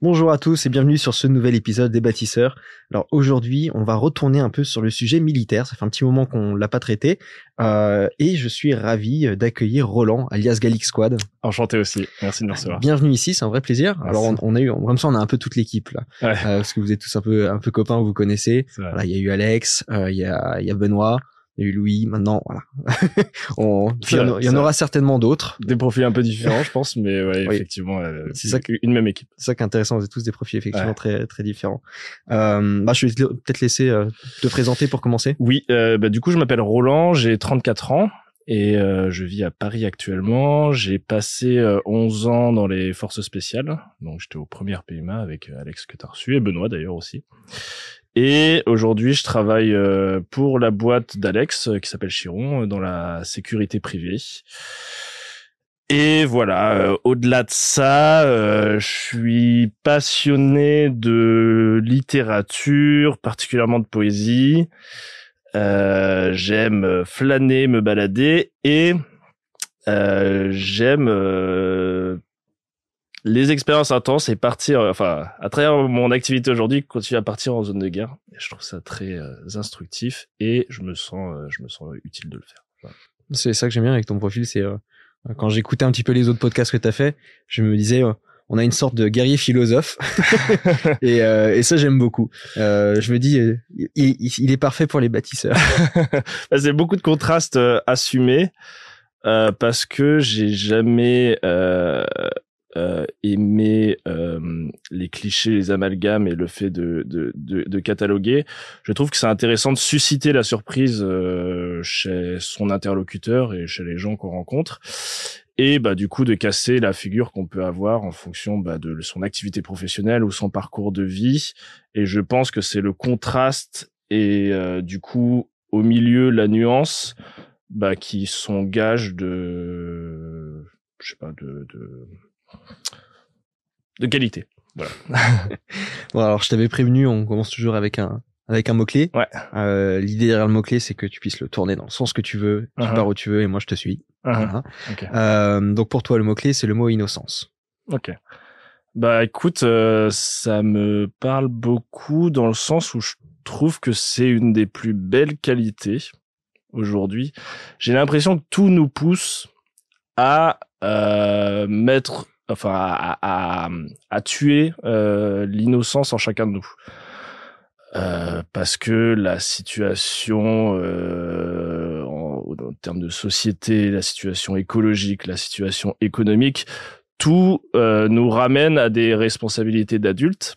Bonjour à tous et bienvenue sur ce nouvel épisode des bâtisseurs. Alors aujourd'hui, on va retourner un peu sur le sujet militaire. Ça fait un petit moment qu'on l'a pas traité euh, et je suis ravi d'accueillir Roland, alias Galix Squad. Enchanté aussi. Merci de nous recevoir. Bienvenue ici, c'est un vrai plaisir. Merci. Alors on, on a eu, comme ça, on a un peu toute l'équipe là, Ouais. Euh, parce que vous êtes tous un peu, un peu copains, vous connaissez. Voilà, il y a eu Alex, euh, il y a, il y a Benoît, il y a eu Louis. Maintenant, voilà. on, il y en, vrai, il y en c'est aura certainement d'autres. Des profils un peu différents, je pense, mais ouais, Oui. effectivement, euh, C'est ça une même équipe. C'est ça qui est intéressant, vous tous des profils effectivement Ouais. très, très différents. Euh, bah, je vais te- peut-être laisser euh, te présenter pour commencer. Oui, bah, du coup, je m'appelle Roland, j'ai 34 ans et je vis à Paris actuellement. J'ai passé euh, 11 ans dans les forces spéciales, donc j'étais au premier PMA avec Alex que t'as reçu et Benoît d'ailleurs aussi. Et aujourd'hui, je travaille euh, pour la boîte d'Alex euh, qui s'appelle Chiron euh, dans la sécurité privée. Et voilà, au-delà de ça, je suis passionné de littérature, particulièrement de poésie. J'aime flâner, me balader et j'aime les expériences intenses et partir, euh, enfin, à travers mon activité aujourd'hui, continuer à partir en zone de guerre. Et je trouve ça très euh, instructif et je me sens, euh, je me sens utile de le faire. Voilà. C'est ça que j'aime bien avec ton profil, c'est euh, quand j'écoutais un petit peu les autres podcasts que tu as fait, je me disais on a une sorte de guerrier philosophe et, et ça j'aime beaucoup. Je me dis il, il- est parfait pour les bâtisseurs. Bah, c'est beaucoup de contrastes assumés parce que j'ai jamais euh, aimé euh, les clichés, les amalgames et le fait de, de, de, de cataloguer. Je trouve que c'est intéressant de susciter la surprise euh, chez son interlocuteur et chez les gens qu'on rencontre. Et bah du coup de casser la figure qu'on peut avoir en fonction bah, de son activité professionnelle ou son parcours de vie. Et je pense que c'est le contraste et euh, du coup au milieu la nuance bah, qui sont gages de je sais pas de de, de qualité voilà Bon alors je t'avais prévenu, on commence toujours avec un avec un mot clé. Ouais. Euh, L'idée derrière le mot clé, c'est que tu puisses le tourner dans le sens que tu veux, tu Uh-huh. pars où tu veux et moi je te suis. Voilà. ok Euh, donc pour toi le mot clé c'est le mot innocence. ok bah écoute euh, ça me parle beaucoup dans le sens où je trouve que c'est une des plus belles qualités aujourd'hui j'ai l'impression que tout nous pousse à mettre enfin à, tuer euh, l'innocence en chacun de nous Euh, parce que la situation euh, en, termes de société, la situation écologique, la situation économique, tout nous ramène à des responsabilités d'adultes.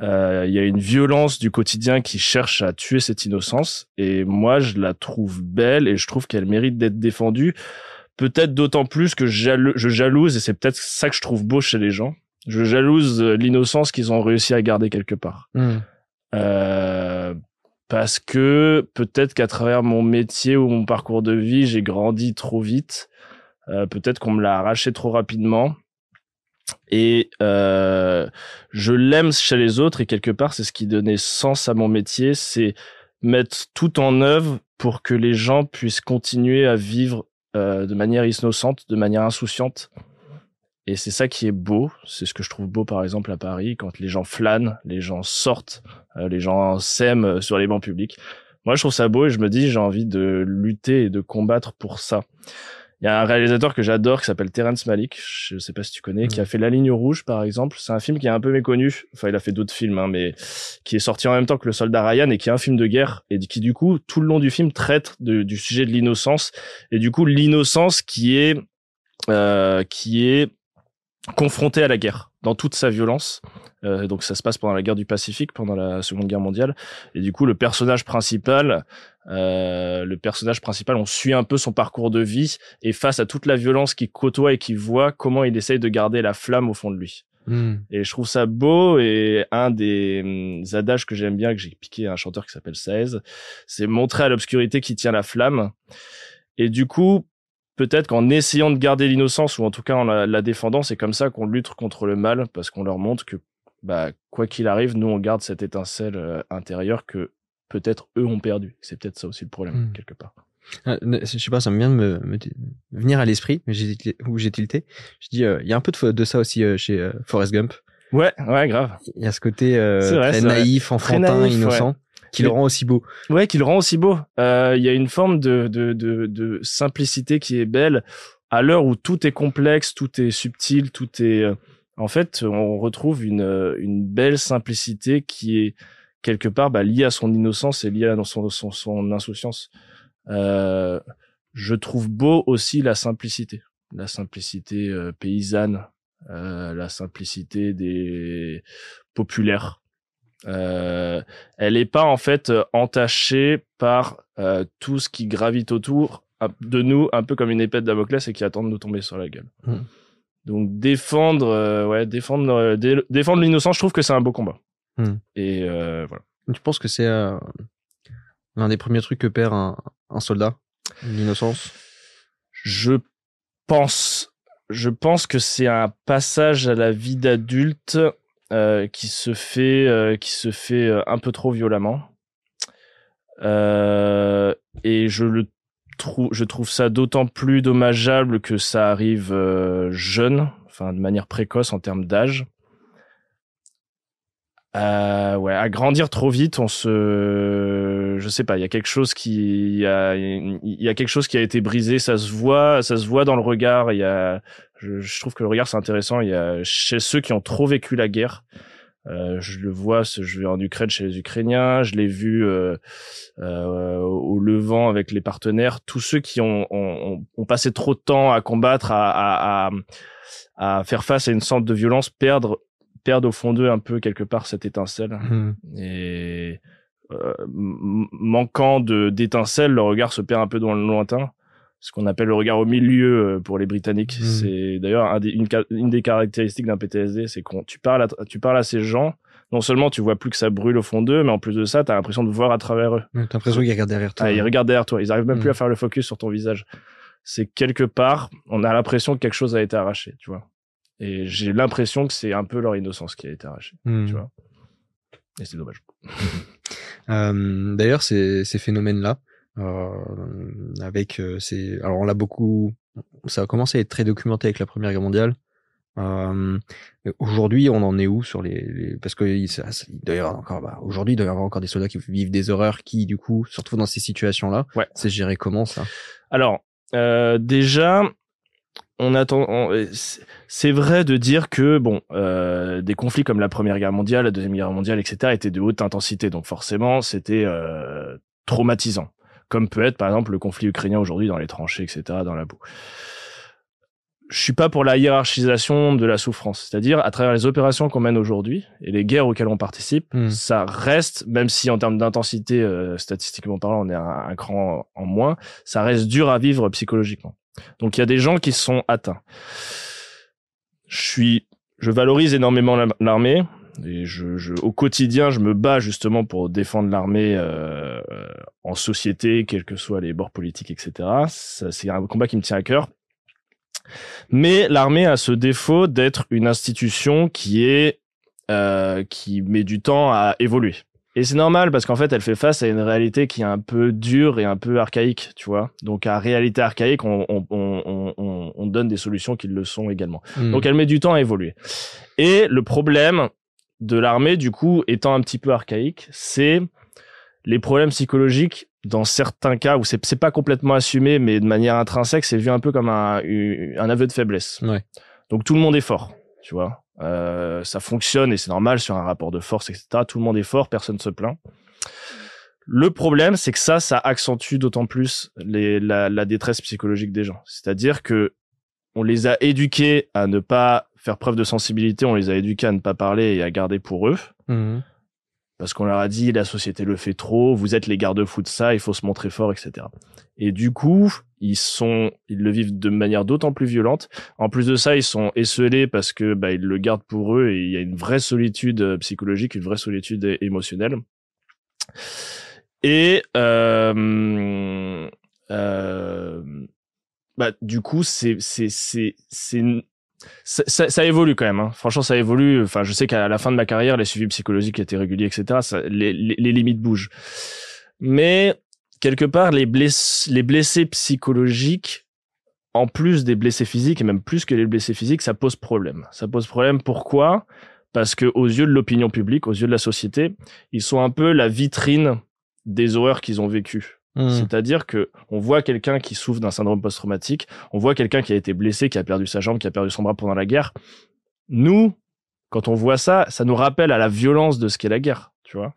Il y a une violence du quotidien qui cherche à tuer cette innocence et moi je la trouve belle et je trouve qu'elle mérite d'être défendue. Peut-être d'autant plus que je jalouse et c'est peut-être ça que je trouve beau chez les gens. Je jalouse euh, l'innocence qu'ils ont réussi à garder quelque part. Euh, parce que peut-être qu'à travers mon métier ou mon parcours de vie, j'ai grandi trop vite. Euh, peut-être qu'on me l'a arraché trop rapidement. Et euh, je l'aime chez les autres et quelque part, c'est ce qui donnait sens à mon métier, c'est mettre tout en œuvre pour que les gens puissent continuer à vivre euh, de manière innocente, de manière insouciante. Et c'est ça qui est beau. C'est ce que je trouve beau, par exemple, à Paris, quand les gens flânent, les gens sortent, euh, les gens s'aiment euh, sur les bancs publics. Moi, je trouve ça beau et je me dis, j'ai envie de lutter et de combattre pour ça. Il y a un réalisateur que j'adore qui s'appelle Terrence Malick, je sais pas si tu connais, qui a fait La Ligne Rouge, par exemple. C'est un film qui est un peu méconnu. Enfin, il a fait d'autres films, hein, mais qui est sorti en même temps que Le Soldat Ryan et qui est un film de guerre et qui, du coup, tout le long du film traite de- du sujet de l'innocence et du coup, l'innocence qui est, euh, qui est confronté à la guerre dans toute sa violence. Euh, donc ça se passe pendant la guerre du Pacifique, pendant la Seconde Guerre mondiale. Et du coup, le personnage principal, euh, le personnage principal, on suit un peu son parcours de vie et face à toute la violence qu'il côtoie et qu'il voit, comment il essaye de garder la flamme au fond de lui. Hmm. Et je trouve ça beau et un des hum, adages que j'aime bien, que j'ai piqué à un chanteur qui s'appelle Saez, c'est montrer à l'obscurité qui tient la flamme. Et du coup, peut-être qu'en essayant de garder l'innocence ou en tout cas en la, la défendant, c'est comme ça qu'on lutte contre le mal parce qu'on leur montre que bah, quoi qu'il arrive, nous on garde cette étincelle euh, intérieure que peut-être eux ont perdu. C'est peut-être ça aussi le problème Mm. quelque part. Ah, je sais pas, ça me vient de me, me venir à l'esprit, mais j'ai où j'ai tilté. Je dis, euh, il y a un peu de, de ça aussi euh, chez Forrest Gump. Ouais, ouais, grave. Il y a ce côté euh, vrai, très vrai. naïf, enfantin, naïf, innocent, qui le rend aussi beau. Ouais, qui le rend aussi beau. Euh, Il y a une forme de, de, de, de simplicité qui est belle à l'heure où tout est complexe, tout est subtil, tout est. euh, En fait, on retrouve une, euh, une belle simplicité qui est quelque part bah, liée à son innocence et liée à son, son, son insouciance. Euh, je trouve beau aussi la simplicité, la simplicité euh, paysanne, euh, la simplicité des populaires. Euh, elle est pas en fait euh, entachée par euh, tout ce qui gravite autour de nous, un peu comme une épée de Damoclès et qui attend de nous tomber sur la gueule. Mm. Donc défendre, euh, ouais, défendre, dé- défendre l'innocence, je trouve que c'est un beau combat. Mm. Et voilà. Tu penses que c'est l'un des premiers trucs que perd un, un soldat, l'innocence? Je pense, je pense que c'est un passage à la vie d'adulte qui se fait, euh, qui se fait euh, un peu trop violemment. Euh, et je le trouve, je trouve ça d'autant plus dommageable que ça arrive euh, jeune, enfin de manière précoce en termes d'âge. Euh, ouais, à grandir trop vite, on se, je sais pas, il y a quelque chose qui, il a, y a quelque chose qui a été brisé, ça se voit, ça se voit dans le regard. Il y a, je, je trouve que le regard c'est intéressant. Il y a chez ceux qui ont trop vécu la guerre. Euh, je le vois, je vais en Ukraine chez les Ukrainiens, je l'ai vu euh, euh, au Levant avec les partenaires. Tous ceux qui ont, ont, ont- passé trop de temps à combattre, à, à, à, à faire face à une sorte de violence, perdre, perdent au fond d'eux un peu quelque part cette étincelle Hmm. et euh, manquant de d'étincelles, le regard se perd un peu dans le lointain. Ce qu'on appelle le regard au milieu euh, pour les Britanniques. Mhm. C'est d'ailleurs un une, des caractéristiques d'un PTSD, c'est quand tu parles, à, tu parles à ces gens, non seulement tu vois plus que ça brûle au fond d'eux, mais en plus de ça, tu as l'impression de voir à travers eux. Ouais, T'as l'impression qu'il regarde derrière toi. Ah, ils regardent derrière toi, ils arrivent même plus à faire le focus sur ton visage. C'est quelque part, on a l'impression que quelque chose a été arraché, tu vois. Et j'ai l'impression que c'est un peu leur innocence qui a été arrachée, Hmm. tu vois. Et c'est dommage. Euh, D'ailleurs, ces, ces phénomènes-là, avec euh, ces, alors on l'a beaucoup, ça a commencé à être très documenté avec la Première Guerre mondiale. Euh, aujourd'hui, on en est où sur les, les- parce que il, ça- il doit y avoir encore, bah, aujourd'hui, il doit y avoir encore des soldats qui vivent des horreurs, qui du coup se retrouvent dans ces situations-là. Ouais. C'est géré comment ça? Alors, euh, déjà, on attend. on- euh, c'est- vrai de dire que bon, euh, des conflits comme la Première Guerre mondiale, la Deuxième Guerre mondiale, etc., étaient de haute intensité. Donc forcément, c'était euh, traumatisant. Comme peut être par exemple le conflit ukrainien aujourd'hui dans les tranchées, etc., dans la boue. Je suis pas pour la hiérarchisation de la souffrance, c'est-à-dire à travers les opérations qu'on mène aujourd'hui et les guerres auxquelles on participe, Hmm. ça reste, même si en termes d'intensité, euh, statistiquement parlant, on est un, un cran en moins, ça reste dur à vivre psychologiquement. Donc il y a des gens qui sont atteints. Je suis, je valorise énormément la- l'armée et je, je, au quotidien, je me bats justement pour défendre l'armée euh, euh, en société, quels que soient les bords politiques, etc. Ça, c'est un combat qui me tient à cœur. Mais l'armée a ce défaut d'être une institution qui est euh, qui met du temps à évoluer. Et c'est normal parce qu'en fait, elle fait face à une réalité qui est un peu dure et un peu archaïque, tu vois. Donc, à réalité archaïque, on, on, on, on, on donne des solutions qui le sont également. Hmm. Donc, elle met du temps à évoluer. Et le problème de l'armée, du coup, étant un petit peu archaïque, c'est les problèmes psychologiques dans certains cas où c'est pas complètement assumé, mais de manière intrinsèque, c'est vu un peu comme un, un aveu de faiblesse. Ouais. Donc tout le monde est fort, tu vois. Euh, ça fonctionne et c'est normal sur un rapport de force, etc. Tout le monde est fort, personne se plaint. Le problème, c'est que ça, ça accentue d'autant plus les, la, la détresse psychologique des gens. C'est-à-dire que on les a éduqués à ne pas faire preuve de sensibilité, on les a éduqués à ne pas parler et à garder pour eux. Hmm. Parce qu'on leur a dit la société le fait trop, vous êtes les garde-fous de ça, il faut se montrer fort, etc. Et du coup, ils sont, ils le vivent de manière d'autant plus violente. En plus de ça, ils sont esselés parce que bah, ils le gardent pour eux et il y a une vraie solitude euh, psychologique, une vraie solitude émotionnelle. Et euh, euh, bah du coup c'est c'est c'est c'est ça, évolue quand même. Hein. Franchement, ça évolue. Enfin, je sais qu'à la fin de ma carrière, les suivis psychologiques étaient réguliers, etc. Les, limites bougent. Mais quelque part, les, les blessés psychologiques, en plus des blessés physiques, et même plus que les blessés physiques, ça pose problème. Ça pose problème. Pourquoi? Parce que aux yeux de l'opinion publique, aux yeux de la société, ils sont un peu la vitrine des horreurs qu'ils ont vécues. Mmh. C'est-à-dire que on voit quelqu'un qui souffre d'un syndrome post-traumatique, on voit quelqu'un qui a été blessé, qui a perdu sa jambe, qui a perdu son bras pendant la guerre. Nous, quand on voit ça, ça nous rappelle à la violence de ce qu'est la guerre, tu vois.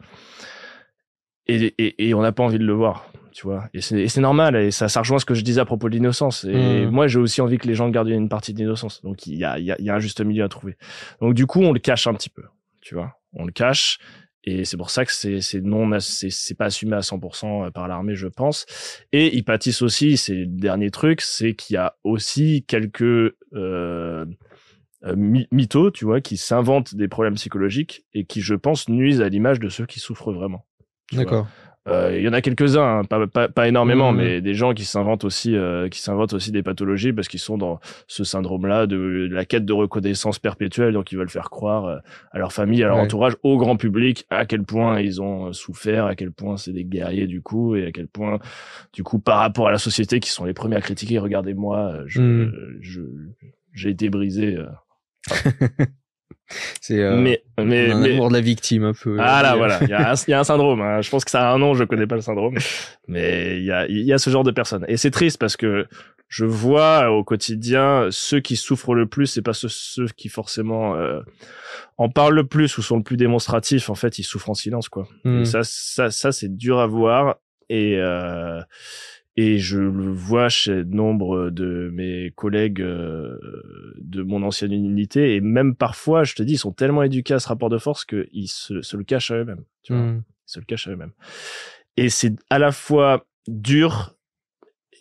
Et, et, et on n'a pas envie de le voir, tu vois. Et c'est normal, et ça, ça rejoint ce que je disais à propos de l'innocence. Et mmh. moi, j'ai aussi envie que les gens gardent une partie d'innocence. Donc, il y a, y, a, y a un juste milieu à trouver. Donc, du coup, on le cache un petit peu, tu vois. On le cache. Et c'est pour ça que c'est non c'est pas assumé à 100% par l'armée, je pense. Et ils pâtissent aussi, c'est le dernier truc, c'est qu'il y a aussi quelques euh, mythos, tu vois, qui s'inventent des problèmes psychologiques et qui, je pense, nuisent à l'image de ceux qui souffrent vraiment. D'accord. Euh, il y en a quelques-uns, hein, pas, pas, pas, énormément, mmh. mais des gens qui s'inventent aussi, euh, qui s'inventent aussi des pathologies parce qu'ils sont dans ce syndrome-là de, la quête de reconnaissance perpétuelle, donc ils veulent faire croire euh, à leur famille, à leur entourage, au grand public, à quel point ils ont souffert, à quel point c'est des guerriers du coup, et à quel point, du coup, par rapport à la société, qui sont les premiers à critiquer, regardez-moi, je, mmh. je, j'ai été brisé. C'est euh, mais, mais, un amour de la victime un peu. Ah là, voilà, il y, a un, il y a un syndrome. Hein. Je pense que ça a un nom, je connais pas le syndrome, mais il y a, y a ce genre de personnes. Et c'est triste parce que je vois au quotidien ceux qui souffrent le plus, c'est pas ceux, ceux qui forcément euh, en parlent le plus ou sont le plus démonstratifs. En fait, ils souffrent en silence, quoi. Et hmm. ça, ça, ça, c'est dur à voir. Et euh, et je le vois chez nombre de mes collègues euh, de mon ancienne unité. Et même parfois, je te dis, ils sont tellement éduqués à ce rapport de force qu'ils se, se le cachent à eux-mêmes. Tu vois mmh. Ils se le cachent à eux-mêmes. Et c'est à la fois dur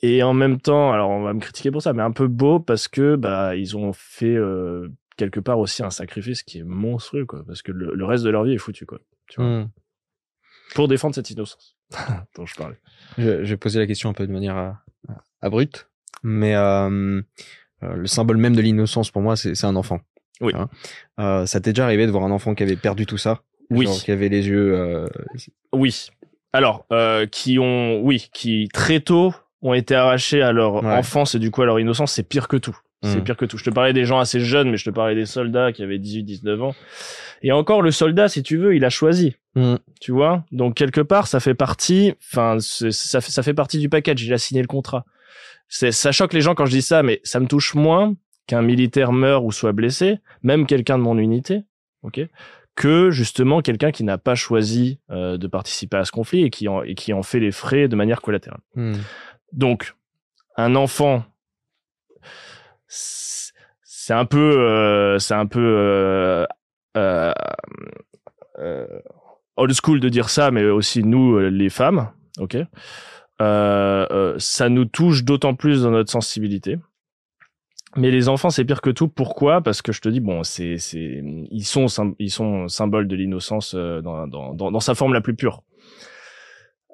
et en même temps, alors on va me critiquer pour ça, mais un peu beau parce que bah ils ont fait euh, quelque part aussi un sacrifice qui est monstrueux, quoi. Parce que le, reste de leur vie est foutu, quoi. Tu vois mmh. Pour défendre cette innocence dont je parlais. Je, je vais poser la question un peu de manière abrupte, mais euh, euh, le symbole même de l'innocence pour moi, c'est un enfant. Oui. Hein. Euh, ça t'est déjà arrivé de voir un enfant qui avait perdu tout ça? Oui. qui avait les yeux. Euh... Oui. Alors, euh, qui ont, oui, qui très tôt ont été arrachés à leur enfance et du coup à leur innocence, c'est pire que tout. C'est mmh. pire que tout. Je te parlais des gens assez jeunes, mais je te parlais des soldats qui avaient 18, 19 ans. Et encore, le soldat, si tu veux, il a choisi. Mmh. Tu vois? Donc, quelque part, ça fait partie, enfin, ça fait, ça fait partie du package. Il a signé le contrat. C'est, ça choque les gens quand je dis ça, mais ça me touche moins qu'un militaire meure ou soit blessé, même quelqu'un de mon unité. OK? que justement quelqu'un qui n'a pas choisi euh, de participer à ce conflit et qui en, et qui en fait les frais de manière collatérale. Mmh. Donc, un enfant c'est un peu euh, c'est un peu euh, euh, old school de dire ça mais aussi nous les femmes ok? Ça nous touche d'autant plus dans notre sensibilité mais les enfants, c'est pire que tout. Pourquoi? Parce que je te dis, bon, c'est, c'est, ils sont, ils sont symboles de l'innocence dans, dans, dans, sa forme la plus pure.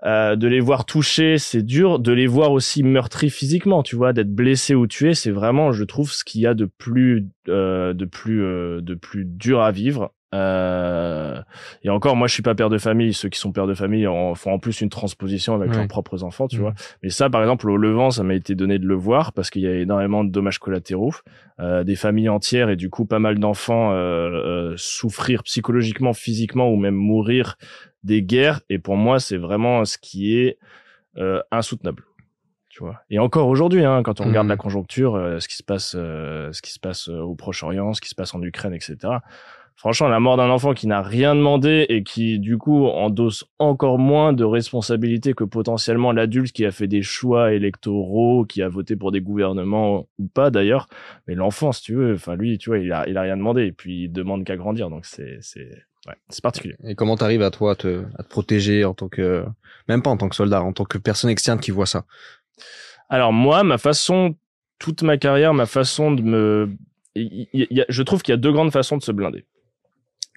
Euh, de les voir toucher, c'est dur. De les voir aussi meurtris physiquement, tu vois, d'être blessés ou tués, c'est vraiment, je trouve, ce qu'il y a de plus, euh, de plus, euh, de plus dur à vivre. Et encore, moi, je suis pas père de famille. Ceux qui sont pères de famille en, font en plus une transposition avec leurs propres enfants, tu mmh. vois. Mais ça, par exemple, au Levant, ça m'a été donné de le voir parce qu'il y a énormément de dommages collatéraux, des familles entières et du coup pas mal d'enfants souffrir psychologiquement, physiquement ou même mourir des guerres. Et pour moi, c'est vraiment ce qui est euh, insoutenable. Tu vois. Et encore aujourd'hui, hein, quand on regarde la mmh. conjoncture, euh, ce qui se passe, euh, ce qui se passe au Proche-Orient, ce qui se passe en Ukraine, etc. Franchement, la mort d'un enfant qui n'a rien demandé et qui, du coup, endosse encore moins de responsabilités que potentiellement l'adulte qui a fait des choix électoraux, qui a voté pour des gouvernements ou pas d'ailleurs. Mais l'enfant, si tu veux, enfin lui, tu vois, il a, il a rien demandé et puis il demande qu'à grandir. Donc c'est, c'est, Ouais, c'est particulier. Et comment t'arrives à toi à te, à te protéger en tant que, même pas en tant que soldat, en tant que personne externe qui voit ça? Alors moi, ma façon, toute ma carrière, ma façon de me, je trouve qu'il y a deux grandes façons de se blinder.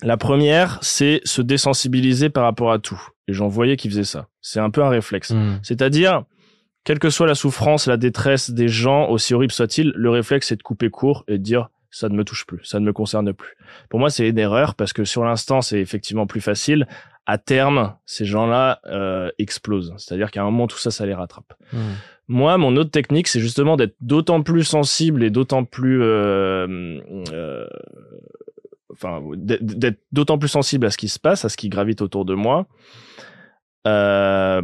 La première, c'est se désensibiliser par rapport à tout. Et j'en voyais qui faisaient ça. C'est un peu un réflexe. Hmm. C'est-à-dire, quelle que soit la souffrance, la détresse des gens, aussi horrible soit-il, le réflexe c'est de couper court et de dire ça ne me touche plus, ça ne me concerne plus. Pour moi, c'est une erreur parce que sur l'instant, c'est effectivement plus facile. À terme, ces gens-là euh, explosent. C'est-à-dire qu'à un moment, tout ça, ça les rattrape. Mmh. Moi, mon autre technique, c'est justement d'être d'autant plus sensible et d'autant plus, euh, euh, enfin, d'être- d'autant plus sensible à ce qui se passe, à ce qui gravite autour de moi. Euh,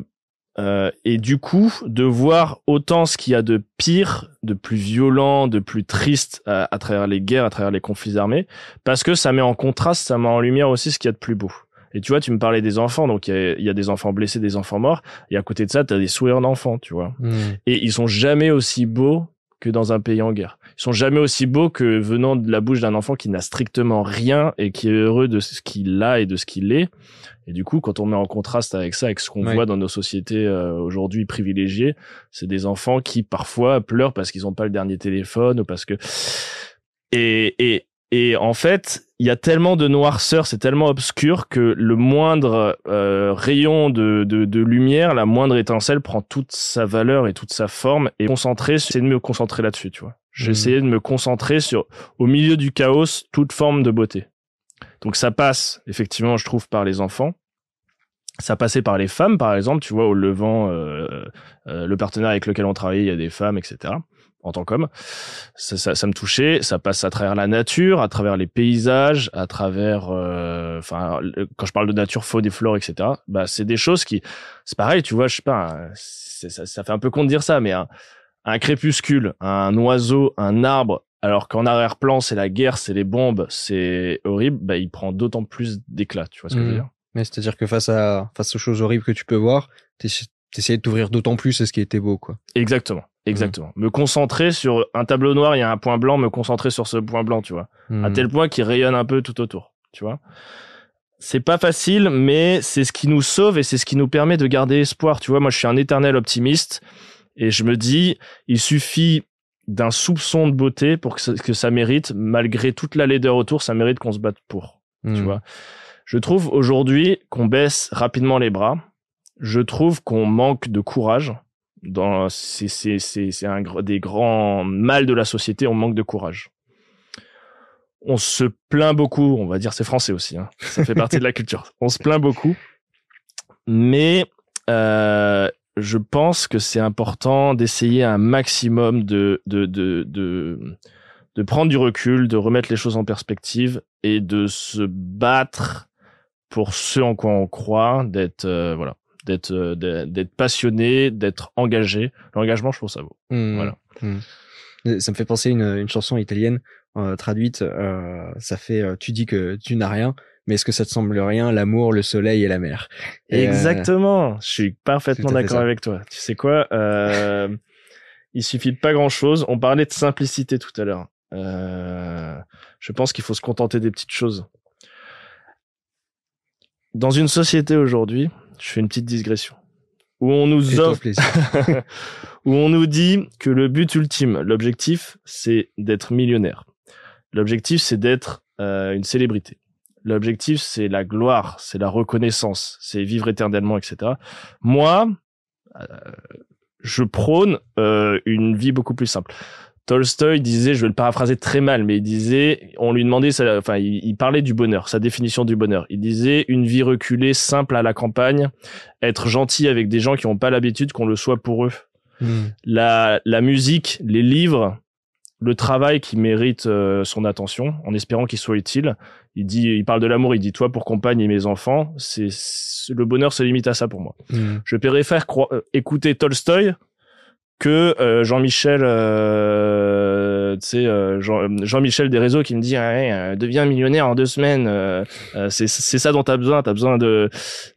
euh, et du coup, de voir autant ce qu'il y a de pire, de plus violent, de plus triste à, à travers les guerres, à travers les conflits armés, parce que ça met en contraste, ça met en lumière aussi ce qu'il y a de plus beau. Et tu vois, tu me parlais des enfants, donc il y a, il y a des enfants blessés, des enfants morts, et à côté de ça, tu as des sourires d'enfants, tu vois. Mmh. Et ils sont jamais aussi beaux que dans un pays en guerre. Ils sont jamais aussi beaux que venant de la bouche d'un enfant qui n'a strictement rien et qui est heureux de ce qu'il a et de ce qu'il est. Et du coup, quand on met en contraste avec ça, avec ce qu'on Ouais. voit dans nos sociétés euh, aujourd'hui privilégiées, c'est des enfants qui parfois pleurent parce qu'ils n'ont pas le dernier téléphone ou parce que et et et en fait, il y a tellement de noirceur, c'est tellement obscur que le moindre euh, rayon de, de, de lumière, la moindre étincelle prend toute sa valeur et toute sa forme et concentrer, c'est de me concentrer là-dessus, tu vois. J'essayais de me concentrer sur, au milieu du chaos, toute forme de beauté. Donc ça passe, effectivement, je trouve, par les enfants. Ça passait par les femmes, par exemple, tu vois, au Levant, euh, euh, le partenaire avec lequel on travaillait, il y a des femmes, etc en tant qu'homme. Ça, ça, ça me touchait. Ça passe à travers la nature, à travers les paysages, à travers, euh, enfin, quand je parle de nature, faune et flore, etc. Bah, c'est des choses qui, c'est pareil, tu vois, je sais pas, c'est- ça, ça fait un peu con de dire ça, mais un, un crépuscule, un oiseau, un arbre, alors qu'en arrière-plan, c'est la guerre, c'est les bombes, c'est horrible, bah, il prend d'autant plus d'éclat, tu vois ce que je veux Mhm. dire? Mais c'est-à-dire que face à face aux choses horribles que tu peux voir, t'essayais de t'ouvrir d'autant plus à ce qui était beau, quoi. Exactement. Exactement. Me concentrer sur un tableau noir, il y a un point blanc, me concentrer sur ce point blanc, tu vois. à Mmh. tel point qu'il rayonne un peu tout autour, tu vois. C'est pas facile, mais c'est ce qui nous sauve et c'est ce qui nous permet de garder espoir. Tu vois, moi, je suis un éternel optimiste et je me dis, il suffit d'un soupçon de beauté pour que ça, que ça mérite, malgré toute la laideur autour, ça mérite qu'on se batte pour tu Mmh. vois. Je trouve aujourd'hui qu'on baisse rapidement les bras. Je trouve qu'on manque de courage. Dans, c'est, c'est, c'est, c'est un des grands mal de la société. On manque de courage. On se plaint beaucoup. On va dire c'est français aussi. hein. Ça fait partie de la culture. On se plaint beaucoup. Mais euh, je pense que c'est important d'essayer un maximum de, de, de, de, de prendre du recul, de remettre les choses en perspective et de se battre pour ce en quoi on croit, d'être euh, voilà, d'être euh, d'être passionné, d'être engagé. L'engagement, je trouve ça beau. Mmh. Voilà. Mmh. Ça me fait penser à une, une chanson italienne euh, traduite. euh, ça fait euh, tu dis que tu n'as rien, mais est-ce que ça te semble rien? L'amour, le soleil et la mer. Et, Exactement. Je suis parfaitement d'accord avec toi. Tu sais quoi Il suffit de pas grand chose. On parlait de simplicité tout à l'heure. Je pense qu'il faut se contenter des petites choses. Dans une société aujourd'hui, je fais une petite digression, où on nous offre où on nous dit que le but ultime, l'objectif, c'est d'être millionnaire. L'objectif, c'est d'être euh, une célébrité. L'objectif, c'est la gloire, c'est la reconnaissance, c'est vivre éternellement, etc. Moi, euh, je prône euh, une vie beaucoup plus simple. Tolstoï disait, je vais le paraphraser très mal, mais il disait, on lui demandait, enfin, il, il parlait du bonheur, sa définition du bonheur. Il disait une vie reculée, simple à la campagne, être gentil avec des gens qui n'ont pas l'habitude qu'on le soit pour eux Mmh. la, la musique, les livres, le travail qui mérite euh, son attention, en espérant qu'il soit utile. Il dit, il parle de l'amour, il dit toi pour compagne et mes enfants. C'est le bonheur se limite à ça pour moi. Mmh. Je préfère croi- euh, écouter Tolstoï que euh, Jean-Michel, euh, tu sais, euh, Jean, Jean-Michel des réseaux qui me dit, ah ouais, euh, deviens millionnaire en deux semaines. euh, euh, c'est c'est ça dont t'as besoin. T'as besoin de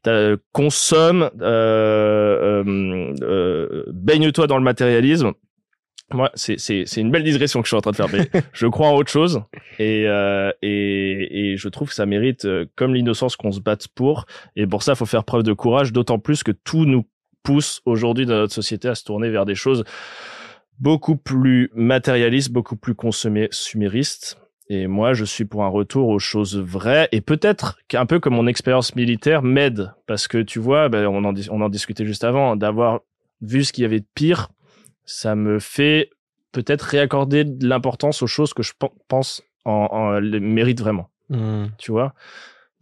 t'as- consomme, euh, euh, euh, baigne-toi dans le matérialisme. Moi, c'est c'est c'est une belle digression que je suis en train de faire, mais je crois en autre chose et euh, et et je trouve que ça mérite, euh, comme l'innocence, qu'on se batte pour. Et pour ça, il faut faire preuve de courage, d'autant plus que tout nous pousse aujourd'hui dans notre société à se tourner vers des choses beaucoup plus matérialistes, beaucoup plus consuméristes. Et moi, je suis pour un retour aux choses vraies et peut-être qu'un peu comme mon expérience militaire m'aide parce que tu vois, ben, on, en, dis- on en discutait juste avant, d'avoir vu ce qu'il y avait de pire, ça me fait peut-être réaccorder de l'importance aux choses que je pen- pense en, en les méritent vraiment. Hmm. Tu vois?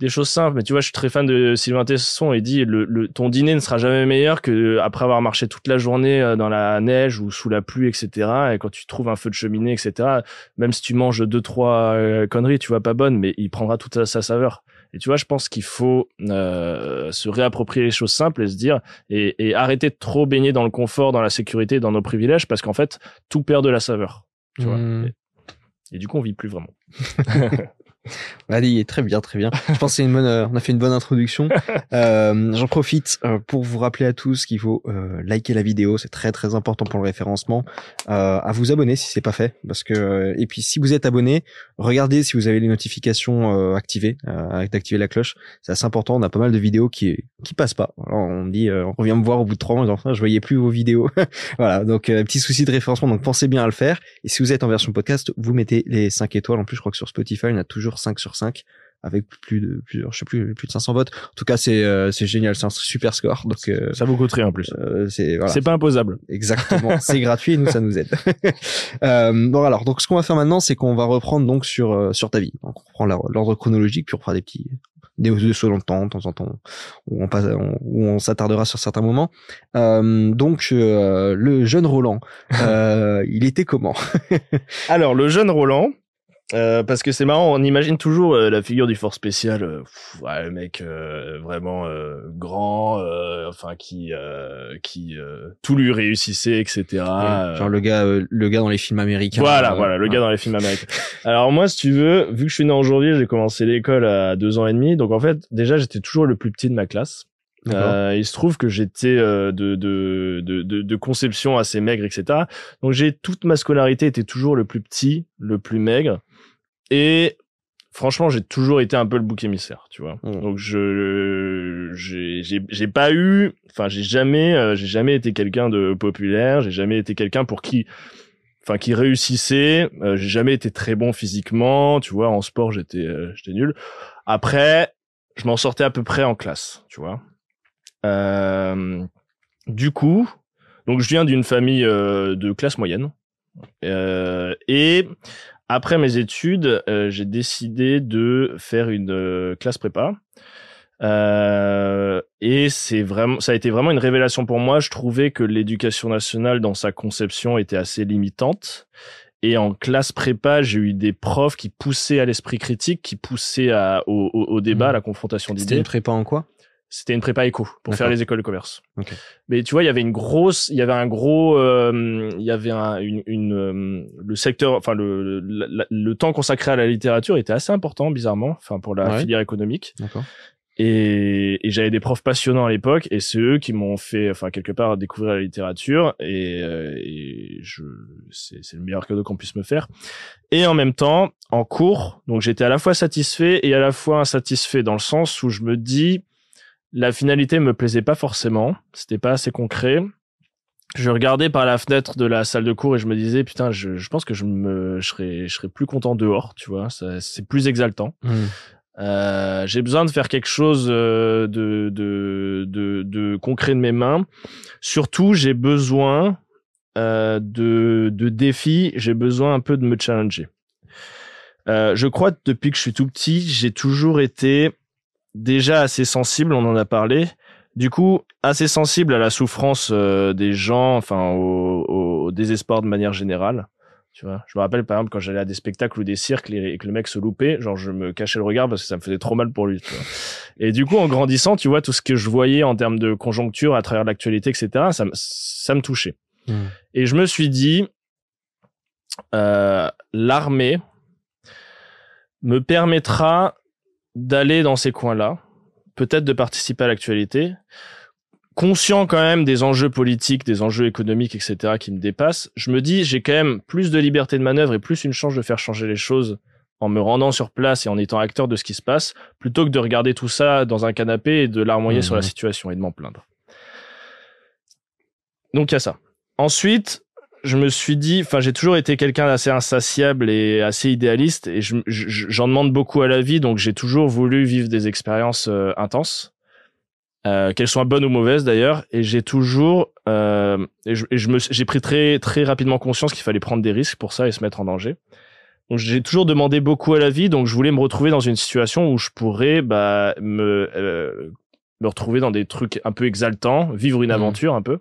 Des choses simples, mais tu vois, je suis très fan de Sylvain Tesson et dit le, le, ton dîner ne sera jamais meilleur que après avoir marché toute la journée euh, dans la neige ou sous la pluie, etc. Et quand tu trouves un feu de cheminée, etc. Même si tu manges deux trois euh, conneries, tu vois pas bonnes, mais il prendra toute sa, sa saveur. Et tu vois, je pense qu'il faut euh, se réapproprier les choses simples et se dire et, et arrêter de trop baigner dans le confort, dans la sécurité, dans nos privilèges, parce qu'en fait, tout perd de la saveur. Tu vois. Hmm. Et, et du coup, on vit plus vraiment. On a dit très bien, très bien. Je pense que c'est une bonne, euh, on a fait une bonne introduction. Euh, J'en profite euh, pour vous rappeler à tous qu'il faut euh, liker la vidéo, c'est très très important pour le référencement. Euh, à vous abonner si c'est pas fait, parce que euh, et puis si vous êtes abonné, regardez si vous avez les notifications euh, activées, euh, d'activer la cloche. C'est assez important. On a pas mal de vidéos qui qui passent pas. Alors, on dit, euh, on revient me voir au bout de trois mois, enfin, je voyais plus vos vidéos. voilà, donc euh, petit souci de référencement. Donc pensez bien à le faire. Et si vous êtes en version podcast, vous mettez les 5 étoiles. En plus, je crois que sur Spotify, on a toujours 5 sur 5 avec plus de plusieurs, je sais plus, plus de 500 votes. En tout cas, c'est euh, c'est génial, c'est un super score. Donc euh, Ça vous coûte rien en plus. euh, c'est voilà, C'est pas imposable. exactement, c'est gratuit et nous ça nous aide. euh, bon alors, donc ce qu'on va faire maintenant, c'est qu'on va reprendre donc sur euh, sur ta vie. Donc on reprend l'ordre chronologique puis on fera des petits des des sauts dans le temps, de temps en temps, où on passe, on- où on s'attardera sur certains moments. Euh, donc euh, le jeune Roland, euh, il était comment? Alors, le jeune Roland, euh, parce que c'est marrant, on imagine toujours euh, la figure du fort spécial, euh, pff, ouais, le mec euh, vraiment euh, grand, euh, enfin qui euh, qui euh, tout lui réussissait, etc. Genre le gars, euh, le gars dans les films américains. voilà, voilà, le ouais. gars dans les films américains. Alors moi, si tu veux, vu que je suis né en janvier, j'ai commencé l'école à deux ans et demi, donc en fait, déjà, j'étais toujours le plus petit de ma classe. Euh, il se trouve que j'étais euh, de, de, de, de, de conception assez maigre, etc. Donc j'ai toute ma scolarité été toujours le plus petit, le plus maigre. Et franchement, j'ai toujours été un peu le bouc émissaire, tu vois. Mm. Donc je j'ai j'ai j'ai pas eu, enfin j'ai jamais euh, j'ai jamais été quelqu'un de populaire. J'ai jamais été quelqu'un pour qui enfin qui réussissait euh, j'ai jamais été très bon physiquement tu vois en sport j'étais euh, j'étais nul après je m'en sortais à peu près en classe tu vois euh, du coup donc je viens d'une famille de classe moyenne Euh, et après mes études euh, j'ai décidé de faire une euh, classe prépa euh, et c'est vraiment, ça a été vraiment une révélation pour moi. Je trouvais que l'éducation nationale, dans sa conception, était assez limitante. Et en classe prépa, j'ai eu des profs qui poussaient à l'esprit critique, qui poussaient à, au, au, au débat, à la confrontation C'était d'idées. une prépa en quoi? C'était une prépa éco pour faire les écoles de commerce. Mais tu vois, il y avait une grosse, il y avait un gros, euh, il y avait un, une, une euh, le secteur, enfin le, le, temps consacré à la littérature était assez important, bizarrement, enfin pour la Ouais. filière économique. Et, et j'avais des profs passionnants à l'époque, et c'est eux qui m'ont fait, enfin quelque part, découvrir la littérature. Et, euh, et je, c'est le meilleur cadeau qu'on puisse me faire. Et en même temps, en cours, donc j'étais à la fois satisfait et à la fois insatisfait dans le sens où je me dis, la finalité me plaisait pas forcément, c'était pas assez concret. Je regardais par la fenêtre de la salle de cours et je me disais putain, je, je pense que je me, je serais, je serais plus content dehors, tu vois, c'est plus exaltant. Hmm. Euh, j'ai besoin de faire quelque chose euh, de, de, de, de concret de mes mains. Surtout, j'ai besoin euh, de, de défis. J'ai besoin un peu de me challenger. Euh, je crois que depuis que je suis tout petit, j'ai toujours été déjà assez sensible. On en a parlé. Du coup, assez sensible à la souffrance euh, des gens, enfin au, au, au désespoir de manière générale. Tu vois, je me rappelle par exemple quand j'allais à des spectacles ou des cirques et que le mec se loupait, genre je me cachais le regard parce que ça me faisait trop mal pour lui. Tu vois. Et du coup, en grandissant, tu vois, tout ce que je voyais en termes de conjoncture à travers l'actualité, etc., ça, me- ça me touchait. Hmm. Et je me suis dit, euh, l'armée me permettra d'aller dans ces coins-là, peut-être de participer à l'actualité, conscient quand même des enjeux politiques, des enjeux économiques, etc., qui me dépassent, je me dis, j'ai quand même plus de liberté de manœuvre et plus une chance de faire changer les choses en me rendant sur place et en étant acteur de ce qui se passe, plutôt que de regarder tout ça dans un canapé et de larmoyer sur la situation et de m'en plaindre. Donc il y a ça. Ensuite, je me suis dit, enfin, j'ai toujours été quelqu'un d'assez insatiable et assez idéaliste, et je- je- j'en demande beaucoup à la vie, donc j'ai toujours voulu vivre des expériences euh, intenses. euh, qu'elles soient bonnes ou mauvaises d'ailleurs. Et j'ai toujours, euh, et je, je j'ai pris très très rapidement conscience qu'il fallait prendre des risques pour ça et se mettre en danger. Donc j'ai toujours demandé beaucoup à la vie, donc je voulais me retrouver dans une situation où je pourrais bah, me me retrouver dans des trucs un peu exaltants, vivre une Mhm. aventure un peu.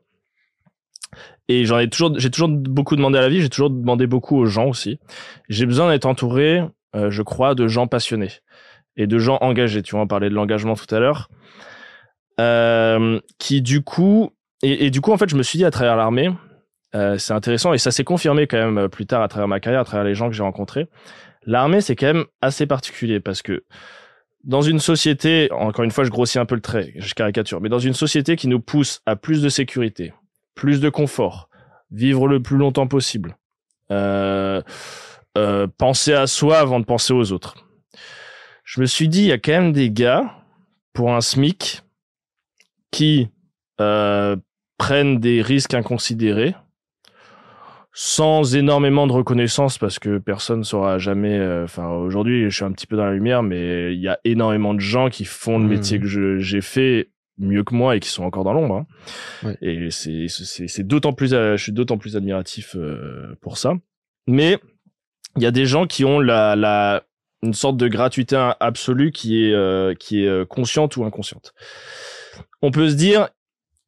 Et j'en ai toujours, j'ai toujours beaucoup demandé à la vie, j'ai toujours demandé beaucoup aux gens aussi. J'ai besoin d'être entouré, euh, je crois, de gens passionnés et de gens engagés. Tu vois, on parlait de l'engagement tout à l'heure, euh, qui du coup, et, du coup en fait, je me suis dit à travers l'armée, euh, c'est intéressant et ça s'est confirmé quand même plus tard à travers ma carrière, à travers les gens que j'ai rencontrés. L'armée, c'est quand même assez particulier parce que dans une société, encore une fois, je grossis un peu le trait, je caricature, mais dans une société qui nous pousse à plus de sécurité, plus de confort, vivre le plus longtemps possible, euh, euh, penser à soi avant de penser aux autres. Je me suis dit, il y a quand même des gars pour un SMIC qui euh, prennent des risques inconsidérés sans énormément de reconnaissance parce que personne saura jamais euh, enfin aujourd'hui je suis un petit peu dans la lumière mais il y a énormément de gens qui font le Mhm. métier que j'ai fait mieux que moi et qui sont encore dans l'ombre hein. Ouais. et c'est c'est c'est d'autant plus euh, je suis d'autant plus admiratif euh, pour ça mais il y a des gens qui ont la la une sorte de gratuité absolue qui est euh, qui est consciente ou inconsciente on peut se dire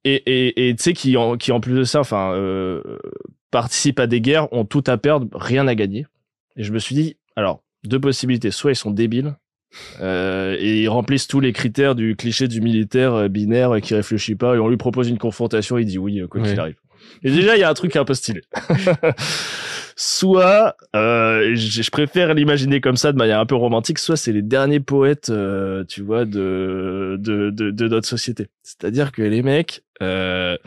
et et et tu sais qui en qui en plus de ça enfin euh, participent à des guerres ont tout à perdre rien à gagner et je me suis dit alors deux possibilités soit ils sont débiles euh, et ils remplissent tous les critères du cliché du militaire euh, binaire euh, qui réfléchit pas et on lui propose une confrontation il dit oui quoi qu'il arrive. Et déjà il y a un truc un peu stylé. Soit euh, je, préfère l'imaginer comme ça de manière un peu romantique soit c'est les derniers poètes euh, tu vois de de, de de notre société. C'est-à-dire que les mecs euh,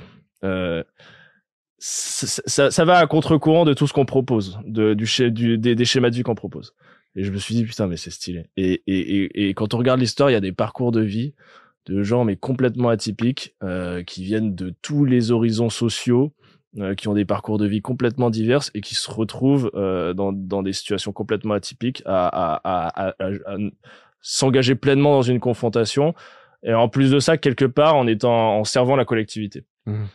ça, ça, ça va à contre-courant de tout ce qu'on propose de du, schéma- du des, des schémas de vie qu'on propose et je me suis dit putain mais c'est stylé et et et, quand on regarde l'histoire il y a des parcours de vie de gens mais complètement atypiques euh, qui viennent de tous les horizons sociaux euh, qui ont des parcours de vie complètement divers et qui se retrouvent euh, dans, dans des situations complètement atypiques à, à, s'engager pleinement dans une confrontation et en plus de ça quelque part en étant en servant la collectivité. Mhm.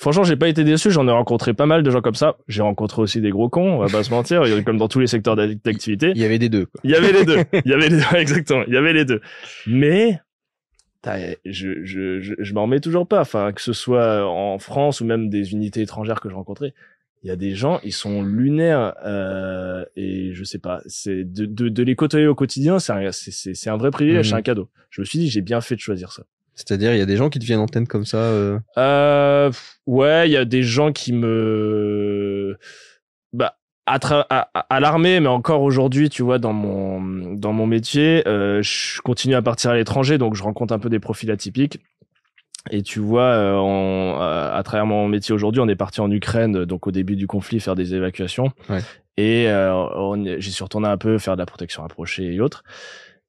Franchement, j'ai pas été déçu, j'en ai rencontré pas mal de gens comme ça. J'ai rencontré aussi des gros cons, on va pas se mentir, comme dans tous les secteurs d'ac- d'activité. Il y avait des deux. Quoi. Il y avait les deux. Il y avait les deux, exactement. Il y avait les deux. Mais, je, je, je, je m'en remets toujours pas. Enfin, que ce soit en France ou même des unités étrangères que je rencontrais, il y a des gens, ils sont lunaires, euh, et je sais pas, c'est de, de, de les côtoyer au quotidien, c'est un, c'est, c'est, c'est un vrai privilège, Mhm. c'est un cadeau. Je me suis dit, j'ai bien fait de choisir ça. C'est-à-dire, il y a des gens qui deviennent antenne comme ça. euh, Euh, ouais, il y a des gens qui me, bah, à, l'armée, mais encore aujourd'hui, tu vois, dans mon dans mon métier, euh, je continue à partir à l'étranger, donc je rencontre un peu des profils atypiques. Et tu vois, euh, on- à travers mon métier aujourd'hui, on est parti en Ukraine, donc au début du conflit, faire des évacuations. Ouais. Et j'y suis retourné un peu faire de la protection rapprochée et autres.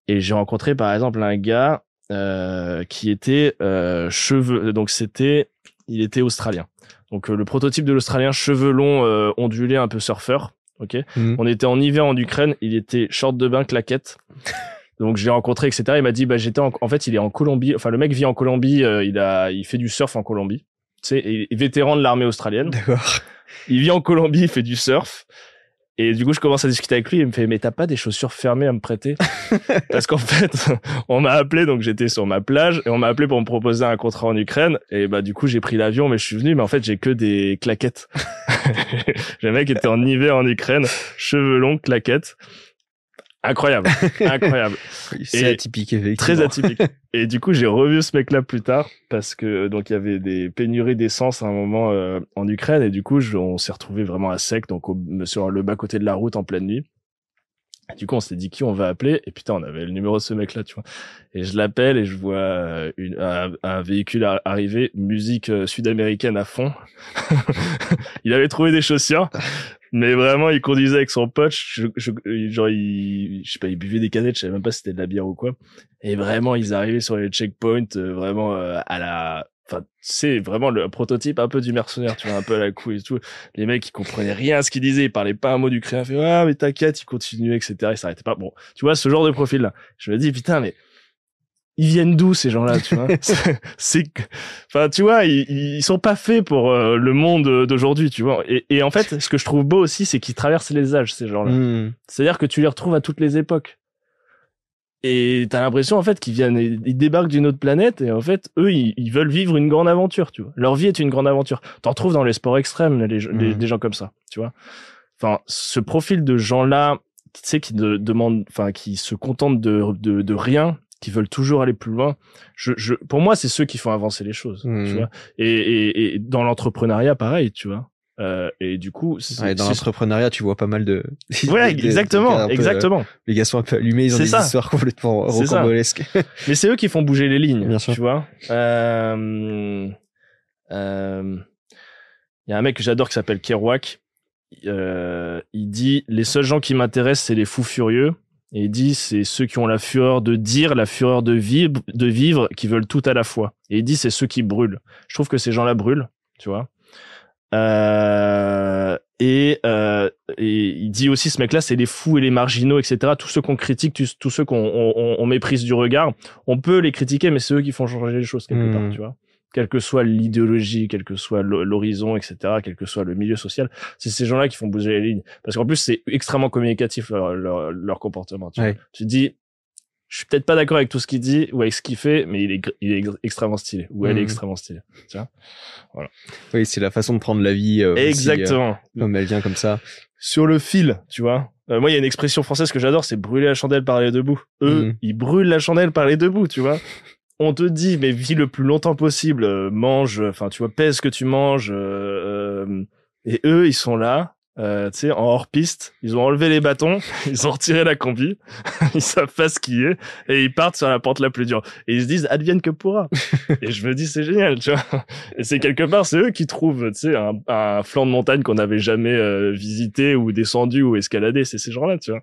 Et j'ai rencontré par exemple un gars euh, qui était euh, cheveux, donc c'était, il était australien. Donc euh, le prototype de l'australien cheveux longs, euh, ondulés, un peu surfeur. Ok? Mhm. On était en hiver en Ukraine. Il était short de bain, claquette. Donc je l'ai rencontré, etc. Il m'a dit, bah j'étais en, en fait, il est en Colombie. Enfin, le mec vit en Colombie. euh, il a, il fait du surf en Colombie. Tu sais, et- et vétéran de l'armée australienne. D'accord. Il vit en Colombie, il fait du surf. Et du coup, je commence à discuter avec lui. Il me fait, mais t'as pas des chaussures fermées à me prêter Parce qu'en fait, on m'a appelé, donc j'étais sur ma plage, et on m'a appelé pour me proposer un contrat en Ukraine. Et bah du coup, j'ai pris l'avion, mais je suis venu, mais en fait, j'ai que des claquettes. le mec était en hiver en Ukraine, cheveux longs, claquettes. Incroyable, incroyable C'est atypique, effectivement. très atypique. Et du coup, j'ai revu ce mec-là plus tard parce que donc il y avait des pénuries d'essence à un moment euh, en Ukraine et du coup, je- on s'est retrouvé vraiment à sec, donc au, sur le bas côté de la route en pleine nuit. Du coup, on s'est dit qui on va appeler? Et putain, on avait le numéro de ce mec-là, tu vois. Et je l'appelle et je vois euh, une, un, un véhicule ar- arriver, musique euh, sud-américaine à fond. il avait trouvé des chaussures. Mais vraiment, il conduisait avec son pote. Je, je- genre, il, je sais pas, il buvait des canettes. Je savais même pas si c'était de la bière ou quoi. Et vraiment, ils arrivaient sur les checkpoints, euh, vraiment à la, enfin, c'est vraiment le prototype un peu du mercenaire, tu vois, un peu à la couille et tout. Les mecs, ils comprenaient rien à ce qu'ils disaient, ils parlaient pas un mot d'ukrainien. Fait, ah, mais t'inquiète, ils continuaient, etc. Ils s'arrêtaient pas. Bon, tu vois, ce genre de profil-là. Je me dis, putain, mais ils viennent d'où ces gens-là, tu vois? C'est, enfin, tu vois, ils, ils sont pas faits pour euh, le monde d'aujourd'hui, tu vois? Et, et, en fait, ce que je trouve beau aussi, c'est qu'ils traversent les âges, ces gens-là. Hmm. C'est-à-dire que tu les retrouves à toutes les époques. Et t'as l'impression en fait qu'ils viennent, ils débarquent d'une autre planète et en fait eux ils, ils, veulent vivre une grande aventure, tu vois. Leur vie est une grande aventure. T'en retrouves dans les sports extrêmes les, les, Mhm. des gens comme ça, tu vois. Enfin, ce profil de gens là, tu sais, qui de, demandent, enfin, qui se contentent de, de, de rien, qui veulent toujours aller plus loin. Je, je, pour moi, c'est ceux qui font avancer les choses, tu vois. Et, et, et dans l'entrepreneuriat, pareil, tu vois. Euh, et du coup, Ouais, dans l'entrepreneuriat, tu vois pas mal de. de- exactement, peu, exactement. euh, Les gars sont un peu allumés, ils ont des ça. histoires complètement rocambolesques. Mais c'est eux qui font bouger les lignes, Bien sûr. tu vois. Euh, euh, Il y a un mec que j'adore qui s'appelle Kerouac. Euh, il dit les seuls gens qui m'intéressent c'est les fous furieux. Et il dit c'est ceux qui ont la fureur de dire, la fureur de vivre, de vivre, qui veulent tout à la fois. Et il dit c'est ceux qui brûlent. Je trouve que ces gens-là brûlent, tu vois. Euh, et, euh, et il dit aussi ce mec-là, c'est les fous et les marginaux, etc. Tous ceux qu'on critique, tous, ceux qu'on on, on- on méprise du regard, on peut les critiquer, mais c'est eux qui font changer les choses quelque Hmm. part, tu vois. Quelle que soit l'idéologie, quel que soit l'ho- l'horizon, etc., quel que soit le milieu social, c'est ces gens-là qui font bouger les lignes. Parce qu'en plus, c'est extrêmement communicatif leur, leur, leur comportement. Tu, vois. Tu te dis, je suis peut-être pas d'accord avec tout ce qu'il dit ou avec ce qu'il fait, mais il est, il est ex- extrêmement stylé ou elle est Mhm. extrêmement stylée. Tu vois Oui, c'est la façon de prendre la vie. euh, aussi, Exactement. euh, comme elle vient comme ça. sur le fil, tu vois. Euh, moi, il y a une expression française que j'adore, c'est brûler la chandelle par les deux bouts. Eux, Mhm. ils brûlent la chandelle par les deux bouts, tu vois. On te dit, mais vis le plus longtemps possible, euh, mange, enfin, tu vois, pèse ce que tu manges. et eux, ils sont là, euh, tu sais, en hors piste. Ils ont enlevé les bâtons, ils ont retiré la combi, ils savent pas ce qui est, et ils partent sur la pente la plus dure. Et ils se disent, advienne que pourra. et je me dis, c'est génial, tu vois. Et c'est quelque part, c'est eux qui trouvent, tu sais, un, un flanc de montagne qu'on n'avait jamais euh, visité ou descendu ou escaladé. C'est ces gens-là, tu vois.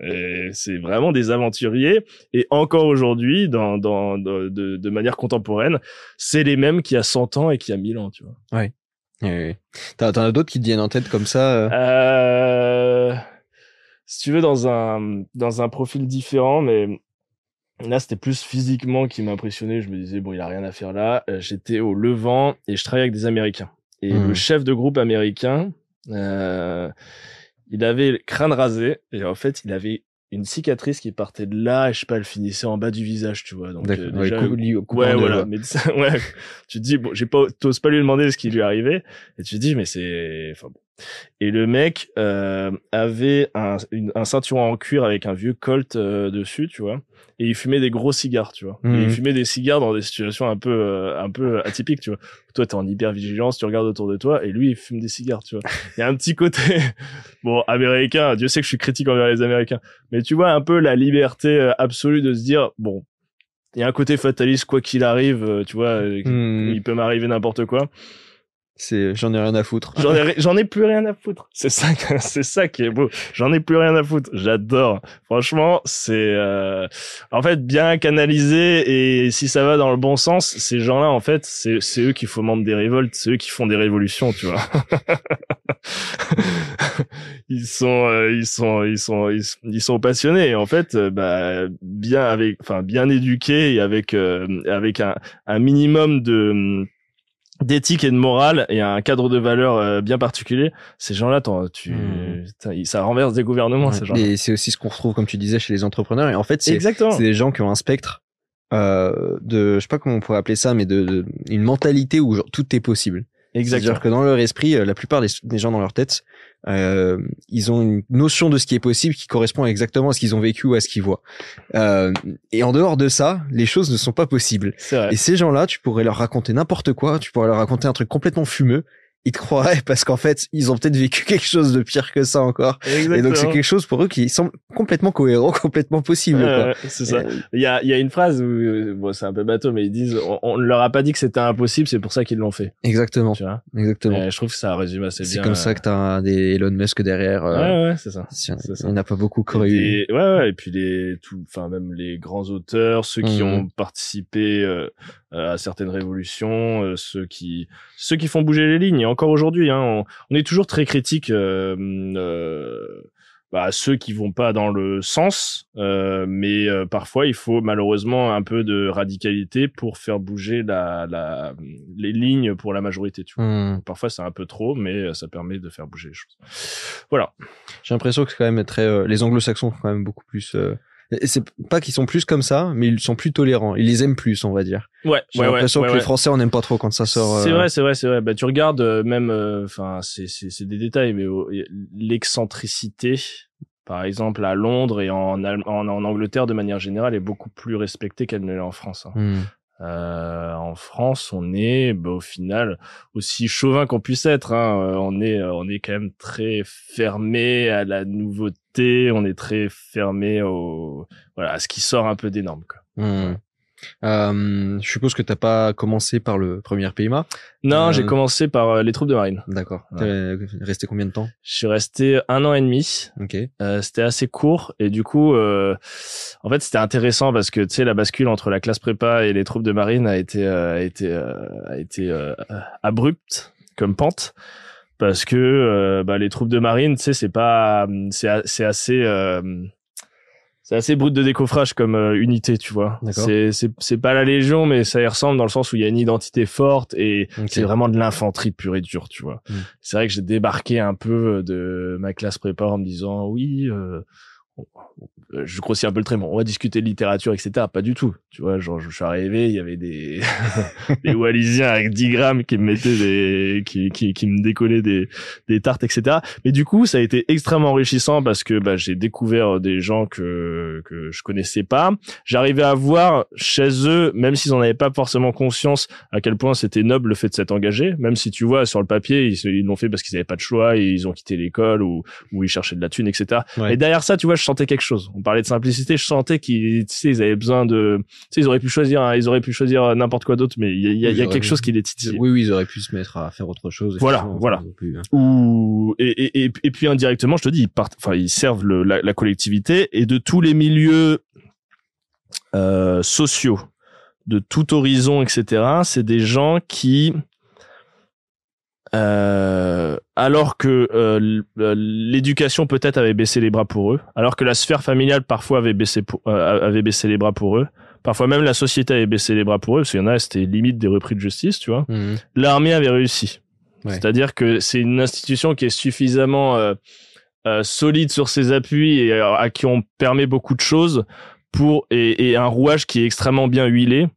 Et c'est vraiment des aventuriers. Et encore aujourd'hui, dans, dans, de, de, de manière contemporaine, c'est les mêmes qui a 100 ans et qui a 1000 ans, tu vois. Ouais, ouais. T'en as d'autres qui te viennent en tête comme ça. euh, Euh, si tu veux, dans un, dans un profil différent, mais là, c'était plus physiquement qui m'impressionnait. Je me disais, bon, il a rien à faire là. Euh, J'étais au Levant et je travaillais avec des Américains. Et Mhm. le chef de groupe américain, euh, il avait le crâne rasé et en fait, il avait une cicatrice qui partait de là et je sais pas, elle finissait en bas du visage, tu vois. Donc, euh, Ouais, déjà, Ouais, deux, voilà. quoi. Mais ça- ouais, tu te dis bon, j'ai pas, t'oses pas lui demander ce qui lui arrivait, et tu te dis mais c'est, enfin bon. Et le mec euh, avait un, une- un ceinturon en cuir avec un vieux Colt euh, dessus, tu vois, et il fumait des gros cigares, tu vois. Et il fumait des cigares dans des situations un peu, euh, un peu atypiques, tu vois. Toi, t'es en hyper vigilance, tu regardes autour de toi, et lui, il fume des cigares, tu vois. Il y a un petit côté, bon, américain. Dieu sait que je suis critique envers les Américains, mais tu vois un peu la liberté euh, absolue de se dire bon. Il y a un côté fataliste, quoi qu'il arrive, euh, tu vois, euh, Hmm. il peut m'arriver n'importe quoi. C'est, j'en ai rien à foutre. J'en ai, j'en ai plus rien à foutre. C'est ça, c'est ça qui est beau. J'en ai plus rien à foutre. J'adore. Franchement, c'est, euh, en fait, bien canalisé et si ça va dans le bon sens, ces gens-là, en fait, c'est, c'est eux qui fomentent des révoltes, c'est eux qui font des révolutions, tu vois. ils sont, euh, ils sont, ils sont, ils, ils sont passionnés. Et en fait, euh, bah, bien avec, enfin, bien éduqués et avec, euh, avec un, un minimum de, d'éthique et de morale et un cadre de valeurs euh, bien particulier, ces gens-là, tu, ils- ça renverse des gouvernements, ces gens-là. Et c'est aussi ce qu'on retrouve, comme tu disais, chez les entrepreneurs. Et en fait, c'est des gens qui ont un spectre euh, de, je sais pas comment on pourrait appeler ça, mais de, de- une mentalité où genre, tout est possible. Exactement. C'est-à-dire que dans leur esprit, euh, la plupart des, des gens dans leur tête, euh, ils ont une notion de ce qui est possible qui correspond exactement à ce qu'ils ont vécu ou à ce qu'ils voient. Euh, et en dehors de ça, les choses ne sont pas possibles. Et ces gens-là, tu pourrais leur raconter n'importe quoi, tu pourrais leur raconter un truc complètement fumeux, ils croiraient parce qu'en fait, ils ont peut-être vécu quelque chose de pire que ça encore. Et donc c'est quelque chose pour eux qui semble complètement cohérent, complètement possible. C'est ça. Euh, Il y a, il y a une phrase où, euh, bon, c'est un peu bateau, mais ils disent, on, on ne leur a pas dit que c'était impossible, c'est pour ça qu'ils l'ont fait. exactement, Tu vois? exactement. Et je trouve que ça résume assez bien. C'est comme ça que t'as des Elon Musk derrière. euh, euh, Ouais, ouais, c'est ça. si- c'est ça. Il n'y en a pas beaucoup qui ouais, ouais, et puis les, tout, enfin même les grands auteurs, ceux qui Mhm. ont participé euh, à certaines révolutions, euh, ceux qui, ceux qui font bouger les lignes. Et encore aujourd'hui, hein, on, on est toujours très critique euh, euh, bah, ceux qui vont pas dans le sens, euh, mais euh, parfois il faut malheureusement un peu de radicalité pour faire bouger la, la, les lignes pour la majorité. Tu vois. Hmm. Parfois c'est un peu trop, mais euh, ça permet de faire bouger les choses. Voilà. J'ai l'impression que c'est quand même très. euh, les Anglo-Saxons sont quand même beaucoup plus. Euh, c'est pas qu'ils sont plus comme ça, mais ils sont plus tolérants. Ils les aiment plus, on va dire. Ouais, J'ai ouais, l'impression ouais, que ouais. les Français on n'aime pas trop quand ça sort. C'est euh, vrai, c'est vrai, c'est vrai. Bah, tu regardes euh, même, enfin, c'est c'est c'est des détails, mais l'excentricité, par exemple, à Londres et en, Allem- en en Angleterre de manière générale, est beaucoup plus respectée qu'elle ne l'est en France. hein. hmm. Euh, en France, on est, bah, au final, aussi chauvin qu'on puisse être. Hein, euh, on est, euh, on est quand même très fermé à la nouveauté. On est très fermé au, voilà, à ce qui sort un peu des normes. Quoi. Hmm. Euh, je suppose que t'as pas commencé par le premier PMA. Non, Euh, j'ai commencé par euh, les troupes de marine. D'accord. Ouais. T'es resté combien de temps? Je suis resté un an et demi. Ok. Euh, c'était assez court et du coup, euh, en fait, c'était intéressant parce que tu sais, la bascule entre la classe prépa et les troupes de marine a été euh, a été euh, a été euh, abrupte comme pente parce que euh, bah, les troupes de marine, tu sais, c'est pas c'est assez euh, c'est assez brut de décoffrage comme euh, unité, tu vois. C'est c'est c'est pas la légion, mais ça y ressemble dans le sens où il y a une identité forte et c'est vraiment de l'infanterie pure et dure, tu vois. Mm. C'est vrai que j'ai débarqué un peu de ma classe prépa en me disant oui, euh, je grossis un peu le trait, bon, on va discuter de littérature, etc. Pas du tout, tu vois. Genre, je suis arrivé, il y avait des des Wallisiens avec 10 grammes qui me mettaient des, qui qui qui me décollaient des des tartes, etc. Mais du coup, ça a été extrêmement enrichissant parce que bah, j'ai découvert des gens que que je connaissais pas. J'arrivais à voir chez eux, même s'ils en avaient pas forcément conscience, à quel point c'était noble le fait de s'être engagé. Même si tu vois sur le papier, ils l'ont fait parce qu'ils avaient pas de choix et ils ont quitté l'école ou ou ils cherchaient de la thune, etc. Ouais. Et derrière ça, tu vois, je sentais quelque chose. On parlait de simplicité, je sentais qu'ils, tu sais, ils avaient besoin de, tu sais, ils auraient pu choisir, hein, ils auraient pu choisir n'importe quoi d'autre, mais il y a, y y quelque pu- chose qui les titillait. Oui, oui, ils auraient pu se mettre à faire autre chose. Voilà, voilà. pu, hein. ou et, et, et, et puis indirectement je te dis ils partent enfin ils servent le, la, la collectivité et de tous les milieux euh, sociaux de tout horizon etc c'est des gens qui euh, alors que euh, euh, l'éducation peut-être avait baissé les bras pour eux alors que la sphère familiale parfois avait baissé pour, euh, avait baissé les bras pour eux parfois même la société avait baissé les bras pour eux parce qu'il y en a c'était limite des repris de justice tu vois Mhm. l'armée avait réussi. Ouais. C'est-à-dire que c'est une institution qui est suffisamment solide sur ses appuis et à qui on permet beaucoup de choses pour et, et un rouage qui est extrêmement bien huilé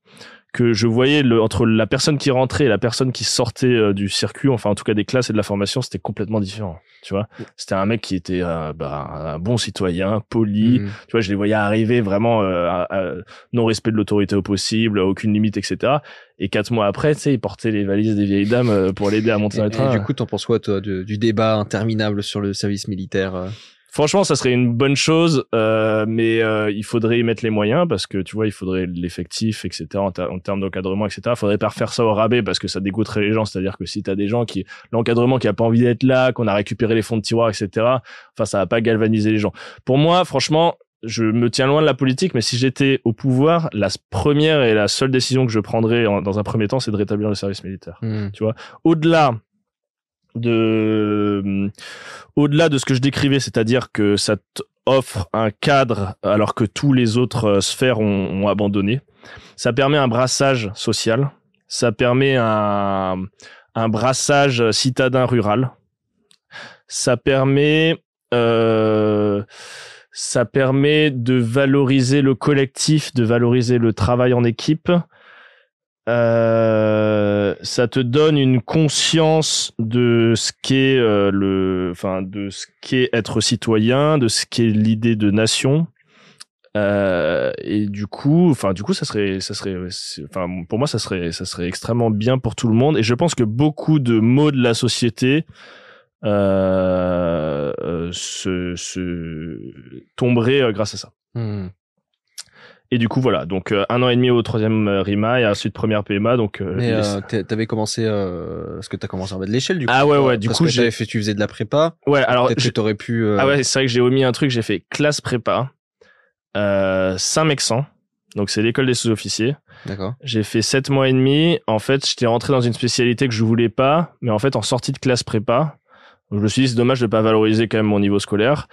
que je voyais le, entre la personne qui rentrait et la personne qui sortait euh, du circuit, enfin en tout cas des classes et de la formation, c'était complètement différent. Tu vois, c'était un mec qui était euh, bah, un bon citoyen, poli, Mhm. tu vois, je les voyais arriver vraiment euh, à- à non respect de l'autorité au possible, à aucune limite, etc. Et quatre mois après, tu sais, ils portaient les valises des vieilles dames euh, pour l'aider à monter dans le train. et du coup, t'en penses quoi, toi, du débat interminable sur le service militaire Franchement, ça serait une bonne chose, euh, mais euh, il faudrait y mettre les moyens parce que tu vois, il faudrait l'effectif, etc. En, ter- en termes d'encadrement, etc. Il faudrait pas refaire ça au rabais parce que ça dégoûterait les gens. C'est-à-dire que si t'as des gens qui l'encadrement qui a pas envie d'être là, qu'on a récupéré les fonds de tiroir, etc. Enfin, ça va pas galvaniser les gens. Pour moi, franchement, je me tiens loin de la politique, mais si j'étais au pouvoir, la première et la seule décision que je prendrais en- dans un premier temps, c'est de rétablir le service militaire Mhm. au-delà de euh, au-delà de ce que je décrivais, c'est-à-dire que ça offre un cadre alors que tous les autres euh, sphères ont, ont abandonné. Ça permet un brassage social, ça permet un, un brassage citadin rural, ça permet euh, ça permet de valoriser le collectif, de valoriser le travail en équipe. Euh, ça te donne une conscience de ce qu'est euh, le, enfin de ce qu'est être citoyen, de ce qu'est l'idée de nation. Euh, et du coup, enfin du coup, ça serait, ça serait, enfin pour moi, ça serait, ça serait extrêmement bien pour tout le monde. Et je pense que beaucoup de mots de la société euh, se, se tomberaient grâce à ça. Mhm. Et du coup, voilà. Donc, euh, un an et demi au troisième euh, RIMA et ensuite première PMA. Donc, euh, Mais euh, t'avais commencé, euh, est-ce que t'as commencé en bas de l'échelle du coup? Ah ouais, ouais, du Parce coup, t'avais fait, tu faisais de la prépa. ouais, alors, Peut-être que t'aurais pu. euh, ah ouais, c'est vrai que j'ai omis un truc. J'ai fait classe prépa, euh, Saint-Mexan. Donc, c'est l'école des sous-officiers. D'accord. J'ai fait sept mois et demi. En fait, j'étais rentré dans une spécialité que je voulais pas, mais en fait, en sortie de classe prépa, je me suis dit, c'est dommage de pas valoriser quand même mon niveau scolaire.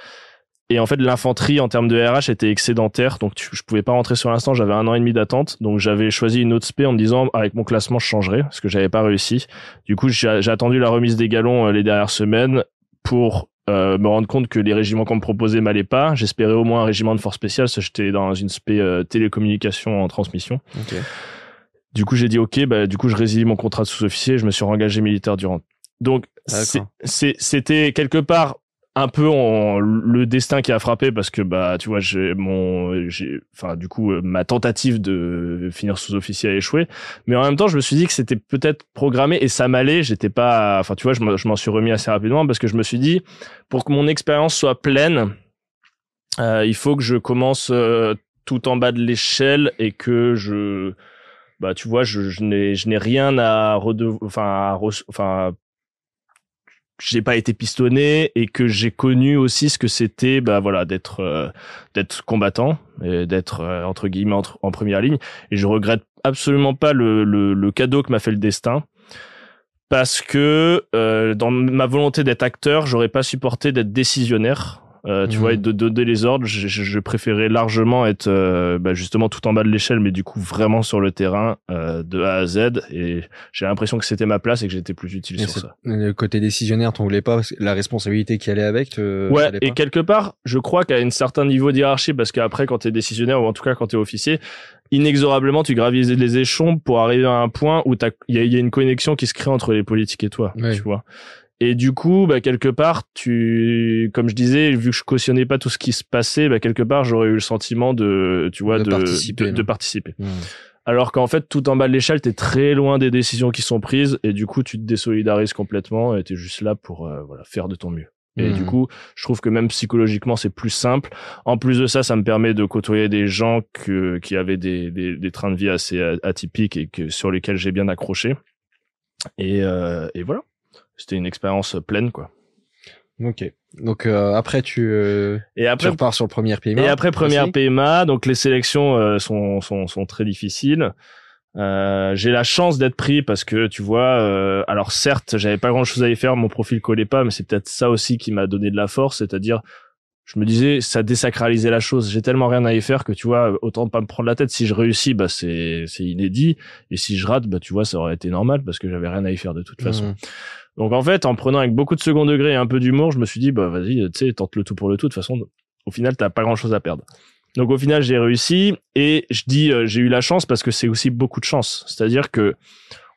Et en fait, l'infanterie en termes de RH était excédentaire, donc tu- je pouvais pas rentrer sur l'instant. J'avais un an et demi d'attente, donc j'avais choisi une autre spé en me disant avec mon classement je changerais, parce que j'avais pas réussi. Du coup, j'ai attendu la remise des galons euh, les dernières semaines pour euh, me rendre compte que les régiments qu'on me proposait m'allaient pas. J'espérais au moins un régiment de force spéciale, parce que j'étais dans une spé euh, télécommunication en transmission. Du coup, j'ai dit OK, bah, du coup, je résilie mon contrat de sous-officier, je me suis engagé militaire durant. Donc, c'était quelque part un peu en- le destin qui a frappé parce que bah tu vois j'ai mon j'ai enfin du coup euh, ma tentative de finir sous-officier a échoué. Mais en même temps je me suis dit que c'était peut-être programmé et ça m'allait. J'étais pas enfin tu vois je m'en- suis remis assez rapidement parce que je me suis dit pour que mon expérience soit pleine euh, il faut que je commence euh, tout en bas de l'échelle et que je bah tu vois je, n'ai je n'ai rien à enfin à enfin j'ai pas été pistonné et que j'ai connu aussi ce que c'était bah voilà d'être euh, d'être combattant et d'être euh, entre guillemets en première ligne. Et je regrette absolument pas le, le, le cadeau que m'a fait le destin parce que euh, dans ma volonté d'être acteur j'aurais pas supporté d'être décisionnaire euh, tu Mhm. vois et de donner les ordres je, je, je préférais largement être euh, bah, justement tout en bas de l'échelle mais du coup vraiment sur le terrain euh, de A à Z et j'ai l'impression que c'était ma place et que j'étais plus utile Et sur ça Le côté décisionnaire, t'en voulais pas la responsabilité qui allait avec. te- Ouais, et quelque part, je crois qu'à un certain niveau de hiérarchie, parce qu'après, quand t'es décisionnaire, ou en tout cas quand t'es officier, inexorablement, tu gravises les échelons pour arriver à un point où il y y a une connexion qui se crée entre les politiques et toi, Ouais. tu vois. Et du coup, bah, quelque part, tu, comme je disais, vu que je cautionnais pas tout ce qui se passait, bah, quelque part, j'aurais eu le sentiment de, tu vois, De de, participer, de, non de participer. Alors qu'en fait, tout en bas de l'échelle, t'es très loin des décisions qui sont prises, et du coup, tu te désolidarises complètement, et t'es juste là pour, euh, voilà, faire de ton mieux. Et Mhm. du coup, je trouve que même psychologiquement, c'est plus simple. En plus de ça, ça me permet de côtoyer des gens que, qui avaient des, des, des trains de vie assez atypiques et que, sur lesquels j'ai bien accroché. Et, euh, et voilà. C'était une expérience pleine, quoi. Ok. Donc euh, après, tu, euh, Et tu après, repars sur le premier PMA. et après première. PMA, donc les sélections euh, sont, sont, sont très difficiles. Euh, j'ai la chance d'être pris parce que tu vois, euh, alors certes, j'avais pas grand chose à y faire, mon profil collait pas, mais c'est peut-être ça aussi qui m'a donné de la force, c'est-à-dire, je me disais, ça désacralisait la chose. J'ai tellement rien à y faire que tu vois, autant pas me prendre la tête. Si je réussis, bah c'est c'est inédit, et si je rate, bah tu vois, ça aurait été normal parce que j'avais rien à y faire de toute façon. Mhm. Donc en fait, en prenant avec beaucoup de second degré et un peu d'humour, je me suis dit bah vas-y, tu sais, tente le tout pour le tout. De toute façon, au final, t'as pas grand chose à perdre. Donc au final, j'ai réussi et je dis euh, j'ai eu la chance parce que c'est aussi beaucoup de chance. C'est-à-dire que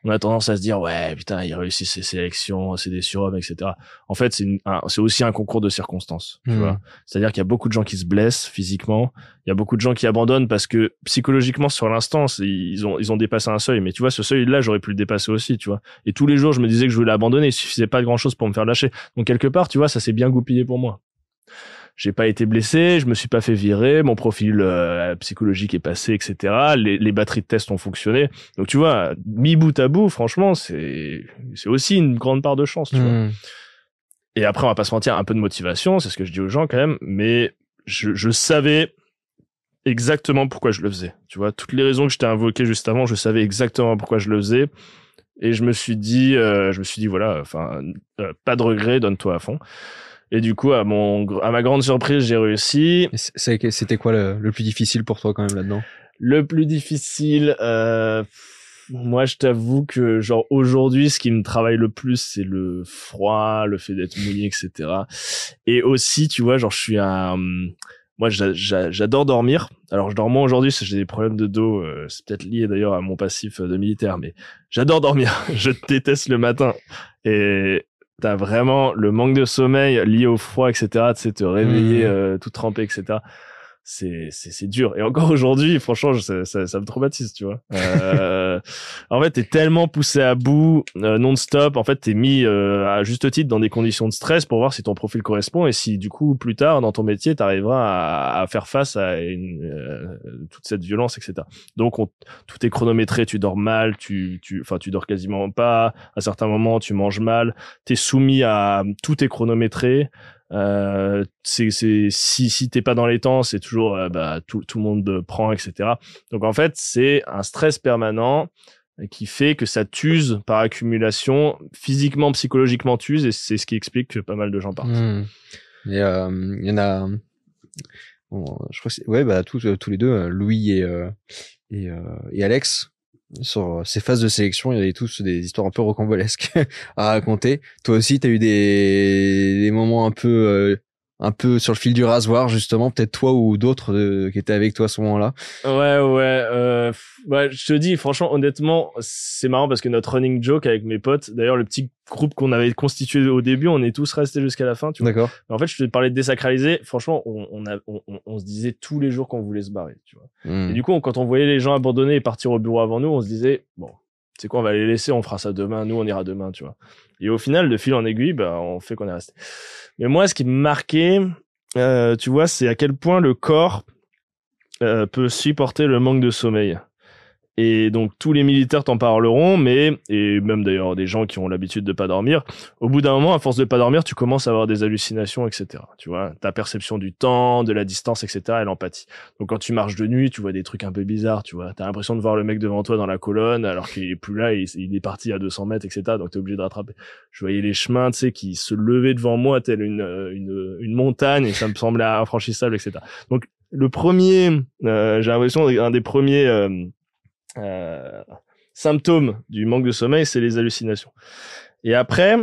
on a tendance à se dire ouais putain il réussit ses sélections, c'est des surhommes, etc. En fait, c'est un- c'est aussi un concours de circonstances. Tu Mhm. vois. C'est-à-dire qu'il y a beaucoup de gens qui se blessent physiquement, il y a beaucoup de gens qui abandonnent parce que psychologiquement sur l'instant ils ont ils ont dépassé un seuil. Mais tu vois ce seuil-là j'aurais pu le dépasser aussi. Tu vois. Et tous les jours, je me disais que je voulais abandonner. Il suffisait pas de grand chose pour me faire lâcher. Donc, quelque part, tu vois, ça s'est bien goupillé pour moi. J'ai pas été blessé, je me suis pas fait virer, mon profil euh, psychologique est passé, etc. Les, les batteries de test ont fonctionné. Donc, tu vois, mi bout à bout, franchement, c'est, c'est aussi une grande part de chance, tu vois. Mhm. Et après, on va pas se mentir, un peu de motivation, c'est ce que je dis aux gens quand même, mais je, je savais exactement pourquoi je le faisais. Tu vois, toutes les raisons que je t'ai invoquées juste avant, je savais exactement pourquoi je le faisais. Et je me suis dit, euh, je me suis dit, voilà, enfin, euh, pas de regret, donne-toi à fond. Et du coup, à mon, à ma grande surprise, j'ai réussi. C'était quoi le, le plus difficile pour toi quand même là-dedans? Le plus difficile, euh, moi, je t'avoue que, genre, aujourd'hui, ce qui me travaille le plus, c'est le froid, le fait d'être mouillé, etc. Et aussi, tu vois, genre, je suis un, moi, j'a- j'a- j'adore dormir. Alors, je dors moins aujourd'hui parce que j'ai des problèmes de dos. euh, c'est peut-être lié d'ailleurs à mon passif de militaire, mais j'adore dormir. je déteste le matin. Et t'as vraiment le manque de sommeil lié au froid, etc. Tu sais, te réveiller, Mhm. euh, tout trempé, etc c'est c'est dur. Et encore aujourd'hui franchement ça, ça, ça me traumatise tu vois. Euh, en fait t'es tellement poussé à bout euh, non-stop. En fait t'es mis euh, à juste titre dans des conditions de stress pour voir si ton profil correspond. Et si du coup plus tard dans ton métier t'arriveras à, à faire face à une, euh, toute cette violence etc donc on, tout est chronométré. Tu dors mal tu tu enfin tu dors quasiment pas. À certains moments tu manges mal. T'es soumis à tout est chronométré euh, c'est si si t'es pas dans les temps c'est toujours euh, bah tout tout le monde prend etc donc en fait c'est un stress permanent qui fait que ça t'use par accumulation. Physiquement psychologiquement t'use et c'est ce qui explique que pas mal de gens partent. Euh, il y en a bon, je crois que ouais bah tous tous les deux Louis et et, et Alex sur ces phases de sélection, il y avait tous des histoires un peu rocambolesques à raconter. Toi aussi, tu as eu des, des moments un peu un peu sur le fil du rasoir justement peut-être toi ou d'autres euh, qui étaient avec toi à ce moment-là. Ouais ouais euh, ouais je te dis franchement honnêtement c'est marrant parce que notre running joke avec mes potes d'ailleurs le petit groupe qu'on avait constitué au début on est tous restés jusqu'à la fin tu vois. D'accord. En fait je te parlais de désacraliser. Franchement on on, a, on, on, se disait tous les jours qu'on voulait se barrer tu vois. Hmm. et du coup quand on voyait les gens abandonner et partir au bureau avant nous on se disait bon c'est quoi on va les laisser on fera ça demain nous on ira demain tu vois et au final de fil en aiguille bah on fait qu'on est resté mais moi, ce qui me marquait, euh, tu vois, c'est à quel point le corps euh, peut supporter le manque de sommeil. Et donc tous les militaires t'en parleront, mais et même d'ailleurs des gens qui ont l'habitude de pas dormir. Au bout d'un moment, à force de pas dormir, tu commences à avoir des hallucinations, etc. Tu vois, ta perception du temps, de la distance, etc. Elle empathie. Donc quand tu marches de nuit, tu vois des trucs un peu bizarres. Tu vois, t'as l'impression de voir le mec devant toi dans la colonne alors qu'il est plus là, il, est parti à 200 mètres, etc. Donc t'es obligé de rattraper. Je voyais les chemins, tu sais, qui se levaient devant moi telle une une, une montagne et ça me semblait infranchissable, etc. Donc le premier, euh, j'ai l'impression un des premiers euh, euh, symptôme du manque de sommeil, c'est les hallucinations. Et après,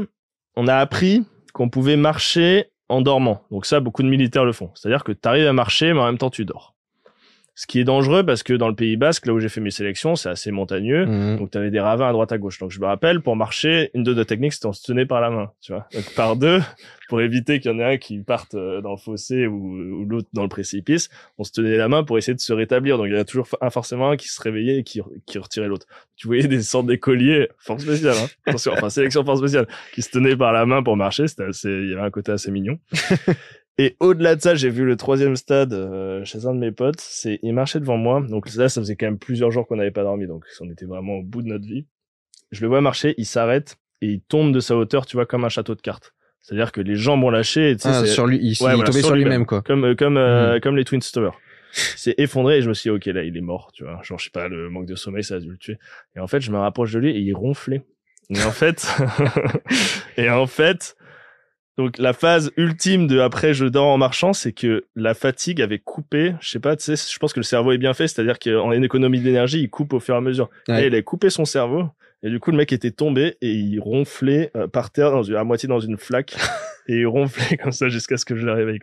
on a appris qu'on pouvait marcher en dormant. Donc ça, beaucoup de militaires le font. C'est-à-dire que tu arrives à marcher, mais en même temps, tu dors. Ce qui est dangereux parce que dans le Pays Basque, là où j'ai fait mes sélections, c'est assez montagneux. Mhm. Donc tu avais des ravins à droite à gauche. Donc je me rappelle, pour marcher, une de nos techniques, c'était on se tenait par la main, tu vois. Donc par deux, pour éviter qu'il y en ait un qui parte euh, dans le fossé ou, ou l'autre dans le précipice, on se tenait la main pour essayer de se rétablir. Donc il y a toujours un forcément un qui se réveillait et qui, qui retirait l'autre. Tu voyais des sortes d'écoliers, force spéciale, hein. attention, enfin sélection force spéciale, qui se tenaient par la main pour marcher. C'était assez, il y avait un côté assez mignon. Et au-delà de ça, j'ai vu le troisième stade euh, chez un de mes potes. C'est, il marchait devant moi. Donc là, ça faisait quand même plusieurs jours qu'on n'avait pas dormi. Donc on était vraiment au bout de notre vie. Je le vois marcher, il s'arrête et il tombe de sa hauteur, tu vois, comme un château de cartes. C'est-à-dire que les jambes ont lâché. Et, ah, sur lui il, Ouais, il voilà, tombait sur sur lui-même. lui-même quoi comme euh, comme euh, Mhm. comme les Twin Towers. C'est effondré et je me suis dit ok là il est mort tu vois genre je sais pas le manque de sommeil ça a dû le tuer et en fait je me rapproche de lui et il ronflait et en fait et en fait donc la phase ultime de après je dors en marchant c'est que la fatigue avait coupé je sais pas tu sais je pense que le cerveau est bien fait c'est-à-dire qu'en économie d'énergie il coupe au fur et à mesure Ouais. et il a coupé son cerveau et du coup le mec était tombé et il ronflait euh, par terre dans une, à moitié dans une flaque et il ronflait comme ça jusqu'à ce que je le réveille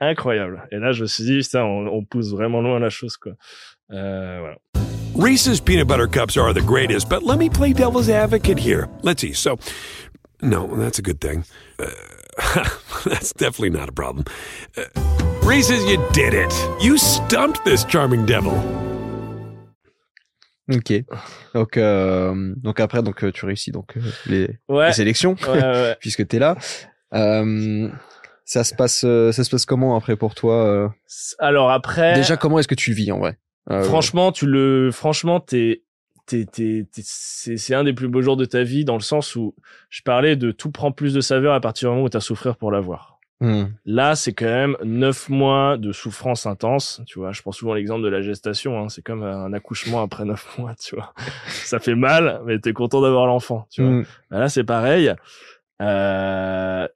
incroyable. Et là, je me suis dit, putain, on, on pousse vraiment loin la chose, quoi. Euh, voilà. Reese's peanut butter cups are the greatest, but let me play devil's advocate here. Let's see. So, no, that's a good thing. Uh, that's definitely not a problem. Uh, Reese's, you did it. You stumped this charming devil. ok donc euh, donc après donc euh, tu réussis donc euh, les, Ouais, les sélections ouais, ouais. puisque t'es là euh, ça se passe euh, ça se passe comment après pour toi Alors après, déjà comment est-ce que tu vis en vrai? Euh, franchement, tu le, franchement, t'es- c'est, c'est un des plus beaux jours de ta vie dans le sens où je parlais de tout prend plus de saveur à partir du moment où t'as souffert pour l'avoir. hmm. Là, c'est quand même neuf mois de souffrance intense. Tu vois, je prends souvent l'exemple de la gestation. Hein. C'est comme un accouchement après neuf mois. Tu vois, ça fait mal, mais t'es content d'avoir l'enfant. Tu vois. Hmm. Bah Là, c'est pareil. Euh,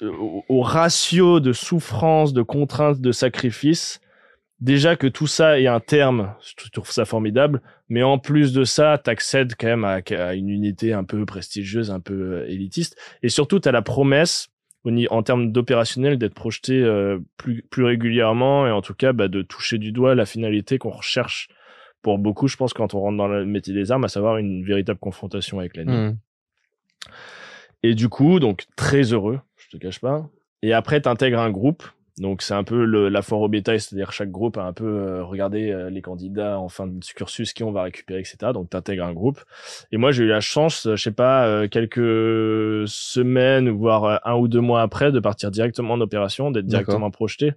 au, au ratio de souffrance, de contraintes, de sacrifice, déjà que tout ça ait un terme, je trouve ça formidable. Mais en plus de ça, t'accèdes quand même à, à une unité un peu prestigieuse, un peu euh, élitiste. Et surtout, t'as la promesse, en termes d'opérationnel, d'être projeté euh, plus, plus régulièrement et en tout cas bah, de toucher du doigt la finalité qu'on recherche pour beaucoup, je pense, quand on rentre dans le métier des armes, à savoir une véritable confrontation avec l'ennemi. Hmm. Et du coup, donc très heureux, je te cache pas. Et après, t'intègres un groupe. Donc c'est un peu le, la foire au bétail, c'est-à-dire chaque groupe a un peu euh, regardé euh, les candidats en fin de cursus qui on va récupérer, etc. Donc t'intègres un groupe. Et moi j'ai eu la chance, euh, je sais pas, euh, quelques semaines voire euh, un ou deux mois après, de partir directement en opération, d'être directement projeté.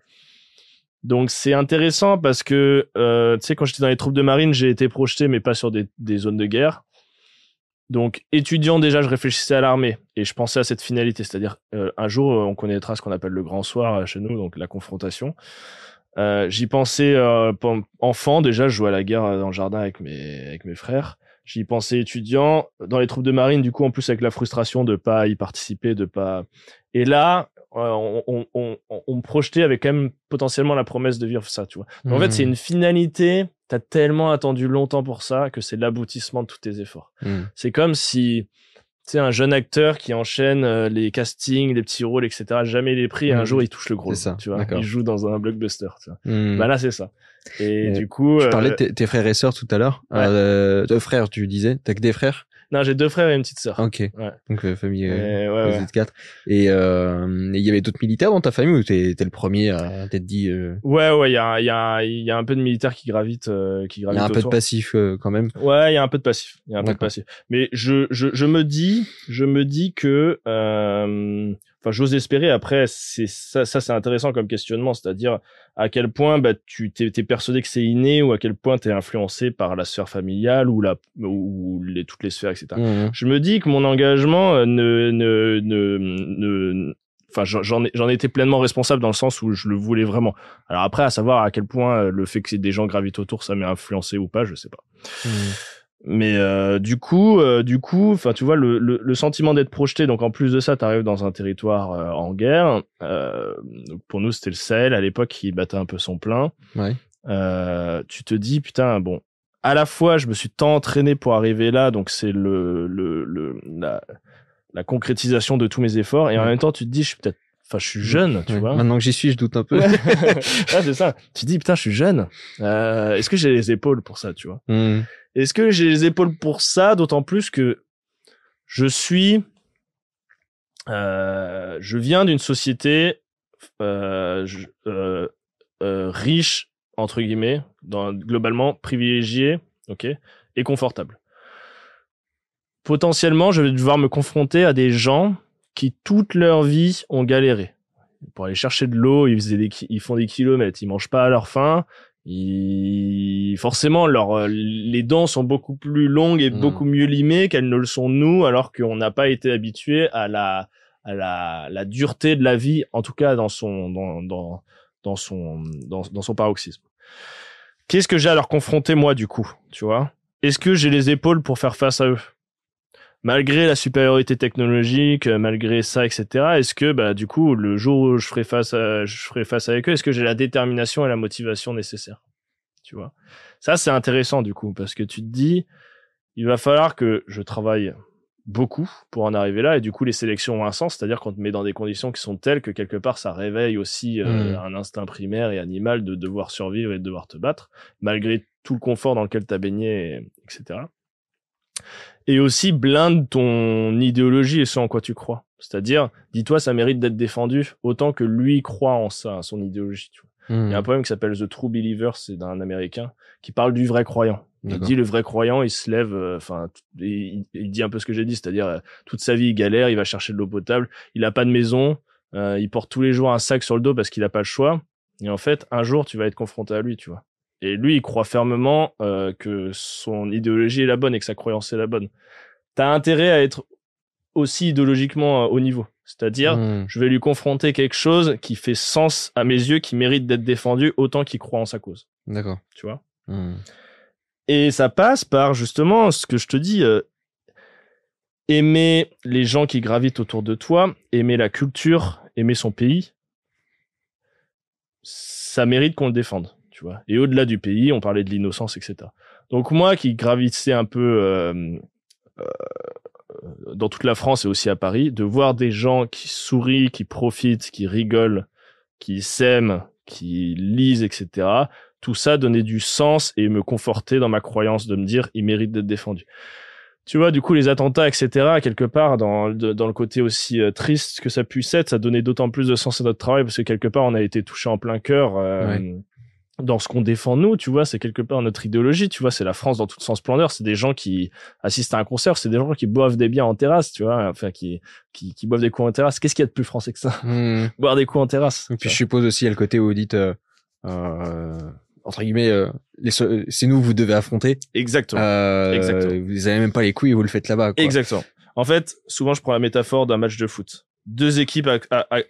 Donc c'est intéressant parce que euh, tu sais quand j'étais dans les troupes de marine, j'ai été projeté mais pas sur des, des zones de guerre. Donc, étudiant déjà, je réfléchissais à l'armée et je pensais à cette finalité, c'est-à-dire euh, un jour, euh, on connaîtra ce qu'on appelle le grand soir euh, chez nous, donc la confrontation. Euh, J'y pensais euh, enfant déjà, je jouais à la guerre euh, dans le jardin avec mes avec mes frères. J'y pensais étudiant dans les troupes de marine, du coup en plus avec la frustration de pas y participer, de pas. Et là, on, on, on, on me projetait avec quand même potentiellement la promesse de vivre ça, tu vois. Donc, En fait, c'est une finalité. T'as tellement attendu longtemps pour ça que c'est l'aboutissement de tous tes efforts. Mhm. C'est comme si, tu sais, un jeune acteur qui enchaîne euh, les castings, les petits rôles, etc. Jamais les prix. Et un Mhm. jour, il touche le gros. C'est ça, Tu vois. Il joue dans un blockbuster. Tu vois. Mhm. Bah là, c'est ça. Et Et du coup, Tu euh, parlais de tes, tes frères et sœurs tout à l'heure. Ouais. Euh, deux frères, tu disais. T'as que des frères? Non, j'ai deux frères et une petite sœur. Ok. Donc euh, famille. euh, Et ouais, vous ouais. êtes quatre. Et euh, et il y avait d'autres militaires dans ta famille ou t'es t'es le premier à t'être dit. euh, Ouais, ouais, il y a, y, a, y a un peu de militaires qui gravitent, qui Il y a un peu de passif quand même. Ouais, il y a un peu de passif. Il y a un peu de D'accord. passif. Mais je, je, je me dis, je me dis que, enfin, j'ose espérer. Après, c'est ça, ça c'est intéressant comme questionnement, c'est-à-dire à quel point bah tu t'es, t'es persuadé que c'est inné ou à quel point t'es influencé par la sphère familiale ou la ou les toutes les sphères, etc. Mhm. Je me dis que mon engagement euh, ne, ne, ne, ne enfin, j'en- j'en ai, j'en étais pleinement responsable dans le sens où je le voulais vraiment. Alors après, à savoir à quel point euh, le fait que des gens gravitent autour, ça m'ait influencé ou pas, je sais pas. Mhm. Mais euh, du coup, euh, du coup, enfin, tu vois, le, le, le sentiment d'être projeté. Donc, en plus de ça, tu arrives dans un territoire euh, en guerre. Euh, pour nous, c'était le Sahel à l'époque qui battait un peu son plein. Ouais. Euh, tu te dis, putain, bon, à la fois, je me suis tant entraîné pour arriver là, donc c'est le, le, le la, la concrétisation de tous mes efforts. Et en même temps, tu te dis, je suis peut-être, enfin, je suis jeune, tu Ouais. vois. Maintenant que j'y suis, je doute un peu. Ouais, c'est ça. Tu te dis, putain, je suis jeune. Euh, Est-ce que j'ai les épaules pour ça, tu vois? Mhm. est-ce que j'ai les épaules pour ça D'autant plus que je suis, euh, je viens d'une société euh, je- euh, euh, riche entre guillemets, dans, globalement privilégiée, ok, et confortable. Potentiellement, je vais devoir me confronter à des gens qui toute leur vie ont galéré pour aller chercher de l'eau. Ils faisaient des, ils font des kilomètres, ils mangent pas à leur faim. Ils... Forcément, leur, euh, les dents sont beaucoup plus longues et Mm. beaucoup mieux limées qu'elles ne le sont nous, alors qu'on n'a pas été habitué à la, à la, la dureté de la vie, en tout cas dans son, dans, dans, dans son, dans, dans son paroxysme. Qu'est-ce que j'ai à leur confronter moi du coup, tu vois? Est-ce que j'ai les épaules pour faire face à eux? Malgré la supériorité technologique, euh, malgré ça, etc. Est-ce que bah du coup le jour où je ferai face à, je ferai face avec eux, est-ce que j'ai la détermination et la motivation nécessaires Tu vois? Ça c'est intéressant du coup parce que tu te dis il va falloir que je travaille beaucoup pour en arriver là et du coup les sélections ont un sens c'est-à-dire qu'on te met dans des conditions qui sont telles que quelque part ça réveille aussi euh, Mm. un instinct primaire et animal de devoir survivre et de devoir te battre malgré tout le confort dans lequel tu as baigné et- etc et aussi blinde ton idéologie et ce en quoi tu crois c'est-à-dire dis-toi ça mérite d'être défendu autant que lui croit en ça son idéologie tu vois. Il y a un poème qui s'appelle The True Believer c'est d'un américain qui parle du vrai croyant il dit le vrai croyant, il se lève, euh, enfin, il, il dit un peu ce que j'ai dit, c'est-à-dire euh, toute sa vie il galère, il va chercher de l'eau potable, il a pas de maison, euh, il porte tous les jours un sac sur le dos parce qu'il a pas le choix. Et en fait, un jour, tu vas être confronté à lui, tu vois. Et lui, il croit fermement euh, que son idéologie est la bonne et que sa croyance est la bonne. T'as intérêt à être aussi idéologiquement euh, au niveau, c'est-à-dire Mhm. je vais lui confronter quelque chose qui fait sens à mes yeux, qui mérite d'être défendu autant qu'il croit en sa cause, D'accord. tu vois? Mhm. Et ça passe par justement ce que je te dis, euh, aimer les gens qui gravitent autour de toi, aimer la culture, aimer son pays. Ça mérite qu'on le défende, tu vois. Et au-delà du pays, on parlait de l'innocence, etc. Donc moi qui gravissais un peu euh, euh, dans toute la France et aussi à Paris, de voir des gens qui sourient, qui profitent, qui rigolent, qui s'aiment, qui lisent, etc tout ça donnait du sens et me confortait dans ma croyance de me dire il mérite d'être défendu. Tu vois, du coup, les attentats, etc., quelque part, dans, dans le côté aussi euh, triste que ça puisse être, ça donnait d'autant plus de sens à notre travail parce que quelque part, on a été touché en plein cœur euh, dans ce qu'on défend nous, tu vois, c'est quelque part notre idéologie, tu vois, c'est la France dans toute son splendeur, c'est des gens qui assistent à un concert, c'est des gens qui boivent des biens en terrasse, tu vois, enfin, qui, qui, qui boivent des coups en terrasse. Qu'est-ce qu'il y a de plus français que ça? Mhm. Boire des coups en terrasse. Et puis je suppose aussi il y a le côté où vous dites euh, euh, entre guillemets euh, c'est nous vous devez affronter. Exactement. Euh, Exactement. Vous avez même pas les couilles, vous le faites là-bas. Exactement. En fait, souvent, je prends la métaphore d'un match de foot. Deux équipes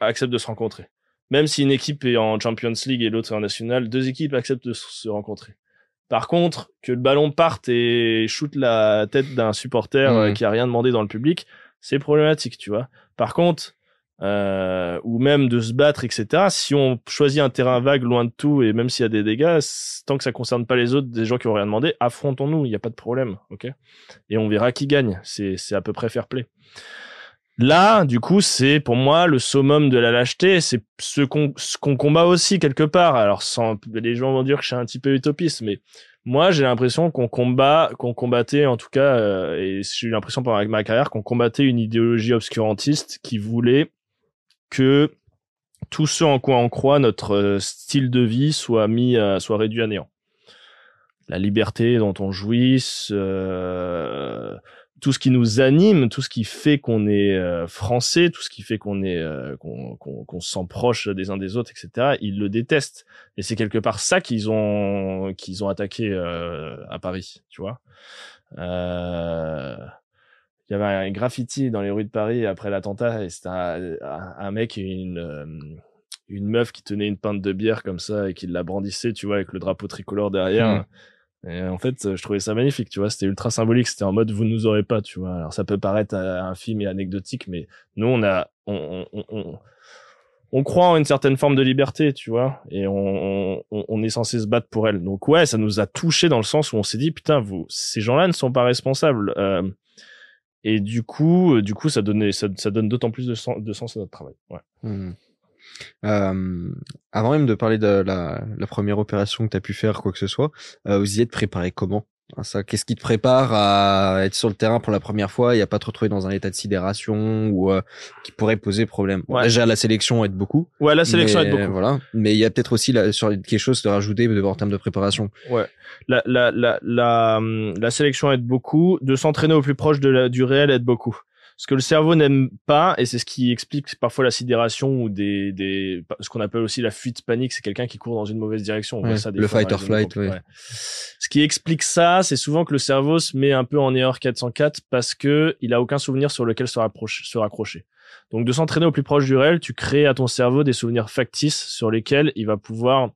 acceptent de se rencontrer. Même si une équipe est en Champions League et l'autre est en National, deux équipes acceptent de se rencontrer. Par contre, que le ballon parte et shoot la tête d'un supporter euh, Mhm. qui a rien demandé dans le public, c'est problématique, tu vois. Par contre, euh, ou même de se battre, etc. Si on choisit un terrain vague loin de tout et même s'il y a des dégâts, tant que ça concerne pas les autres, des gens qui ont rien demandé, affrontons-nous, il n'y a pas de problème, ok? Et on verra qui gagne. C'est c'est à peu près fair play. Là, du coup, c'est pour moi le summum de la lâcheté. C'est ce qu'on ce qu'on combat aussi quelque part. Alors, sans, les gens vont dire que je suis un petit peu utopiste, mais moi, j'ai l'impression qu'on combat, qu'on combattait en tout cas, euh, et j'ai eu l'impression pendant ma carrière qu'on combattait une idéologie obscurantiste qui voulait que tout ce en quoi on croit, notre euh, style de vie, soit mis, à, soit réduit à néant. La liberté dont on jouisse, euh, tout ce qui nous anime, tout ce qui fait qu'on est euh, français, tout ce qui fait qu'on est euh, qu'on qu'on se sent proche des uns des autres, etc. Ils le détestent. Et c'est quelque part ça qu'ils ont qu'ils ont attaqué euh, à Paris, tu vois. Il y avait un graffiti dans les rues de Paris après l'attentat et c'était un, un, mec et une une meuf qui tenait une pinte de bière comme ça et qui la brandissait, tu vois, avec le drapeau tricolore derrière. Mmh. Et en fait, je trouvais ça magnifique, tu vois. C'était ultra symbolique. C'était en mode vous nous aurez pas, tu vois. Alors ça peut paraître un film et anecdotique, mais nous on a, on, on, on, on croit en une certaine forme de liberté, tu vois, et on, on, est censé se battre pour elle. Donc ouais, ça nous a touché dans le sens où on s'est dit putain, vous, ces gens-là ne sont pas responsables. Euh, et du coup, du coup, ça donnait, ça, ça donne d'autant plus de sens, de sens à notre travail. Ouais. Mmh. Euh, avant même de parler de la, la première opération que tu as pu faire, quoi que ce soit, euh, vous y êtes préparé comment? Ça, qu'est-ce qui te prépare à être sur le terrain pour la première fois et à pas te retrouver dans un état de sidération ou euh, qui pourrait poser problème? Ouais. Déjà, la sélection aide beaucoup. Ouais, la sélection mais, aide beaucoup. Voilà. Mais il y a peut-être aussi la, sur quelque chose de rajouter en termes de préparation. Ouais. La, la, la, la, hum, la sélection aide beaucoup. De s'entraîner au plus proche de la, du réel aide beaucoup. Ce que le cerveau n'aime pas, et c'est ce qui explique parfois la sidération ou des, des ce qu'on appelle aussi la fuite panique, c'est quelqu'un qui court dans une mauvaise direction. On Ouais, voit ça des le fois fight or flight, ouais. ouais. Ce qui explique ça, c'est souvent que le cerveau se met un peu en erreur 404 parce que il a aucun souvenir sur lequel se, rapprocher, se raccrocher. Donc de s'entraîner au plus proche du réel, tu crées à ton cerveau des souvenirs factices sur lesquels il va pouvoir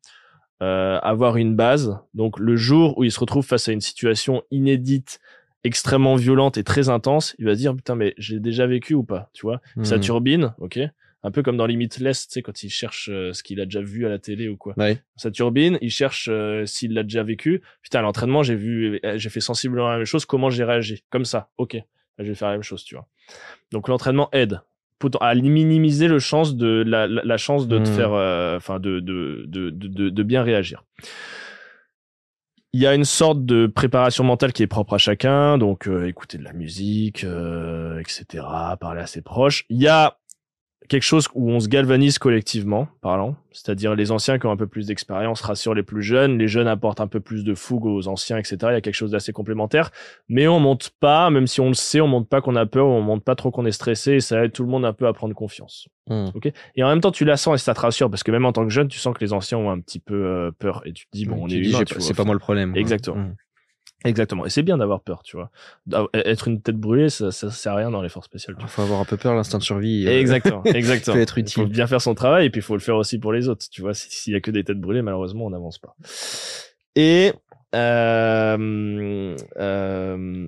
euh, avoir une base. Donc le jour où il se retrouve face à une situation inédite, extrêmement violente et très intense, il va se dire putain mais j'ai déjà vécu ou pas, tu vois Ça Mhm. turbine, ok un peu comme dans Limitless, tu sais, quand il cherche euh, ce qu'il a déjà vu à la télé ou quoi. Ouais. Ça turbine, il cherche euh, s'il l'a déjà vécu. Putain, à l'entraînement, j'ai vu, euh, j'ai fait sensiblement la même chose. Comment j'ai réagi Comme ça, ok. Je vais faire la même chose, tu vois. Donc l'entraînement aide à minimiser le chance de la, la, la chance de te Mhm. faire, euh, enfin de, de, de, de bien réagir. Il y a une sorte de préparation mentale qui est propre à chacun, donc euh, écouter de la musique, euh, etc., parler à ses proches. Il y a quelque chose où on se galvanise collectivement parlant, c'est-à-dire les anciens qui ont un peu plus d'expérience rassurent les plus jeunes, les jeunes apportent un peu plus de fougue aux anciens, etc. Il y a quelque chose d'assez complémentaire, mais on monte pas, même si on le sait, on monte pas qu'on a peur, on monte pas trop qu'on est stressé, et ça aide tout le monde un peu à prendre confiance. Mhm. Et en même temps, tu la sens et ça te rassure, parce que même en tant que jeune, tu sens que les anciens ont un petit peu euh, peur, et tu te dis bon, on est humain, c'est pas moi le problème. Exactement. Mhm. Exactement. Et c'est bien d'avoir peur, tu vois. D'av- Être une tête brûlée, ça, ça sert à rien dans spéciales. tu Il faut avoir un peu peur, l'instinct de survie. euh, Exactement, exactement. peut être Il faut utile. bien faire son travail et puis il faut le faire aussi pour les autres. Tu vois, Si- s'il y a que des têtes brûlées, malheureusement, on n'avance pas. Et euh, euh,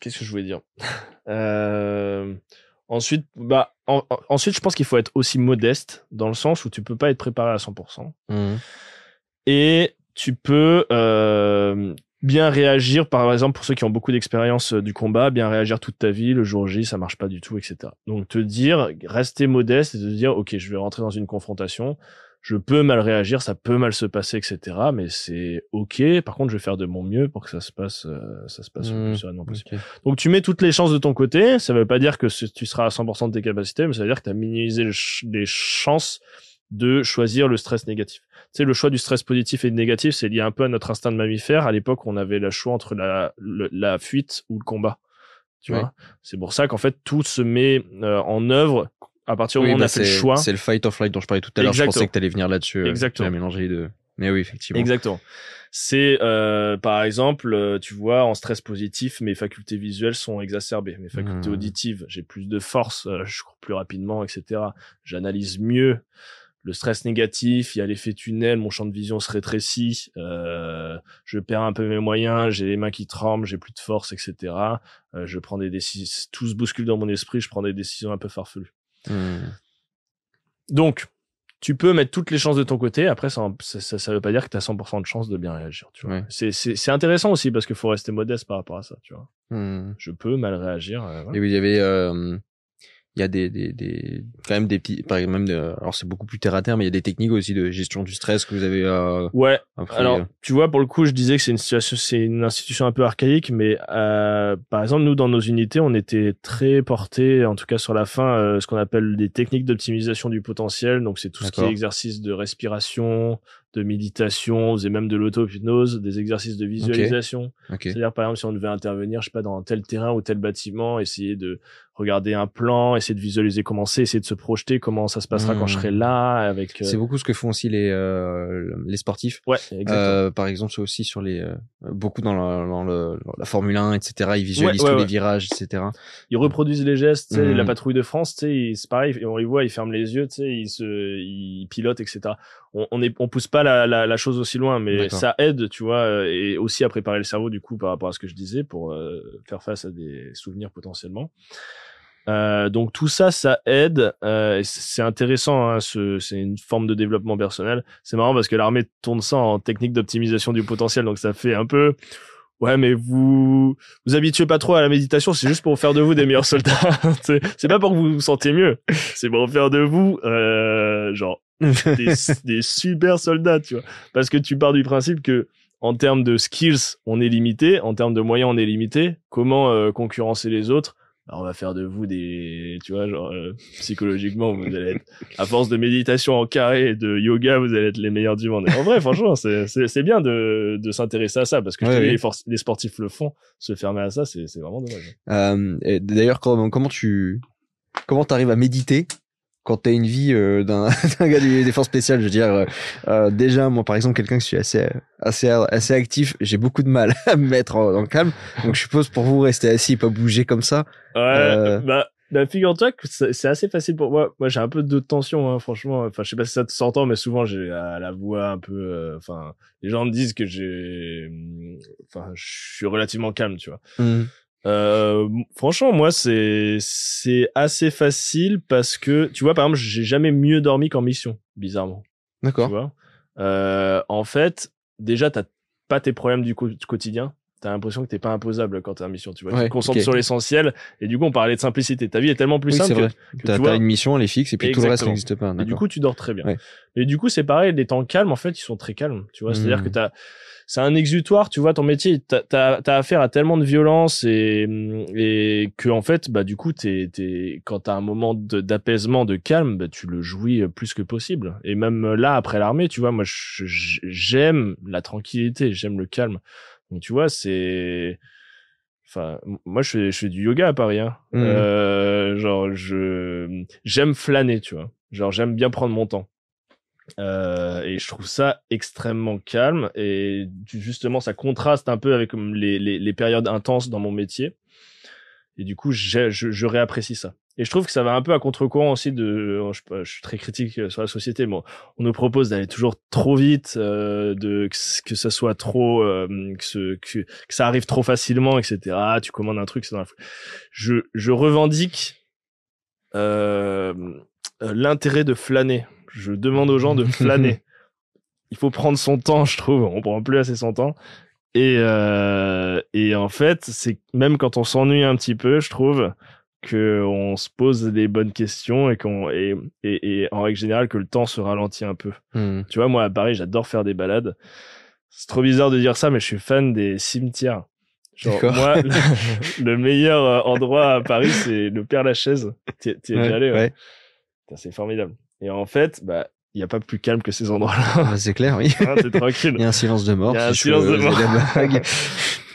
qu'est-ce que je voulais dire? Ensuite, bah, en- en- ensuite, je pense qu'il faut être aussi modeste dans le sens où tu peux pas être préparé à 100% Mhm. et tu peux euh, bien réagir, par exemple, pour ceux qui ont beaucoup d'expérience euh, du combat, bien réagir toute ta vie, le jour J, ça marche pas du tout, etc. Donc te dire, rester modeste et te dire, ok, je vais rentrer dans une confrontation, je peux mal réagir, ça peut mal se passer, etc. Mais c'est ok. Par contre, je vais faire de mon mieux pour que ça se passe, euh, ça se passe le Mhm. plus sereinement possible. Donc tu mets toutes les chances de ton côté. Ça veut pas dire que tu seras à 100% de tes capacités, mais ça veut dire que tu as minimisé le ch- les chances de choisir le stress négatif. Tu sais, le choix du stress positif et négatif, c'est lié un peu à notre instinct de mammifère. À l'époque, on avait le choix entre la, le- la fuite ou le combat. Tu Ouais. vois? C'est pour ça qu'en fait, tout se met euh, en œuvre à partir du Oui, moment où on bah, a fait le choix. C'est le fight or flight dont je parlais tout à l'heure. Je Exactement. pensais que t'allais venir là-dessus. euh, Exactement. Tu as mélangé les deux. Mais oui, effectivement. Exactement. C'est euh, par exemple, euh, tu vois, en stress positif, mes facultés visuelles sont exacerbées, mes facultés Mhm. auditives, j'ai plus de force, euh, je cours plus rapidement, etc. J'analyse mieux le stress négatif, il y a l'effet tunnel, mon champ de vision se rétrécit, euh, je perds un peu mes moyens, j'ai les mains qui tremblent, j'ai plus de force, etc. Euh, je prends des décisions, tout se bouscule dans mon esprit, je prends des décisions un peu farfelues. Hmm. Donc, tu peux mettre toutes les chances de ton côté. Après, ça, ça, ça veut pas dire que tu as 100% de chance de bien réagir. Tu vois. C'est, c'est, c'est intéressant aussi parce qu'il faut rester modeste par rapport à ça. Tu vois. Hmm. Je peux mal réagir. euh, voilà. Et oui, il y avait, euh, il y a des, des, des, quand même des petits, par exemple, même de, alors c'est beaucoup plus terre à terre, mais il y a des techniques aussi de gestion du stress que vous avez euh, Ouais. Alors, euh. tu vois, pour le coup, je disais que c'est une situation, c'est une institution un peu archaïque, mais euh, par exemple, nous, dans nos unités, on était très portés, en tout cas sur la fin, euh, ce qu'on appelle des techniques d'optimisation du potentiel. Donc, c'est tout ce qui est exercice de respiration, de méditation, on faisait même de l'auto-hypnose, des exercices de visualisation. ok. C'est-à-dire, par exemple, si on devait intervenir, je sais pas, dans tel terrain ou tel bâtiment, essayer de regarder un plan, essayer de visualiser comment c'est, essayer de se projeter comment ça se passera quand je Mmh. serai là, avec. euh, C'est beaucoup ce que font aussi les, euh, les sportifs. Ouais, exactement. Euh, par exemple, c'est aussi sur les, euh, beaucoup dans, la, dans le, dans la Formule 1, etc. Ils visualisent Ouais, ouais, tous les virages, etc. ils reproduisent les gestes, Mhm. la patrouille de France, c'est pareil, on les voit, ils ferment les yeux, ils se, ils pilotent, etc. On, on est, on pousse pas la, la, la chose aussi loin, mais ça aide, tu vois, euh, et aussi à préparer le cerveau, du coup, par rapport à ce que je disais, pour euh, faire face à des souvenirs potentiellement. Euh, donc tout ça, ça aide. Euh, c'est intéressant. Hein, ce, c'est une forme de développement personnel. C'est marrant parce que l'armée tourne ça en technique d'optimisation du potentiel. Donc ça fait un peu. Ouais, mais vous vous habituez pas trop à la méditation. C'est juste pour faire de vous des meilleurs soldats. c'est pas pour que vous vous sentiez mieux. C'est pour faire de vous euh, genre des, des super soldats, tu vois. Parce que tu pars du principe que en termes de skills, on est limité. En termes de moyens, on est limité. Comment euh, concurrencer les autres? On va faire de vous des, tu vois, genre euh, psychologiquement, vous allez être à force de méditation en carré et de yoga, vous allez être les meilleurs du monde. Et en vrai, franchement, c'est bien de de s'intéresser à ça parce que je Ouais, te dis, ouais. les, sportifs le font. Se fermer à ça, c'est c'est vraiment dommage. Euh, D'ailleurs, comment, comment tu comment t'arrives à méditer? Quand t'as une vie euh, d'un gars des, des forces spéciales Je veux dire, euh, euh, déjà, moi, par exemple, quelqu'un que je suis assez assez assez actif, j'ai beaucoup de mal à me mettre en- le calme. Donc, je suppose pour vous rester assis, et pas bouger comme ça. Ouais, Euh. bah, bah figure-toi que c'est assez facile pour moi. Moi, j'ai un peu de tension, hein, franchement. Enfin, je sais pas si ça te s'entend, mais souvent j'ai la, la voix un peu. euh, Enfin, les gens me disent que j'ai. hum, Enfin, je suis relativement calme, tu vois. Euh, franchement, moi, c'est c'est assez facile parce que tu vois, par exemple, j'ai jamais mieux dormi qu'en mission, bizarrement. Tu D'accord. vois? Euh, en fait, déjà, t'as pas tes problèmes du, co- du quotidien. T'as l'impression que t'es pas imposable quand t'es en mission. Tu vois, tu Ouais, te concentres sur l'essentiel. Et du coup, on parlait de simplicité. Ta vie est tellement plus Oui, simple vrai. que, que T'as tu t'as vois. une mission, elle est fixe, et puis tout le reste n'existe pas. Et du coup, tu dors très bien. Ouais. Et du coup, c'est pareil, les temps calmes, en fait, ils sont très calmes. Tu vois, c'est-à-dire que t'as, c'est un exutoire, tu vois, ton métier, t'as, t'as, t'as affaire à tellement de violence et, et que, en fait, bah, du coup, t'es, t'es, quand t'as un moment de- d'apaisement, de calme, bah, tu le jouis plus que possible. Et même là, après l'armée, tu vois, moi, j'aime la tranquillité, j'aime le calme. Donc, tu vois, c'est, Enfin, moi, je fais, je fais du yoga à Paris. Hein. Mhm. Euh, genre, je j'aime flâner, tu vois. Genre, j'aime bien prendre mon temps. Euh, et je trouve ça extrêmement calme. Et justement, ça contraste un peu avec comme, les, les, les périodes intenses dans mon métier. Et du coup, je, je réapprécie ça. Et je trouve que ça va un peu à contre-courant aussi de. Je, pas, je suis très critique euh, sur la société. Bon, on nous propose d'aller toujours trop vite, euh, de que, ça soit trop, euh, que, ce, que, que ça arrive trop facilement, etc. Tu commandes un truc, c'est dans la foule. Je, je revendique euh, euh, l'intérêt de flâner. Je demande aux gens de flâner. Il faut prendre son temps, je trouve. On prend plus assez son temps. Et, euh, et en fait, c'est même quand on s'ennuie un petit peu, je trouve que on se pose les bonnes questions et qu'on et, et, et en règle générale que le temps se ralentit un peu. Hmm. Tu vois, moi à Paris, j'adore faire des balades. C'est trop bizarre de dire ça, mais je suis fan des cimetières. Genre, moi, le, le meilleur euh, endroit à Paris, c'est le Père Lachaise. T'y es déjà allé, ouais. ouais. Putain, C'est formidable. Et en fait, bah, il n'y a pas plus calme que ces endroits-là. Bah, c'est clair, oui. Hein, T'es tranquille. Il y a un silence de mort. Il y a un si silence de mort.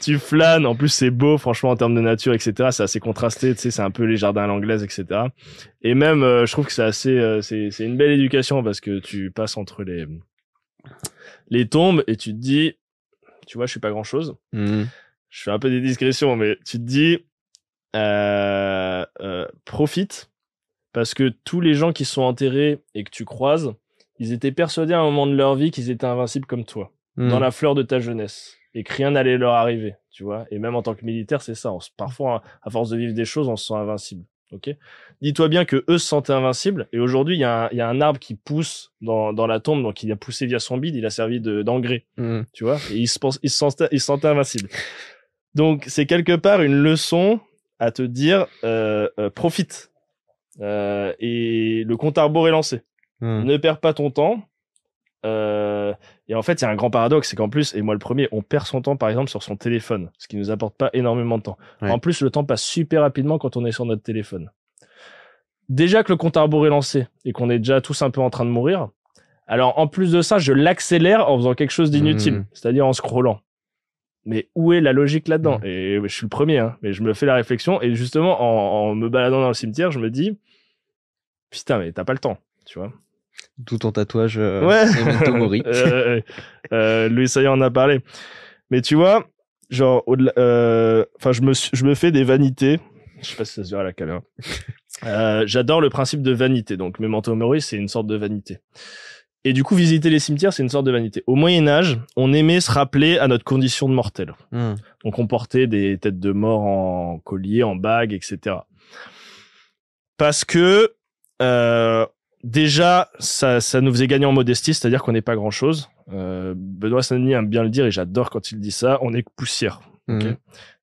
tu flânes. En plus, c'est beau, franchement, en termes de nature, etc. C'est assez contrasté. Tu sais, c'est un peu les jardins à l'anglaise, etc. Et même, euh, je trouve que c'est assez, euh, c'est, c'est une belle éducation parce que tu passes entre les, les tombes et tu te dis, tu vois, je suis pas grand chose. Hmm. Je fais un peu des discrétions, mais tu te dis, euh, profite parce que tous les gens qui sont enterrés et que tu croises, ils étaient persuadés à un moment de leur vie qu'ils étaient invincibles comme toi, Hmm. dans la fleur de ta jeunesse, et que rien n'allait leur arriver, tu vois. Et même en tant que militaire, c'est ça. On se- parfois, à force de vivre des choses, on se sent invincible. Ok? Dis-toi bien que eux se sentaient invincibles. Et aujourd'hui, il y, a un- il y a un arbre qui pousse dans, dans la tombe, donc il a poussé via son bide, il a servi de- d'engrais Hmm. tu vois, et ils se, pensent, ils se sentaient, ils se sentaient invincibles. Donc, c'est quelque part une leçon à te dire, euh, euh, profite. Euh, et le compte à rebours est lancé. Hmm. Ne perds pas ton temps. Euh, et en fait, il y a un grand paradoxe, c'est qu'en plus, et moi le premier, on perd son temps par exemple sur son téléphone, ce qui nous apporte pas énormément de temps. Ouais. En plus, le temps passe super rapidement quand on est sur notre téléphone. Déjà que le compte à rebours est lancé et qu'on est déjà tous un peu en train de mourir, alors en plus de ça, je l'accélère en faisant quelque chose d'inutile, Mhm. c'est-à-dire en scrollant. Mais où est la logique là-dedans Mhm. Et je suis le premier, hein, mais je me fais la réflexion et justement en, en me baladant dans le cimetière, je me dis putain, mais t'as pas le temps, tu vois. D'où ton tatouage euh, Ouais. Euh, Louis Saillant en a parlé. Mais tu vois, genre, euh, enfin, je me, je me fais des vanités. Je sais pas si ça se verra à la caméra. Euh, J'adore le principe de vanité. Donc, Memento Mori, c'est une sorte de vanité. Et du coup, visiter les cimetières, c'est une sorte de vanité. Au Moyen Âge, on aimait se rappeler à notre condition de mortel. Hmm. Donc on portait des têtes de mort en collier, en bague, etc. Parce que euh, déjà, ça, ça nous faisait gagner en modestie, c'est-à-dire qu'on n'est pas grand-chose. Euh, Benoît Saint-Denis aime bien le dire et j'adore quand il dit ça. On est poussière. Hmm.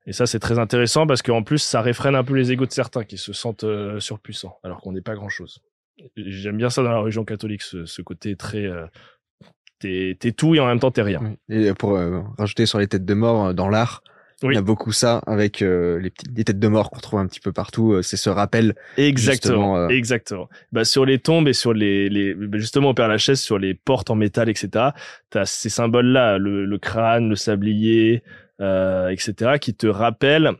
Et ça, c'est très intéressant parce qu'en plus, ça réfrène un peu les égos de certains qui se sentent euh, surpuissants, alors qu'on n'est pas grand-chose. J'aime bien ça dans la religion catholique, ce, ce côté très... euh, t'es tout et en même temps t'es rien. Et pour euh, rajouter sur les têtes de mort euh, dans l'art, Oui. il y a beaucoup ça avec euh, les petites les têtes de mort qu'on trouve un petit peu partout. euh, c'est ce rappel. Exactement, euh, exactement. Bah, sur les tombes et sur les, les bah, justement au Père Lachaise, sur les portes en métal, etc. T'as ces symboles-là, le, le crâne, le sablier, euh, etc., qui te rappellent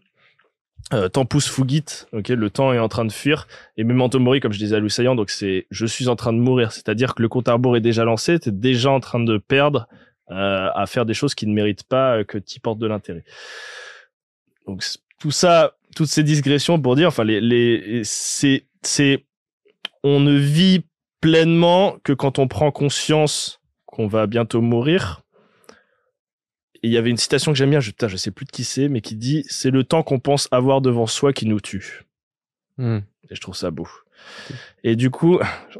euh, Tempus fugit, ok, le temps est en train de fuir. Et Memento Mori, comme je disais à Louis Saillant, donc c'est je suis en train de mourir, c'est-à-dire que le compte à rebours est déjà lancé, t'es déjà en train de perdre à faire des choses qui ne méritent pas euh, que tu portes de l'intérêt. Donc tout ça, toutes ces digressions pour dire, enfin les, les c'est c'est on ne vit pleinement que quand on prend conscience qu'on va bientôt mourir. Et il y avait une citation que j'aime bien, je, putain, je sais plus de qui c'est, mais qui dit c'est le temps qu'on pense avoir devant soi qui nous tue. Hmm. Et je trouve ça beau. Et du coup,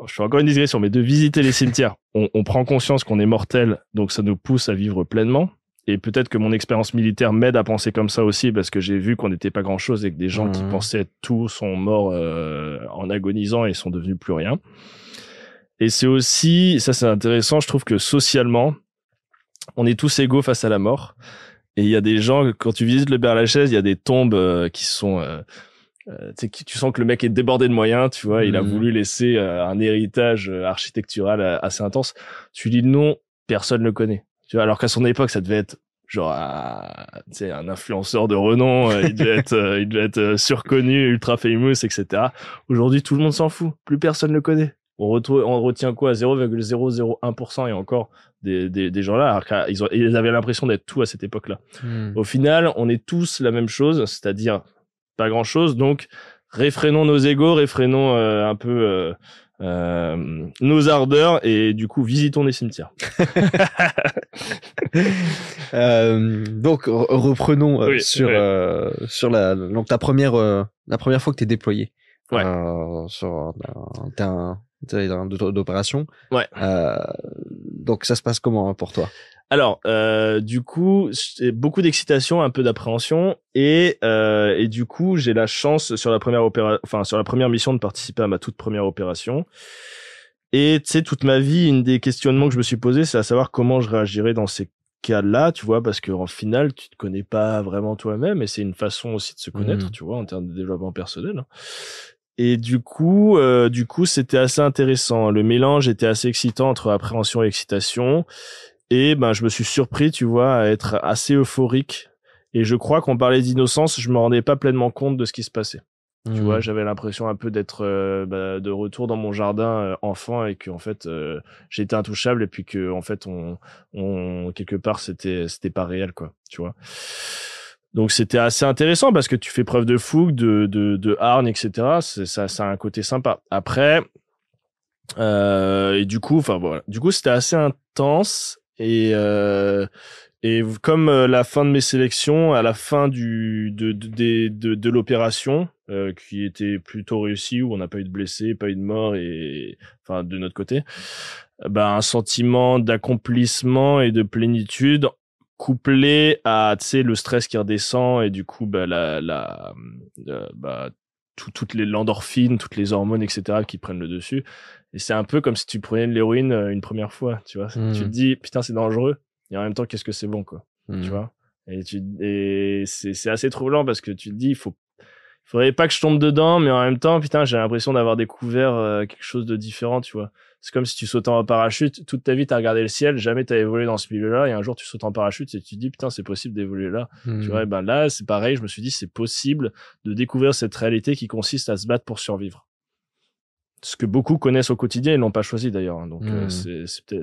je fais encore une digression, mais de visiter les cimetières, on, on prend conscience qu'on est mortel, donc ça nous pousse à vivre pleinement. Et peut-être que mon expérience militaire m'aide à penser comme ça aussi, parce que j'ai vu qu'on n'était pas grand-chose et que des gens qui Mhm. pensaient être tout sont morts euh, en agonisant et sont devenus plus rien. Et c'est aussi, ça c'est intéressant, je trouve que socialement, on est tous égaux face à la mort. Et il y a des gens, quand tu visites le Père Lachaise, il y a des tombes euh, qui sont... euh, euh, tu sens que le mec est débordé de moyens, tu vois, il a Mhm. voulu laisser euh, un héritage euh, architectural euh, assez intense. Tu lis le nom, personne le connaît. Tu vois, alors qu'à son époque, ça devait être genre sais, un influenceur de renom, euh, il devait être, il devait être surconnu, ultra famous, etc. Aujourd'hui, tout le monde s'en fout, plus personne le connaît. On, retrouve, on retient quoi? 0,001% et encore des, des, des gens là, alors qu'ils ils avaient l'impression d'être tout à cette époque-là. Hmm. Au final, on est tous la même chose, c'est-à-dire pas grand-chose. Donc, réfrénons nos égos, réfrénons euh, un peu euh, euh, nos ardeurs et du coup, visitons les cimetières. Euh, donc re- reprenons euh, Oui, sur ouais. euh, sur la donc ta première euh, la première fois que t'es déployé Ouais. euh, sur un d'opération. Ouais. Euh, donc ça se passe comment hein, pour toi? Alors, euh, du coup, beaucoup d'excitation, un peu d'appréhension, et euh, et du coup, j'ai la chance sur la première opéra, enfin sur la première mission de participer à ma toute première opération. Et tu sais, toute ma vie, une des questionnements que je me suis posé, c'est à savoir comment je réagirais dans ces cas-là, tu vois, parce qu'en final, tu te connais pas vraiment toi-même, et c'est une façon aussi de se connaître, Mhm. tu vois, en termes de développement personnel. hein. Et du coup, euh, du coup, c'était assez intéressant. Le mélange était assez excitant entre appréhension et excitation. Et ben, je me suis surpris, tu vois, à être assez euphorique. Et je crois qu'on parlait d'innocence, je me rendais pas pleinement compte de ce qui se passait. Tu vois, j'avais l'impression un peu d'être euh, bah, de retour dans mon jardin euh, enfant et que en fait euh, j'étais intouchable et puis que en fait on, on quelque part c'était c'était pas réel quoi, tu vois. Donc c'était assez intéressant parce que tu fais preuve de fougue, de de, de hargne, etc. C'est- Ça ça a un côté sympa. Après Euh, et du coup, enfin voilà, du coup c'était assez intense et euh, et comme euh, la fin de mes sélections, à la fin du de de de, de, l'opération euh, qui était plutôt réussie où on n'a pas eu de blessés, pas eu de morts et enfin de notre côté, bah un sentiment d'accomplissement et de plénitude couplé à le stress qui redescend et du coup bah la la euh, bah tout, toutes les l'endorphine, toutes les hormones etc qui prennent le dessus et c'est un peu comme si tu prenais de l'héroïne euh, une première fois, tu vois. Tu te Hmm. dis, putain, c'est dangereux. Et en même temps, qu'est-ce que c'est bon, quoi. Hmm. Tu vois. Et, tu, et c'est, assez troublant parce que tu te dis, il faut, faudrait pas que je tombe dedans, mais en même temps, putain, j'ai l'impression d'avoir découvert euh, quelque chose de différent, tu vois. C'est comme si tu sautais en parachute. Toute ta vie, t'as regardé le ciel, jamais t'as évolué dans ce milieu-là, et un jour, tu sautes en parachute et tu te dis, putain, c'est possible d'évoluer là. Hmm. Tu vois, et ben là, c'est pareil. Je me suis dit, c'est possible de découvrir cette réalité qui consiste à se battre pour survivre. Ce que beaucoup connaissent au quotidien, ils l'ont pas choisi d'ailleurs. hein, donc, euh, Mm. c'est,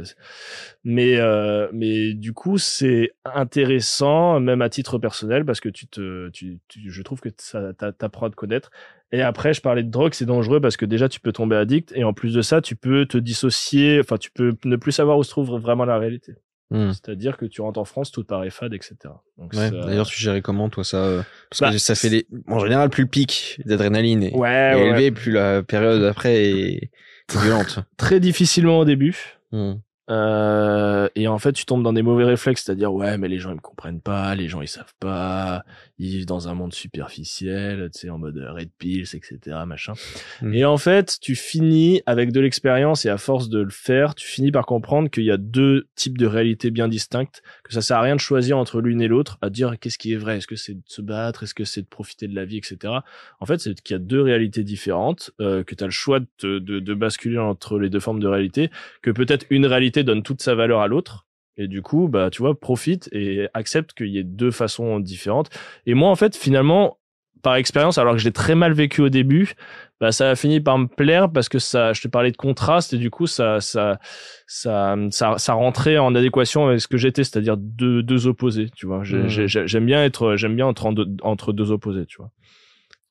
mais, euh, mais du coup, c'est intéressant, même à titre personnel, parce que tu te, tu, tu- je trouve que ça t'a- t'apprends à te connaître. Et après, je parlais de drogue, c'est dangereux parce que déjà, tu peux tomber addict, et en plus de ça, tu peux te dissocier. Enfin, tu peux ne plus savoir où se trouve vraiment la réalité. Hmm. C'est-à-dire que tu rentres en France, tout paraît fade, etc. Ouais. ça- D'ailleurs, tu gérais comment toi ça euh, Parce Bah, que ça fait des... en général plus le pic d'adrénaline est, Ouais, est ouais, élevé, plus la période après est est violente. très difficilement au début. Hmm. Euh, et en fait, tu tombes dans des mauvais réflexes, c'est-à-dire ouais, mais les gens ils me comprennent pas, les gens ils savent pas, ils vivent dans un monde superficiel, tu sais, en mode euh, red pills, etc., machin. Mm. Et en fait, tu finis avec de l'expérience et à force de le faire, tu finis par comprendre qu'il y a deux types de réalités bien distinctes, que ça sert à rien de choisir entre l'une et l'autre, à dire qu'est-ce qui est vrai, est-ce que c'est de se battre, est-ce que c'est de profiter de la vie, etc. En fait, c'est qu'il y a deux réalités différentes, euh, que tu as le choix de, te- de, de basculer entre les deux formes de réalité, que peut-être une réalité donne toute sa valeur à l'autre. Et du coup, bah, tu vois, profite et accepte qu'il y ait deux façons différentes. Et moi, en fait, finalement, par expérience, alors que j'ai très mal vécu au début, bah, ça a fini par me plaire parce que ça, je te parlais de contraste et du coup, ça, ça, ça, ça, ça rentrait en adéquation avec ce que j'étais, c'est-à-dire deux, deux opposés, tu vois. J'ai- J'aime bien être, j'aime bien être en deux- entre deux opposés, tu vois.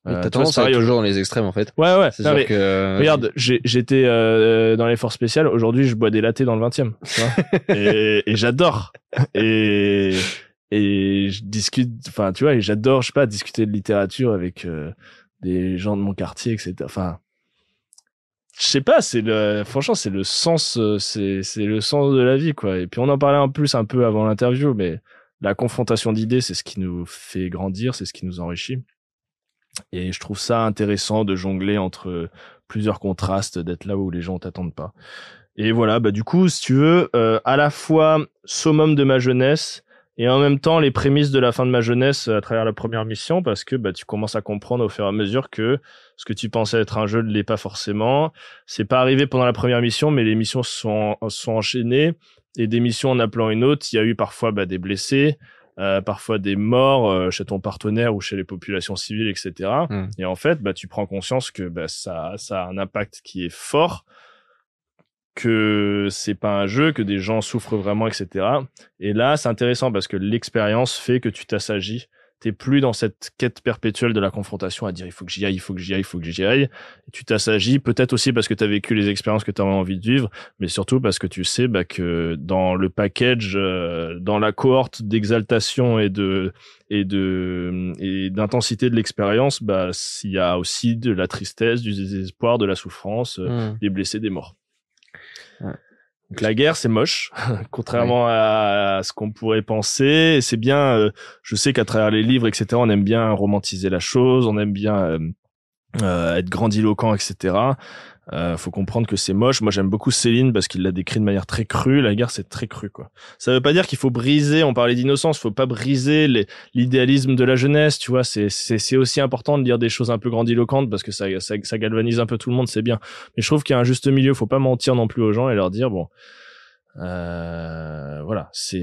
Euh, tu vois, pareil, toujours dans les extrêmes en fait. Ouais, ouais. C'est Non, mais que euh, Regarde, j'étais euh, dans les forces spéciales. Aujourd'hui, je bois des lattés dans le 20e. Tu vois et et j'adore. Et, et je discute, enfin, tu vois, et j'adore, je sais pas, discuter de littérature avec euh, des gens de mon quartier, etc. Enfin, je sais pas, c'est le, franchement, c'est le sens, euh, c'est, c'est le sens de la vie, quoi. Et puis on en parlait en plus un peu avant l'interview, mais la confrontation d'idées, c'est ce qui nous fait grandir, c'est ce qui nous enrichit. Et je trouve ça intéressant de jongler entre plusieurs contrastes, d'être là où les gens t'attendent pas. Et voilà, bah du coup, si tu veux, euh, à la fois summum de ma jeunesse et en même temps les prémices de la fin de ma jeunesse à travers la première mission, parce que bah tu commences à comprendre au fur et à mesure que ce que tu pensais être un jeu ne l'est pas forcément. C'est pas arrivé pendant la première mission, mais les missions sont sont enchaînées et des missions en appelant une autre, il y a eu parfois bah, des blessés, euh, parfois des morts euh, chez ton partenaire ou chez les populations civiles, etc. Hmm. Et en fait, bah, tu prends conscience que bah, ça, ça a un impact qui est fort, que c'est pas un jeu, que des gens souffrent vraiment, etc. Et là, c'est intéressant parce que l'expérience fait que tu t'assagis. T'es plus dans cette quête perpétuelle de la confrontation à dire il faut que j'y aille, il faut que j'y aille, il faut que j'y aille. Et tu t'assagis peut-être aussi parce que tu as vécu les expériences que tu as envie de vivre, mais surtout parce que tu sais bah, que dans le package, euh, dans la cohorte d'exaltation et de et de et d'intensité de l'expérience, bah il y a aussi de la tristesse, du désespoir, de la souffrance, euh, hmm. des blessés, des morts. Ouais. Donc la guerre, c'est moche, contrairement à ce qu'on pourrait penser. C'est bien, euh, je sais qu'à travers les livres, etc., on aime bien romantiser la chose, on aime bien euh, euh, être grandiloquent, etc. Euh, faut comprendre que c'est moche. Moi, j'aime beaucoup Céline parce qu'il l'a décrit de manière très crue. La guerre, c'est très cru, quoi. Ça veut pas dire qu'il faut briser. On parlait d'innocence. Faut pas briser l'idéalisme de la jeunesse. Tu vois, c'est c'est aussi important de dire des choses un peu grandiloquentes parce que ça ça, ça galvanise un peu tout le monde. C'est bien. Mais je trouve qu'il y a un juste milieu. Faut pas mentir non plus aux gens et leur dire bon. Euh, voilà, c'est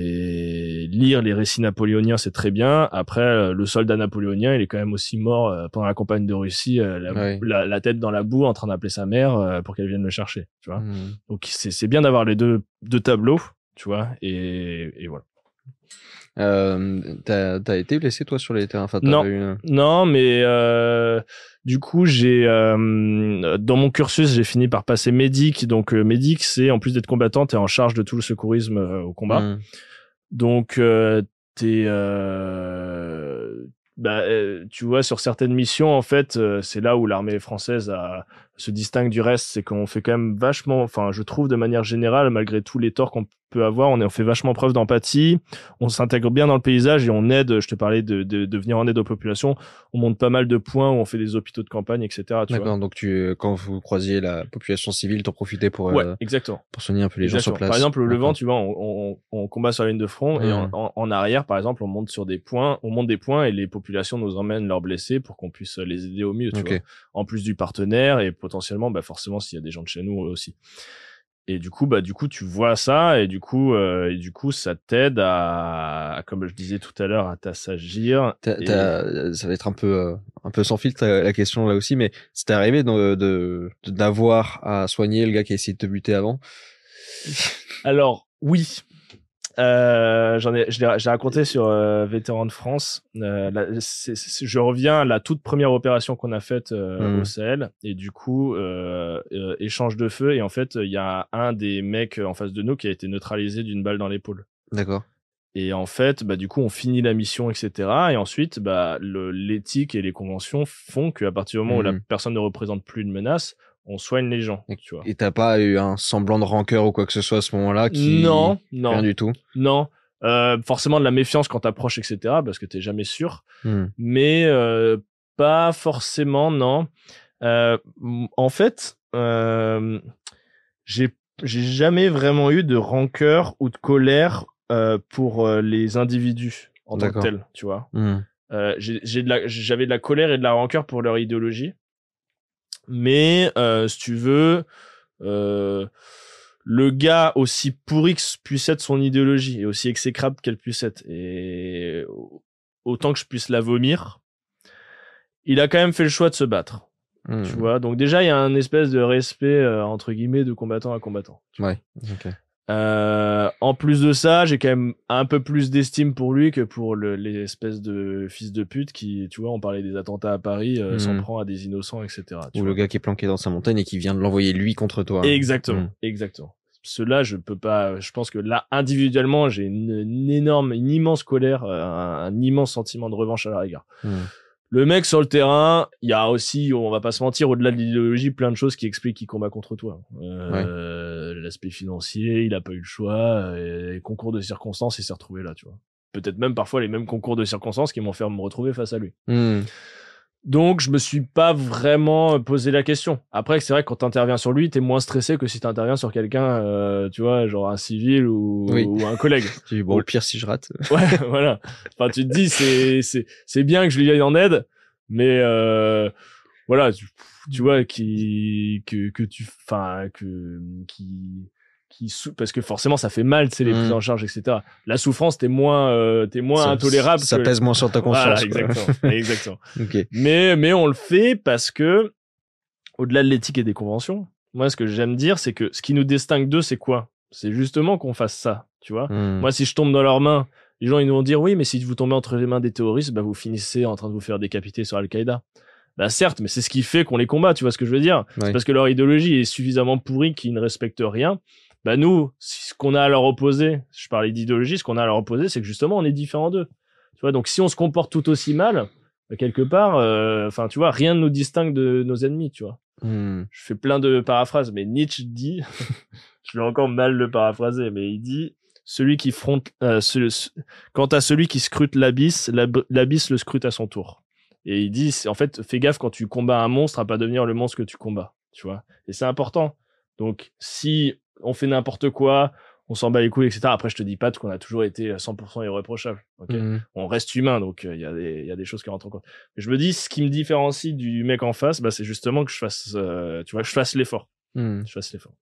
lire les récits napoléoniens, c'est très bien. Après, euh, le soldat napoléonien, il est quand même aussi mort euh, pendant la campagne de Russie, euh, la, Ouais. la, la tête dans la boue, en train d'appeler sa mère pour qu'elle vienne le chercher. Tu vois. Hmm. Donc c'est c'est bien d'avoir les deux deux tableaux, tu vois. Et, et voilà. Euh, t'as, t'as été blessé toi sur les terrains? Enfin, Non. une- Non, mais euh, du coup, j'ai euh, dans mon cursus, j'ai fini par passer médic. Donc, médic, c'est en plus d'être combattant, t'es en charge de tout le secourisme au combat. Hmm. Donc, t'es, bah, tu vois, sur certaines missions, en fait, c'est là où l'armée française a, se distingue du reste, c'est qu'on fait quand même vachement, enfin, je trouve de manière générale, malgré tous les torts qu'on peut avoir, on, est, on fait vachement preuve d'empathie, on s'intègre bien dans le paysage et on aide, je te parlais de, de, de venir en aide aux populations, on monte pas mal de points où on fait des hôpitaux de campagne, etc. Tu vois. D'accord, donc tu, quand vous croisiez la population civile, t'en profitais pour, Ouais, euh, exactement. pour soigner un peu les gens sur place. Par exemple, le. Levant, tu vois, on, on, on combat sur la ligne de front et en, Mhm. en, en arrière, par exemple, on monte sur des points, on monte des points et les populations nous emmènent leurs blessés pour qu'on puisse les aider au mieux, tu vois. En plus du partenaire et potentiellement, bah forcément, s'il y a des gens de chez nous aussi. Et du coup, bah du coup, tu vois ça et du coup, euh, et du coup, ça t'aide à, comme je disais tout à l'heure, à t'assagir. T'as- Et- t'as- ça va être un peu euh, un peu sans filtre euh, la question là aussi, mais c'était arrivé de de- d'avoir à soigner le gars qui a essayé de te buter avant? Alors oui, euh, j'en ai, je l'ai j'ai raconté sur euh, Vétérans de France. Euh, la- je reviens à la toute première opération qu'on a faite euh, au Sahel et du coup euh, échange de feu et en fait il y a un des mecs en face de nous qui a été neutralisé d'une balle dans l'épaule. D'accord. Et en fait, bah, du coup, on finit la mission, etc. Et ensuite, bah, l'éthique et les conventions font qu'à partir du moment où la Mhm. personne ne représente plus une menace, on soigne les gens. Tu vois. Et t'as pas eu un semblant de rancœur ou quoi que ce soit à ce moment-là qui Non, non. rien du tout? Non, euh, forcément de la méfiance quand t'approches, etc. Parce que t'es jamais sûr. Hmm. Mais euh, pas forcément, non. Euh, en fait, j'ai jamais vraiment eu de rancœur ou de colère pour les individus en tant que tels, tu vois. Hmm. J'ai de j'avais de la colère et de la rancœur pour leur idéologie. Mais euh, si tu veux, euh, le gars aussi pourri que puisse être son idéologie et aussi exécrable qu'elle puisse être, et autant que je puisse la vomir, il a quand même fait le choix de se battre. Hmm. Tu vois, donc déjà il y a un espèce de respect euh, entre guillemets de combattant à combattant. Ouais. Ok. Euh, en plus de ça, j'ai quand même un peu plus d'estime pour lui que pour le- l'espèce de fils de pute qui, tu vois, on parlait des attentats à Paris, euh, Mhm. s'en prend à des innocents, etc. tu Ou vois. le gars qui est planqué dans sa montagne et qui vient de l'envoyer lui contre toi. Exactement, Mhm. exactement. Cela, je peux pas. Je pense que là, individuellement, j'ai une, une énorme, une immense colère, euh, un, un immense sentiment de revanche à la rigueur. Hmm. Le mec sur le terrain, il y a aussi, on va pas se mentir, au-delà de l'idéologie, plein de choses qui expliquent qu'il combat contre toi. Euh, L'aspect financier, il a pas eu le choix, euh, et concours de circonstances, il s'est retrouvé là, tu vois. Peut-être même parfois les mêmes concours de circonstances qui m'ont fait me retrouver face à lui. Hmm. Donc, je me suis pas vraiment posé la question. Après, c'est vrai que quand t'interviens sur lui, t'es moins stressé que si t'interviens sur quelqu'un, euh, tu vois, genre un civil ou, Oui. ou un collègue. Tu bon, au pire si je rate. Ouais, voilà. Enfin, tu te dis, c'est, c'est, c'est bien que je lui aille en aide, mais, euh, voilà, tu, tu vois, qui, que, que tu, enfin, que, qui, qui, sou- parce que forcément, ça fait mal, sais, les Mm. prises en charge, etc. La souffrance, t'es moins, euh, t'es moins Ça- intolérable. Ça que- pèse moins sur ta Voilà, conscience. quoi. exactement, exactement. ok. Mais, mais on le fait parce que, au-delà de l'éthique et des conventions, moi, ce que j'aime dire, c'est que ce qui nous distingue d'eux, c'est quoi? C'est justement qu'on fasse ça, tu vois? Hmm. Moi, si je tombe dans leurs mains, les gens ils vont dire oui, mais si vous tombez entre les mains des terroristes, bah vous finissez en train de vous faire décapiter sur Al-Qaïda. Bah certes, mais c'est ce qui fait qu'on les combat, tu vois ce que je veux dire? Ouais. C'est parce que leur idéologie est suffisamment pourrie qu'ils ne respectent rien. Bah nous, ce qu'on a à leur opposer, je parlais d'idéologie, ce qu'on a à leur opposer, c'est que justement on est différent d'eux. Tu vois, donc si on se comporte tout aussi mal, bah, quelque part, euh, enfin tu vois, rien ne nous distingue de nos ennemis, tu vois Hmm. je fais plein de paraphrases, mais Nietzsche dit, je vais encore mal le paraphraser, mais il dit, celui qui fronte, euh, ce- ce- quant à celui qui scrute l'abysse, l'ab- l'abysse le scrute à son tour. Et il dit, en fait, fais gaffe quand tu combats un monstre à pas devenir le monstre que tu combats, tu vois. Et c'est important. Donc, si on fait n'importe quoi, on s'en bat les couilles, etc. Après, je te dis pas qu'on a toujours été 100% irréprochable. Hmm. on reste humain, donc euh, il y, a des- il y a des choses qui rentrent en compte. Mais je me dis, ce qui me différencie du mec en face, bah, c'est justement que je fasse, euh, tu vois, je fasse l'effort. Hmm. Je fasse l'effort.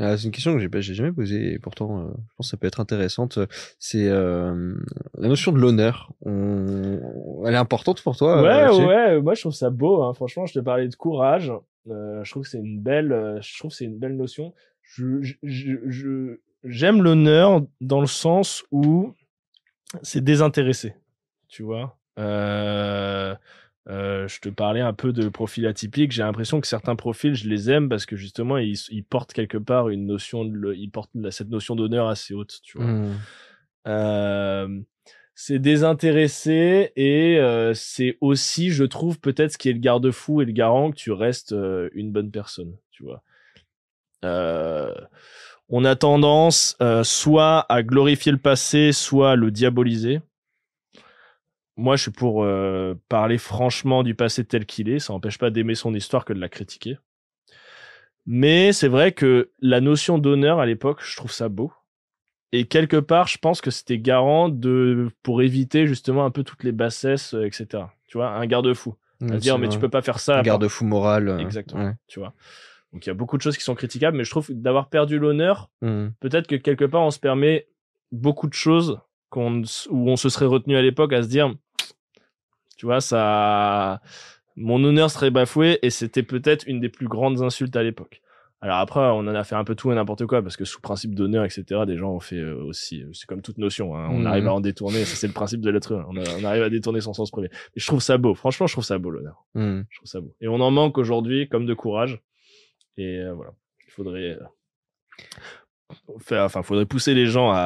Ah, c'est une question que j'ai pas- j'ai jamais posée et pourtant euh, je pense que ça peut être intéressante. C'est euh, la notion de l'honneur. On... Elle est importante pour toi. ouais, euh, ouais, moi je trouve ça beau. Hein. Franchement, je te parlais de courage. Je trouve que c'est une belle, je trouve que c'est une belle notion. Je, j'aime l'honneur dans le sens où c'est désintéressé, tu vois. Euh, euh, je te parlais un peu de profil atypique. J'ai l'impression que certains profils, je les aime parce que justement, ils, ils portent quelque part une notion, de, ils portent cette notion d'honneur assez haute, tu vois. Hmm. Euh, c'est désintéressé et c'est aussi, je trouve, peut-être ce qui est le garde-fou et le garant que tu restes une bonne personne, tu vois. Euh, on a tendance euh, soit à glorifier le passé, soit à le diaboliser. Moi, je suis pour euh, parler franchement du passé tel qu'il est. Ça n'empêche pas d'aimer son histoire que de la critiquer. Mais c'est vrai que la notion d'honneur à l'époque, je trouve ça beau. Et quelque part, je pense que c'était garant de pour éviter justement un peu toutes les bassesses, etc. Tu vois, un garde-fou. À dire, mais tu peux pas faire ça. Un garde-fou moral. Exactement. ouais. Tu vois. Donc il y a beaucoup de choses qui sont critiquables, mais je trouve d'avoir perdu l'honneur, Hmm. peut-être que quelque part on se permet beaucoup de choses qu'on où on se serait retenu à l'époque à se dire, tu vois, ça, mon honneur serait bafoué et c'était peut-être une des plus grandes insultes à l'époque. Alors après, on en a fait un peu tout et n'importe quoi parce que sous principe d'honneur, etc., des gens ont fait euh, aussi. C'est comme toute notion. hein, on Mhm. arrive à en détourner. Ça, c'est le principe de l'être humain. On, a- on arrive à détourner son sens premier. Mais je trouve ça beau. Franchement, je trouve ça beau l'honneur. Hmm. Je trouve ça beau. Et on en manque aujourd'hui, comme de courage. Et euh, voilà, il faudrait euh, faire, enfin, faudrait pousser les gens à,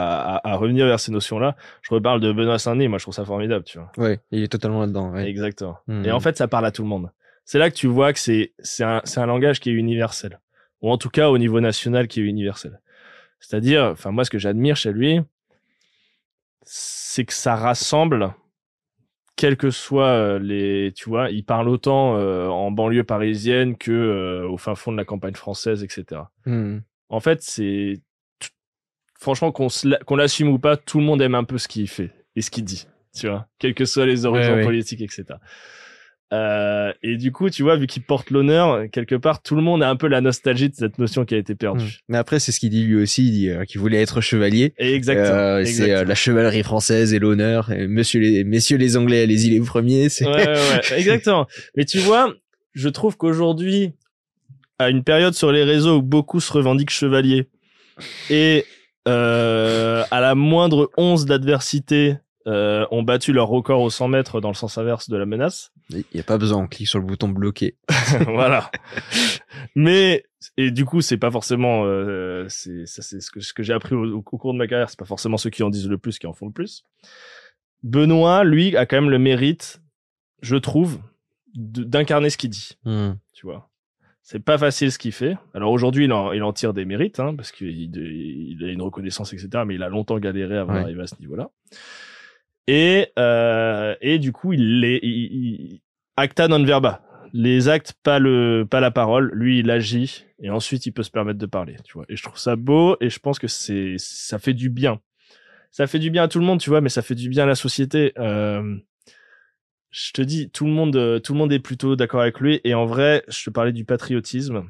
à, à revenir vers ces notions-là. Je reparle de Benoît Saint-Denis. Moi, je trouve ça formidable, tu vois. Ouais, il est totalement là-dedans. ouais. Exactement. Hmm. Et en fait, ça parle à tout le monde. C'est là que tu vois que c'est c'est un c'est un langage qui est universel, ou en tout cas au niveau national qui est universel. C'est-à-dire, enfin moi, ce que j'admire chez lui, c'est que ça rassemble, quels que soient euh, les, tu vois, il parle autant euh, en banlieue parisienne que euh, au fin fond de la campagne française, etc. Hmm. En fait, c'est franchement qu'on l'assume ou pas, tout le monde aime un peu ce qu'il fait et ce qu'il dit, tu vois, quels que soient les horizons Ouais, ouais. politiques, etc. Euh, et du coup, tu vois, vu qu'il porte l'honneur, quelque part, tout le monde a un peu la nostalgie de cette notion qui a été Hmm. perdue. Mais après, c'est ce qu'il dit lui aussi. Il dit euh, qu'il voulait être chevalier. Exactement. Euh, c'est la chevalerie française et l'honneur. Monsieur les, messieurs les Anglais, allez-y les premiers. C'est... Ouais, ouais, ouais, exactement. Mais tu vois, je trouve qu'aujourd'hui, à une période sur les réseaux où beaucoup se revendiquent chevaliers et à la moindre once d'adversité euh, ont battu leur record au 100 mètres dans le sens inverse de la menace. Il y a pas besoin. On clique sur le bouton bloqué. voilà. Mais et du coup, c'est pas forcément euh, c'est ce que ce que j'ai appris au, au cours de ma carrière, c'est pas forcément ceux qui en disent le plus qui en font le plus. Benoît, lui, a quand même le mérite, je trouve, d'incarner ce qu'il dit. Hmm. Tu vois. C'est pas facile ce qu'il fait. Alors aujourd'hui, il en, il en tire des mérites, hein, parce qu'il il a une reconnaissance, etc. Mais il a longtemps galéré avant Ouais. d'arriver à ce niveau-là. Et, euh, et du coup, il il- acta non verba. Les actes, pas le, pas la parole. Lui, il agit et ensuite il peut se permettre de parler. Tu vois. Et je trouve ça beau et je pense que c'est, ça fait du bien. Ça fait du bien à tout le monde, tu vois, mais ça fait du bien à la société. Euh, je te dis, tout le monde, euh, tout le monde est plutôt d'accord avec lui. Et en vrai, je te parlais du patriotisme.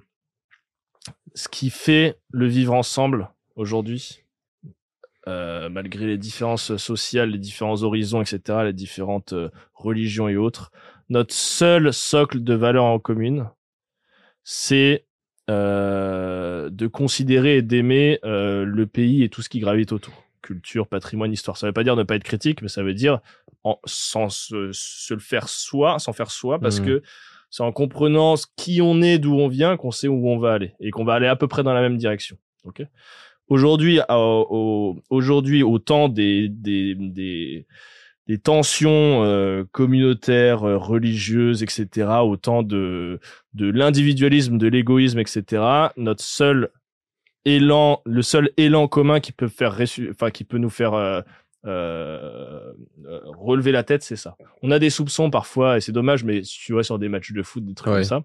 Ce qui fait le vivre ensemble aujourd'hui, euh, malgré les différences sociales, les différents horizons, etc., les différentes euh, religions et autres, notre seul socle de valeurs en commune, c'est euh, de considérer et d'aimer le pays et tout ce qui gravite autour. Culture, patrimoine, histoire. Ça veut pas dire ne pas être critique, mais ça veut dire en, sans se, se le faire soi, sans faire soi, parce Mhm. que c'est en comprenant qui on est, d'où on vient, qu'on sait où on va aller et qu'on va aller à peu près dans la même direction. Ok? Aujourd'hui, à- au, aujourd'hui, au temps des des des, des tensions euh, communautaires, euh, religieuses, etc., au temps de de l'individualisme, de l'égoïsme, etc. Notre seul élan, le seul élan commun qui peut faire, enfin qui peut nous faire euh, euh, euh, relever la tête, c'est ça. On a des soupçons parfois et c'est dommage, mais tu vois sur des matchs de foot, des trucs Ouais. comme ça.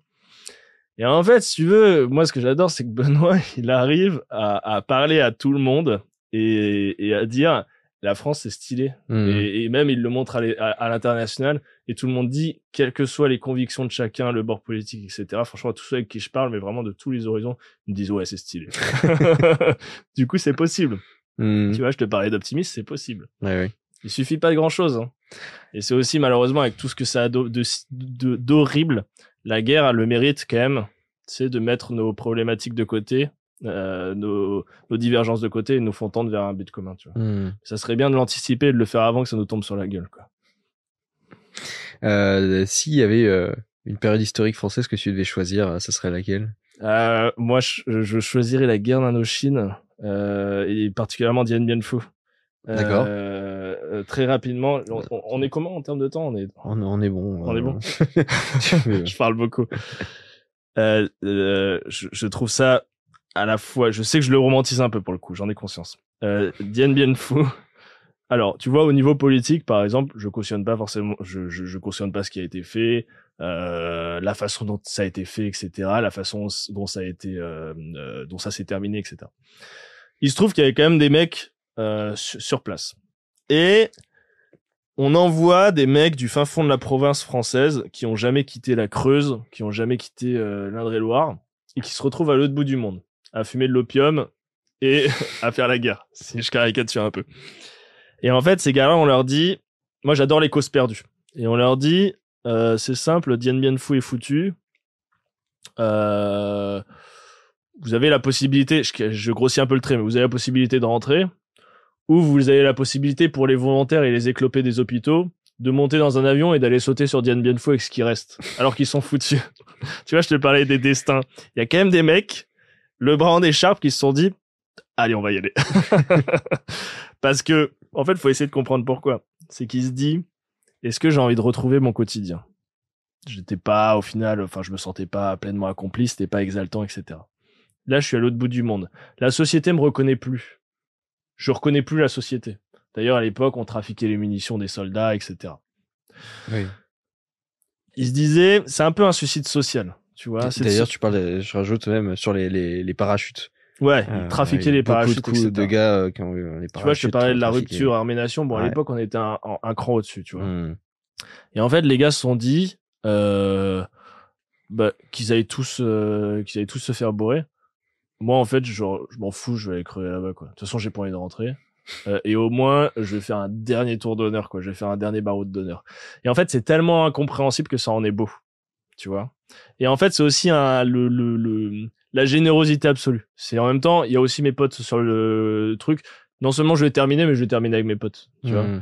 Et en fait, si tu veux, moi ce que j'adore, c'est que Benoît, il arrive à, à parler à tout le monde et, et à dire la France c'est stylé. Hmm. Et, et même il le montre à l'international et tout le monde dit, quelles que soient les convictions de chacun, le bord politique, etc. Franchement, tous ceux avec qui je parle, mais vraiment de tous les horizons, ils me disent ouais c'est stylé. du coup, c'est possible. Hmm. Tu vois, je te parlais d'optimisme, c'est possible. Ouais, ouais. Il suffit pas de grand chose. Et c'est aussi malheureusement avec tout ce que ça a d'horrible, la guerre a le mérite quand même, c'est de mettre nos problématiques de côté euh, nos, nos divergences de côté et nous font tendre vers un but commun. Tu vois. Hmm. Ça serait bien de l'anticiper et de le faire avant que ça nous tombe sur la gueule. Quoi. Euh, S'il y avait euh, une période historique française que tu devais choisir, ça serait laquelle? Moi, je, je choisirais la guerre d'Indochine et particulièrement Dien Bien Phu. D'accord. Euh, euh, très rapidement, on, on- est comment en termes de temps? On est on, on est bon. On est bon. Veux- je parle beaucoup. Euh, euh, je, je trouve ça à la fois. Je sais que je le romantise un peu pour le coup, j'en ai conscience. Euh, Dien Bien Phu. Alors, tu vois, au niveau politique, par exemple, je cautionne pas forcément, je, je, je cautionne pas ce qui a été fait, euh, la façon dont ça a été fait, etc., la façon dont ça a été, euh, euh, dont ça s'est terminé, etc. Il se trouve qu'il y avait quand même des mecs euh, sur, sur place. Et on envoie des mecs du fin fond de la province française qui ont jamais quitté la Creuse, qui ont jamais quitté euh, l'Indre-et-Loire, et qui se retrouvent à l'autre bout du monde, à fumer de l'opium et à faire la guerre. Si je caricature un peu. Et en fait, ces gars-là, on leur dit, moi j'adore les causes perdues. Et on leur dit, euh, c'est simple, Dien Bien Phu est foutu. Euh, vous avez la possibilité, je grossis un peu le trait, mais vous avez la possibilité de rentrer, ou vous avez la possibilité pour les volontaires et les éclopés des hôpitaux de monter dans un avion et d'aller sauter sur Dien Bien Phu avec ce qui reste, alors qu'ils sont foutus. tu vois, je te parlais des destins. Il y a quand même des mecs, le bras en écharpe, qui se sont dit, allez, on va y aller. Parce que, en fait, faut essayer de comprendre pourquoi. C'est qu'il se dit, est-ce que j'ai envie de retrouver mon quotidien? J'étais pas, au final, enfin, je me sentais pas pleinement accompli, c'était pas exaltant, etc. Là, je suis à l'autre bout du monde. La société me reconnaît plus. Je reconnais plus la société. D'ailleurs, à l'époque, on trafiquait les munitions des soldats, etc. Oui. Il se disait, c'est un peu un suicide social. Tu vois, c'est D'ailleurs, tu parles, je rajoute même sur les, les, les parachutes. ouais, Euh, trafiquer les beaucoup parachutes, de, coups de gars euh, qui ont eu les parachutes. Tu vois, je te parlais de la rupture armée-nation. Bon, à Ouais. l'époque, on était un, cran au-dessus, tu vois. Hmm. Et en fait, les gars se sont dit euh, bah, qu'ils allaient tous, euh, qu'ils allaient tous se faire bourrer. Moi, en fait, genre, je m'en fous, je vais aller crever là-bas, quoi. De toute façon, j'ai pas envie de rentrer. Euh, et au moins, je vais faire un dernier tour d'honneur, quoi. Je vais faire un dernier barreau d'honneur. Et en fait, c'est tellement incompréhensible que ça en est beau, tu vois? Et en fait, c'est aussi un, le, le, le, la générosité absolue. C'est en même temps, il y a aussi mes potes sur le truc. Non seulement je vais terminer, mais je vais terminer avec mes potes, tu vois? Hmm.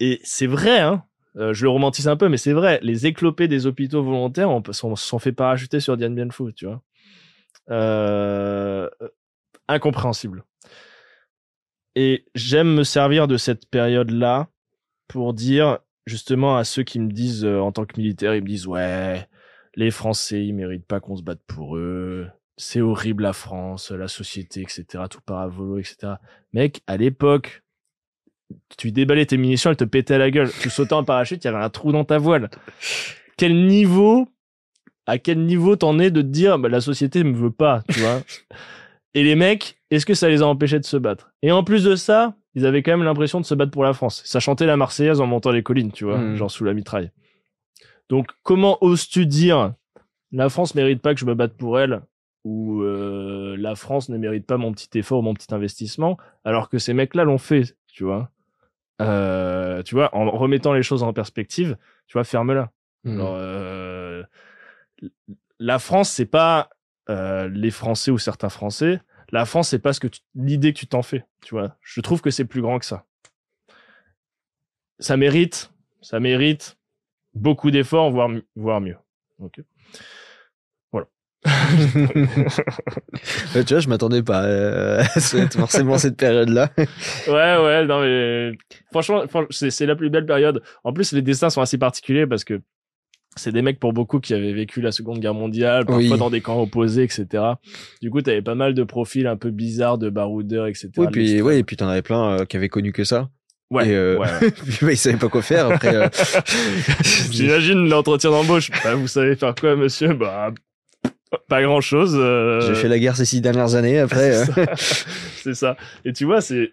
Et c'est vrai, hein. euh, je le romantise un peu, mais c'est vrai. Les éclopés des hôpitaux volontaires on sont, sont fait parachuter sur Dien Bien Phu, tu vois? Euh, incompréhensible. Et j'aime me servir de cette période-là pour dire justement à ceux qui me disent euh, en tant que militaire, ils me disent ouais, les Français ils méritent pas qu'on se batte pour eux. C'est horrible la France, la société, etc. Tout paravolo, etc. Mec, à l'époque, tu déballais tes munitions, elles te pétaient à la gueule. Tu sautais en parachute, il y avait un trou dans ta voile. Quel niveau, à quel niveau t'en es de te dire, bah, la société me veut pas, tu vois. Et les mecs, est-ce que ça les a empêchés de se battre? Et en plus de ça, ils avaient quand même l'impression de se battre pour la France. Ça chantait la Marseillaise en montant les collines, tu vois, Mhm. genre sous la mitraille. Donc, comment oses-tu dire, la France mérite pas que je me batte pour elle ou euh, la France ne mérite pas mon petit effort, mon petit investissement, alors que ces mecs-là l'ont fait, tu vois? Euh, tu vois, en remettant les choses en perspective, tu vois, ferme-la. Hmm. Euh, la France, c'est pas euh, les Français ou certains Français. La France, c'est pas ce que l'idée que tu t'en fais. Tu vois, je trouve que c'est plus grand que ça. Ça mérite, ça mérite beaucoup d'efforts, voire voire mieux. Ok. Ouais, tu vois, je m'attendais pas euh, à cette- forcément cette période-là. Ouais, ouais, non, mais franchement, franch- c'est la plus belle période. En plus, les destins sont assez particuliers parce que c'est des mecs pour beaucoup qui avaient vécu la Seconde Guerre mondiale, parfois Oui. dans des camps opposés, etc. Du coup, t'avais pas mal de profils un peu bizarres de baroudeurs, etc. Oui, puis ouais, et puis t'en avais plein euh, qui avaient connu que ça. ouais, et, euh, ouais, ouais. puis bah, ils savaient pas quoi faire après. euh, J'imagine l'entretien d'embauche. Bah, vous savez faire quoi, monsieur? Bah, pas grand chose. J'ai fait la guerre ces six dernières années. Après, euh, c'est ça. Et tu vois, c'est-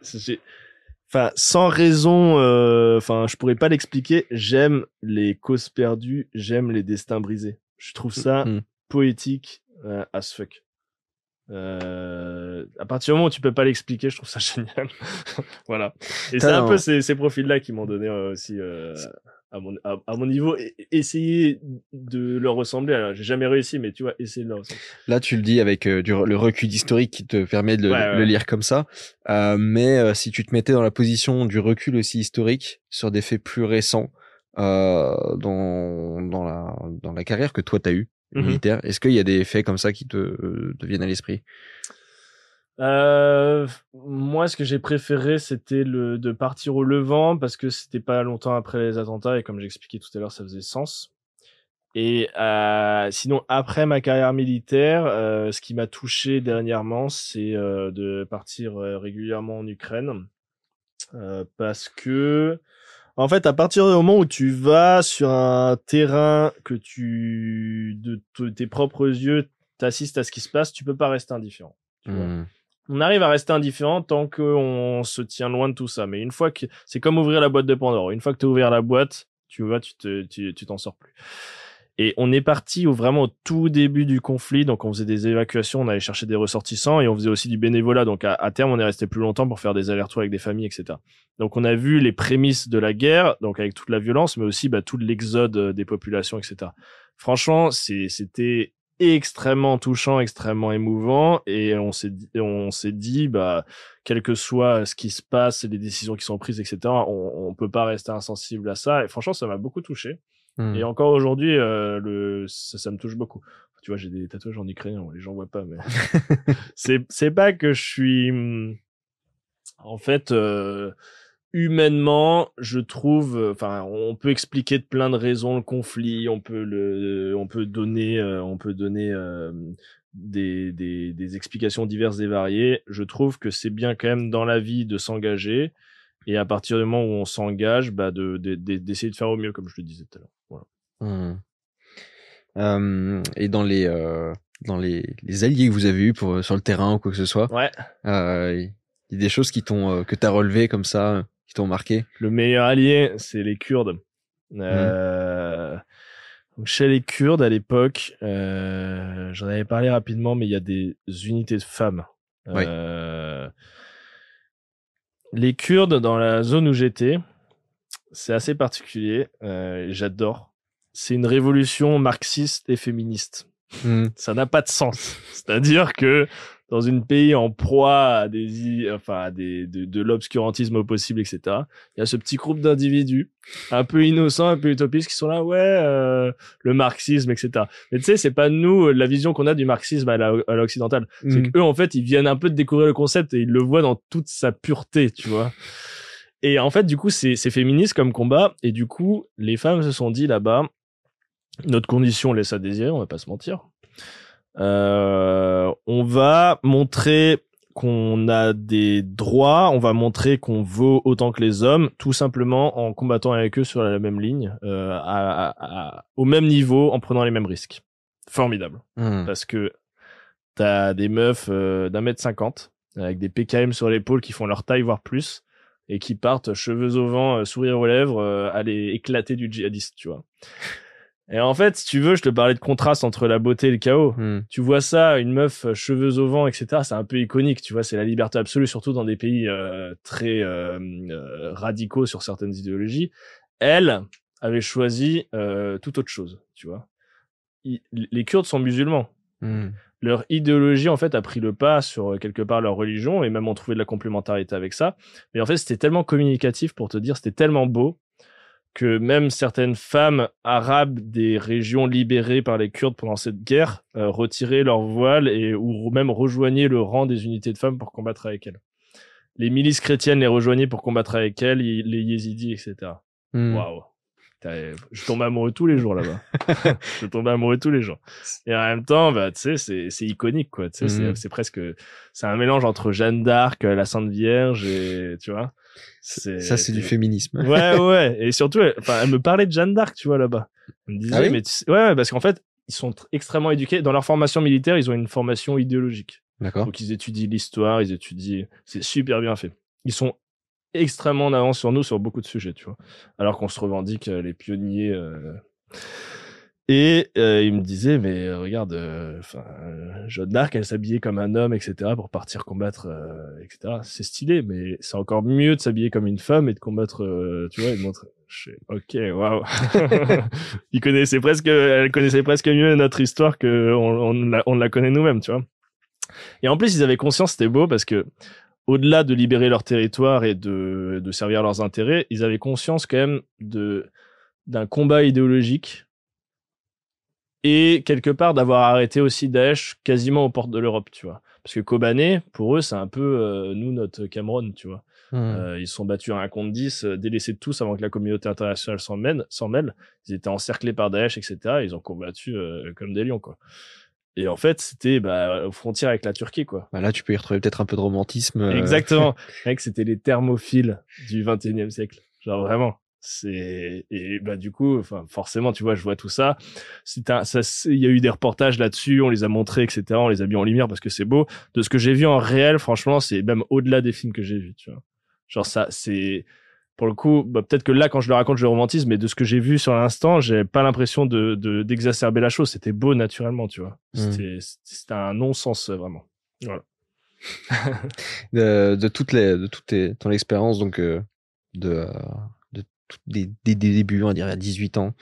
enfin, sans raison, euh, enfin, je pourrais pas l'expliquer. J'aime les causes perdues, j'aime les destins brisés. Je trouve ça Mm. poétique euh, as fuck. Euh, à partir du moment où tu peux pas l'expliquer, je trouve ça génial. voilà. Et c'est un un- peu ces, ces profils-là qui m'ont donné euh, aussi euh, à, mon, à, à mon niveau. essayer de leur ressembler. J'ai jamais réussi, mais tu vois, essayer de leur ressembler. Là, tu le dis avec euh, du, le recul historique qui te permet de le, Ouais, ouais. le lire comme ça. Euh, mais euh, si tu te mettais dans la position du recul aussi historique sur des faits plus récents euh, dans, dans, la, dans la carrière que toi t'as eu Mhm. militaire, est-ce qu'il y a des faits comme ça qui te, euh, te viennent à l'esprit? Euh, moi, ce que j'ai préféré, c'était le de partir au Levant parce que c'était pas longtemps après les attentats et comme j'expliquais tout à l'heure, ça faisait sens. Et euh, sinon, après ma carrière militaire, euh, ce qui m'a touché dernièrement, c'est euh, de partir euh, régulièrement en Ukraine Euh, parce que en fait, à partir du moment où tu vas sur un terrain que tu de, tes propres yeux t'assistes à ce qui se passe, tu peux pas rester indifférent. Tu vois Hmm. On arrive à rester indifférent tant qu'on se tient loin de tout ça. Mais une fois que c'est comme ouvrir la boîte de Pandore. Une fois que tu as ouvert la boîte, tu vois, tu te, tu, tu t'en sors plus. Et on est parti au, vraiment au tout début du conflit. Donc, on faisait des évacuations, on allait chercher des ressortissants et on faisait aussi du bénévolat. Donc, à, terme, on est resté plus longtemps pour faire des allers-retours avec des familles, etc. Donc, on a vu les prémices de la guerre, donc avec toute la violence, mais aussi bah, tout l'exode euh, des populations, etc. Franchement, c'était extrêmement touchant, extrêmement émouvant, et on s'est dit, on s'est dit, bah, quel que soit ce qui se passe et les décisions qui sont prises, etc., on, on peut pas rester insensible à ça. Et franchement, ça m'a beaucoup touché. Hmm. Et encore aujourd'hui, euh, le, ça, ça me touche beaucoup. Tu vois, j'ai des tatouages en ukrainien, les gens voient pas, mais c'est, c'est pas que je suis, hum, en fait, euh, humainement, je trouve, euh, enfin, on peut expliquer de plein de raisons le conflit, on peut le, on peut donner, euh, on peut donner euh, des, des, des explications diverses et variées. Je trouve que c'est bien quand même dans la vie de s'engager. Et à partir du moment où on s'engage, bah de, de- de- d'essayer de faire au mieux, comme je le disais tout à l'heure. Voilà. Euh, et dans les dans les, les alliés que vous avez eus pour sur le terrain ou quoi que ce soit, Ouais. il y a des choses qui t'ont que t'as relevé comme ça, qui t'ont marqué? Le meilleur allié, c'est les Kurdes. Euh, donc chez les Kurdes, à l'époque, euh, j'en avais parlé rapidement, mais il y a des unités de femmes. Oui. Euh, les Kurdes, dans la zone où j'étais, c'est assez particulier. Euh, J'adore. C'est une révolution marxiste et féministe. Hmm. Ça n'a pas de sens. C'est-à-dire que dans une pays en proie à des, enfin, à des, de, de l'obscurantisme au possible, etc. Il y a ce petit groupe d'individus un peu innocents, un peu utopistes qui sont là, ouais, euh, le marxisme, etc. Mais tu sais, c'est pas nous euh, la vision qu'on a du marxisme à l'occidental. C'est Hmm. qu'eux, en fait, ils viennent un peu de découvrir le concept et ils le voient dans toute sa pureté, tu vois. Et en fait, du coup, c'est féministe comme combat. Et du coup, les femmes se sont dit là-bas, notre condition laisse à désirer, on va pas se mentir. Euh, on va montrer qu'on a des droits, on va montrer qu'on vaut autant que les hommes, tout simplement en combattant avec eux sur la même ligne, euh, à- à- à- au même niveau, en prenant les mêmes risques. Formidable Hmm. parce que t'as des meufs euh, d'un mètre cinquante avec des PKM sur l'épaule qui font leur taille voire plus et qui partent cheveux au vent, euh, sourire aux lèvres, euh, aller éclater du djihadiste, tu vois. Et en fait, si tu veux, je te parlais de contraste entre la beauté et le chaos. Hmm. Tu vois ça, une meuf euh, cheveux au vent, etc. C'est un peu iconique, tu vois. C'est la liberté absolue, surtout dans des pays euh, très euh, euh, radicaux sur certaines idéologies. Elle avait choisi tout autre chose, tu vois. I- les Kurdes sont musulmans Hmm. leur idéologie en fait a pris le pas sur quelque part leur religion et même ont trouvé de la complémentarité avec ça. Mais en fait, c'était tellement communicatif pour te dire, c'était tellement beau que même certaines femmes arabes des régions libérées par les Kurdes pendant cette guerre euh, retiraient leur voile et ou même rejoignaient le rang des unités de femmes pour combattre avec elles. Les milices chrétiennes les rejoignaient pour combattre avec elles, les yézidis, etc. Hmm. Waouh. Je tombe amoureux tous les jours là-bas. je tombe amoureux tous les jours. Et en même temps, bah, tu sais, c'est, iconique, quoi. Tu sais, c'est, c'est presque, c'est un mélange entre Jeanne d'Arc, la Sainte Vierge et, tu vois. Ça, c'est du féminisme. Ouais, ouais. Et surtout, elle, elle me parlait de Jeanne d'Arc, tu vois, là-bas. Elle me disait, Ah oui mais tu sais- ouais, parce qu'en fait, ils sont tr- extrêmement éduqués. Dans leur formation militaire, ils ont une formation idéologique. D'accord. Donc ils étudient l'histoire, ils étudient. C'est super bien fait. Ils sont extrêmement en avance sur nous sur beaucoup de sujets, tu vois. Alors qu'on se revendique euh, les pionniers. euh, Et euh, il me disait, mais euh, regarde, euh, enfin, Jeanne d'Arc, elle s'habillait comme un homme, etc., pour partir combattre, etc. C'est stylé, mais c'est encore mieux de s'habiller comme une femme et de combattre, tu vois, et de montrer. Je ok, waouh. il connaissait presque, elle connaissait presque mieux notre histoire que on, on, la, on la connaît nous-mêmes, tu vois. Et en plus, ils avaient conscience, c'était beau parce que au-delà de libérer leur territoire et de, de servir leurs intérêts, ils avaient conscience quand même de d'un combat idéologique et quelque part d'avoir arrêté aussi Daesh quasiment aux portes de l'Europe, tu vois. Parce que Kobané, pour eux, c'est un peu euh, nous notre Cameroun, tu vois. Mmh. Euh, ils se sont battus à un contre 10, euh, délaissés de tous avant que la communauté internationale s'en mêle. Ils étaient encerclés par Daesh, etc. Ils ont combattu comme des lions, quoi. Et en fait, c'était bah, aux frontières avec la Turquie, quoi. Bah là, tu peux y retrouver peut-être un peu de romantisme. euh, Exactement. Mec, c'était les thermophiles du 21e siècle. Genre vraiment. C'est et bah du coup, enfin forcément, tu vois, je vois tout ça. C'est un, ça, il y a eu des reportages là-dessus, on les a montrés, etc. On les a mis en lumière parce que c'est beau. De ce que j'ai vu en réel, franchement, c'est même au-delà des films que j'ai vus, tu vois. Genre ça, c'est pour le coup, bah, peut-être que là, quand je le raconte, je le romantise, mais de ce que j'ai vu sur l'instant, j'ai pas l'impression de de- d'exacerber la chose. C'était beau naturellement, tu vois. Mm. C'était un non-sens euh, vraiment. Voilà. de, de toutes les, de toute tes- ton expérience, donc, euh, de, euh, de des, des, des débuts, on va dire, à 18 ans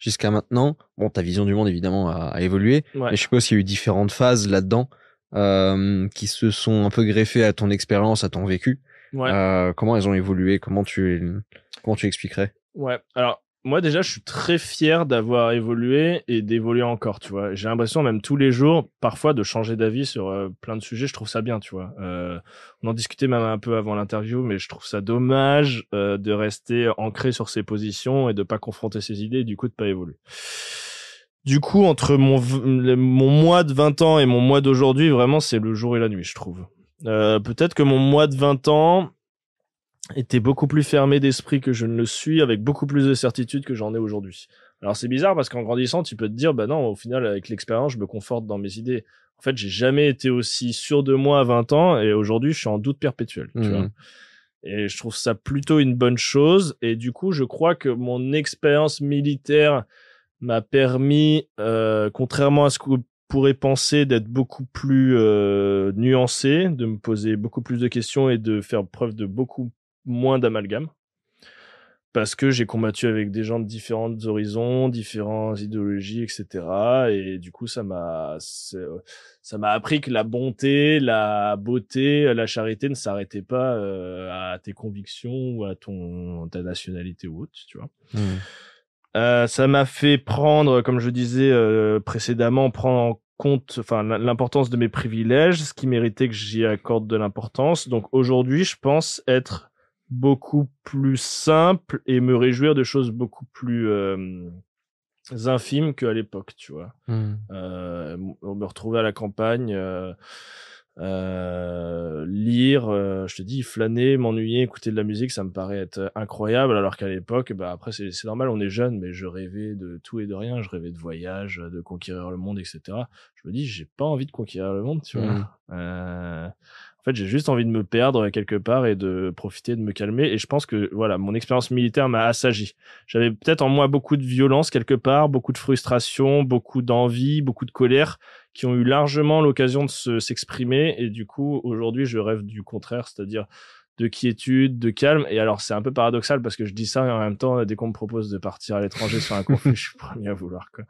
jusqu'à maintenant. Bon, ta vision du monde, évidemment, a, a évolué. Ouais. Mais je suppose qu'il y a eu différentes phases là-dedans, euh, qui se sont un peu greffées à ton expérience, à ton vécu. Ouais. Euh, comment elles ont évolué? Comment tu, comment tu expliquerais? Ouais. Alors, moi, déjà, je suis très fier d'avoir évolué et d'évoluer encore, tu vois. J'ai l'impression, même tous les jours, parfois, de changer d'avis sur euh, plein de sujets. Je trouve ça bien, tu vois. Euh, on en discutait même un peu avant l'interview, mais je trouve ça dommage euh, de rester ancré sur ses positions et de pas confronter ses idées et du coup de pas évoluer. Du coup, entre mon, mon mois de 20 ans et mon mois d'aujourd'hui, vraiment, c'est le jour et la nuit, je trouve. Euh, Peut-être que mon mois de 20 ans, était beaucoup plus fermé d'esprit que je ne le suis, avec beaucoup plus de certitude que j'en ai aujourd'hui. Alors c'est bizarre parce qu'en grandissant, tu peux te dire, bah non, au final, avec l'expérience, je me conforte dans mes idées. En fait, j'ai jamais été aussi sûr de moi à 20 ans et aujourd'hui, je suis en doute perpétuel. Tu vois et je trouve ça plutôt une bonne chose. Et du coup, je crois que mon expérience militaire m'a permis, euh, contrairement à ce que pourrez penser, d'être beaucoup plus euh, nuancé, de me poser beaucoup plus de questions et de faire preuve de beaucoup moins d'amalgame. Parce que j'ai combattu avec des gens de différents horizons, différentes idéologies, etc. Et du coup, ça m'a, c'est- ça m'a appris que la bonté, la beauté, la charité ne s'arrêtaient pas euh, à tes convictions ou à ton ta nationalité ou autre, tu vois. Euh, ça m'a fait prendre, comme je disais euh, précédemment, prendre en compte, enfin l'importance de mes privilèges, ce qui méritait que j'y accorde de l'importance. Donc aujourd'hui, je pense être beaucoup plus simple et me réjouir de choses beaucoup plus euh, infimes qu'à l'époque, tu vois on me retrouvait à la campagne, euh, euh, lire, euh, je te dis, flâner, m'ennuyer, écouter de la musique, ça me paraît être incroyable, alors qu'à l'époque, bah après c'est normal, on est jeune, mais je rêvais de tout et de rien, je rêvais de voyage, de conquérir le monde, etc. Je me dis, j'ai pas envie de conquérir le monde, tu vois. Mhm. Euh, en fait, j'ai juste envie de me perdre quelque part et de profiter, de me calmer. Et je pense que voilà, mon expérience militaire m'a assagi. J'avais peut-être en moi beaucoup de violence quelque part, beaucoup de frustration, beaucoup d'envie, beaucoup de colère, qui ont eu largement l'occasion de se- s'exprimer. Et du coup, aujourd'hui, je rêve du contraire, c'est-à-dire de quiétude, de calme. Et alors, c'est un peu paradoxal parce que je dis ça et en même temps, dès qu'on me propose de partir à l'étranger sur un conflit, je suis premier à vouloir. Quoi.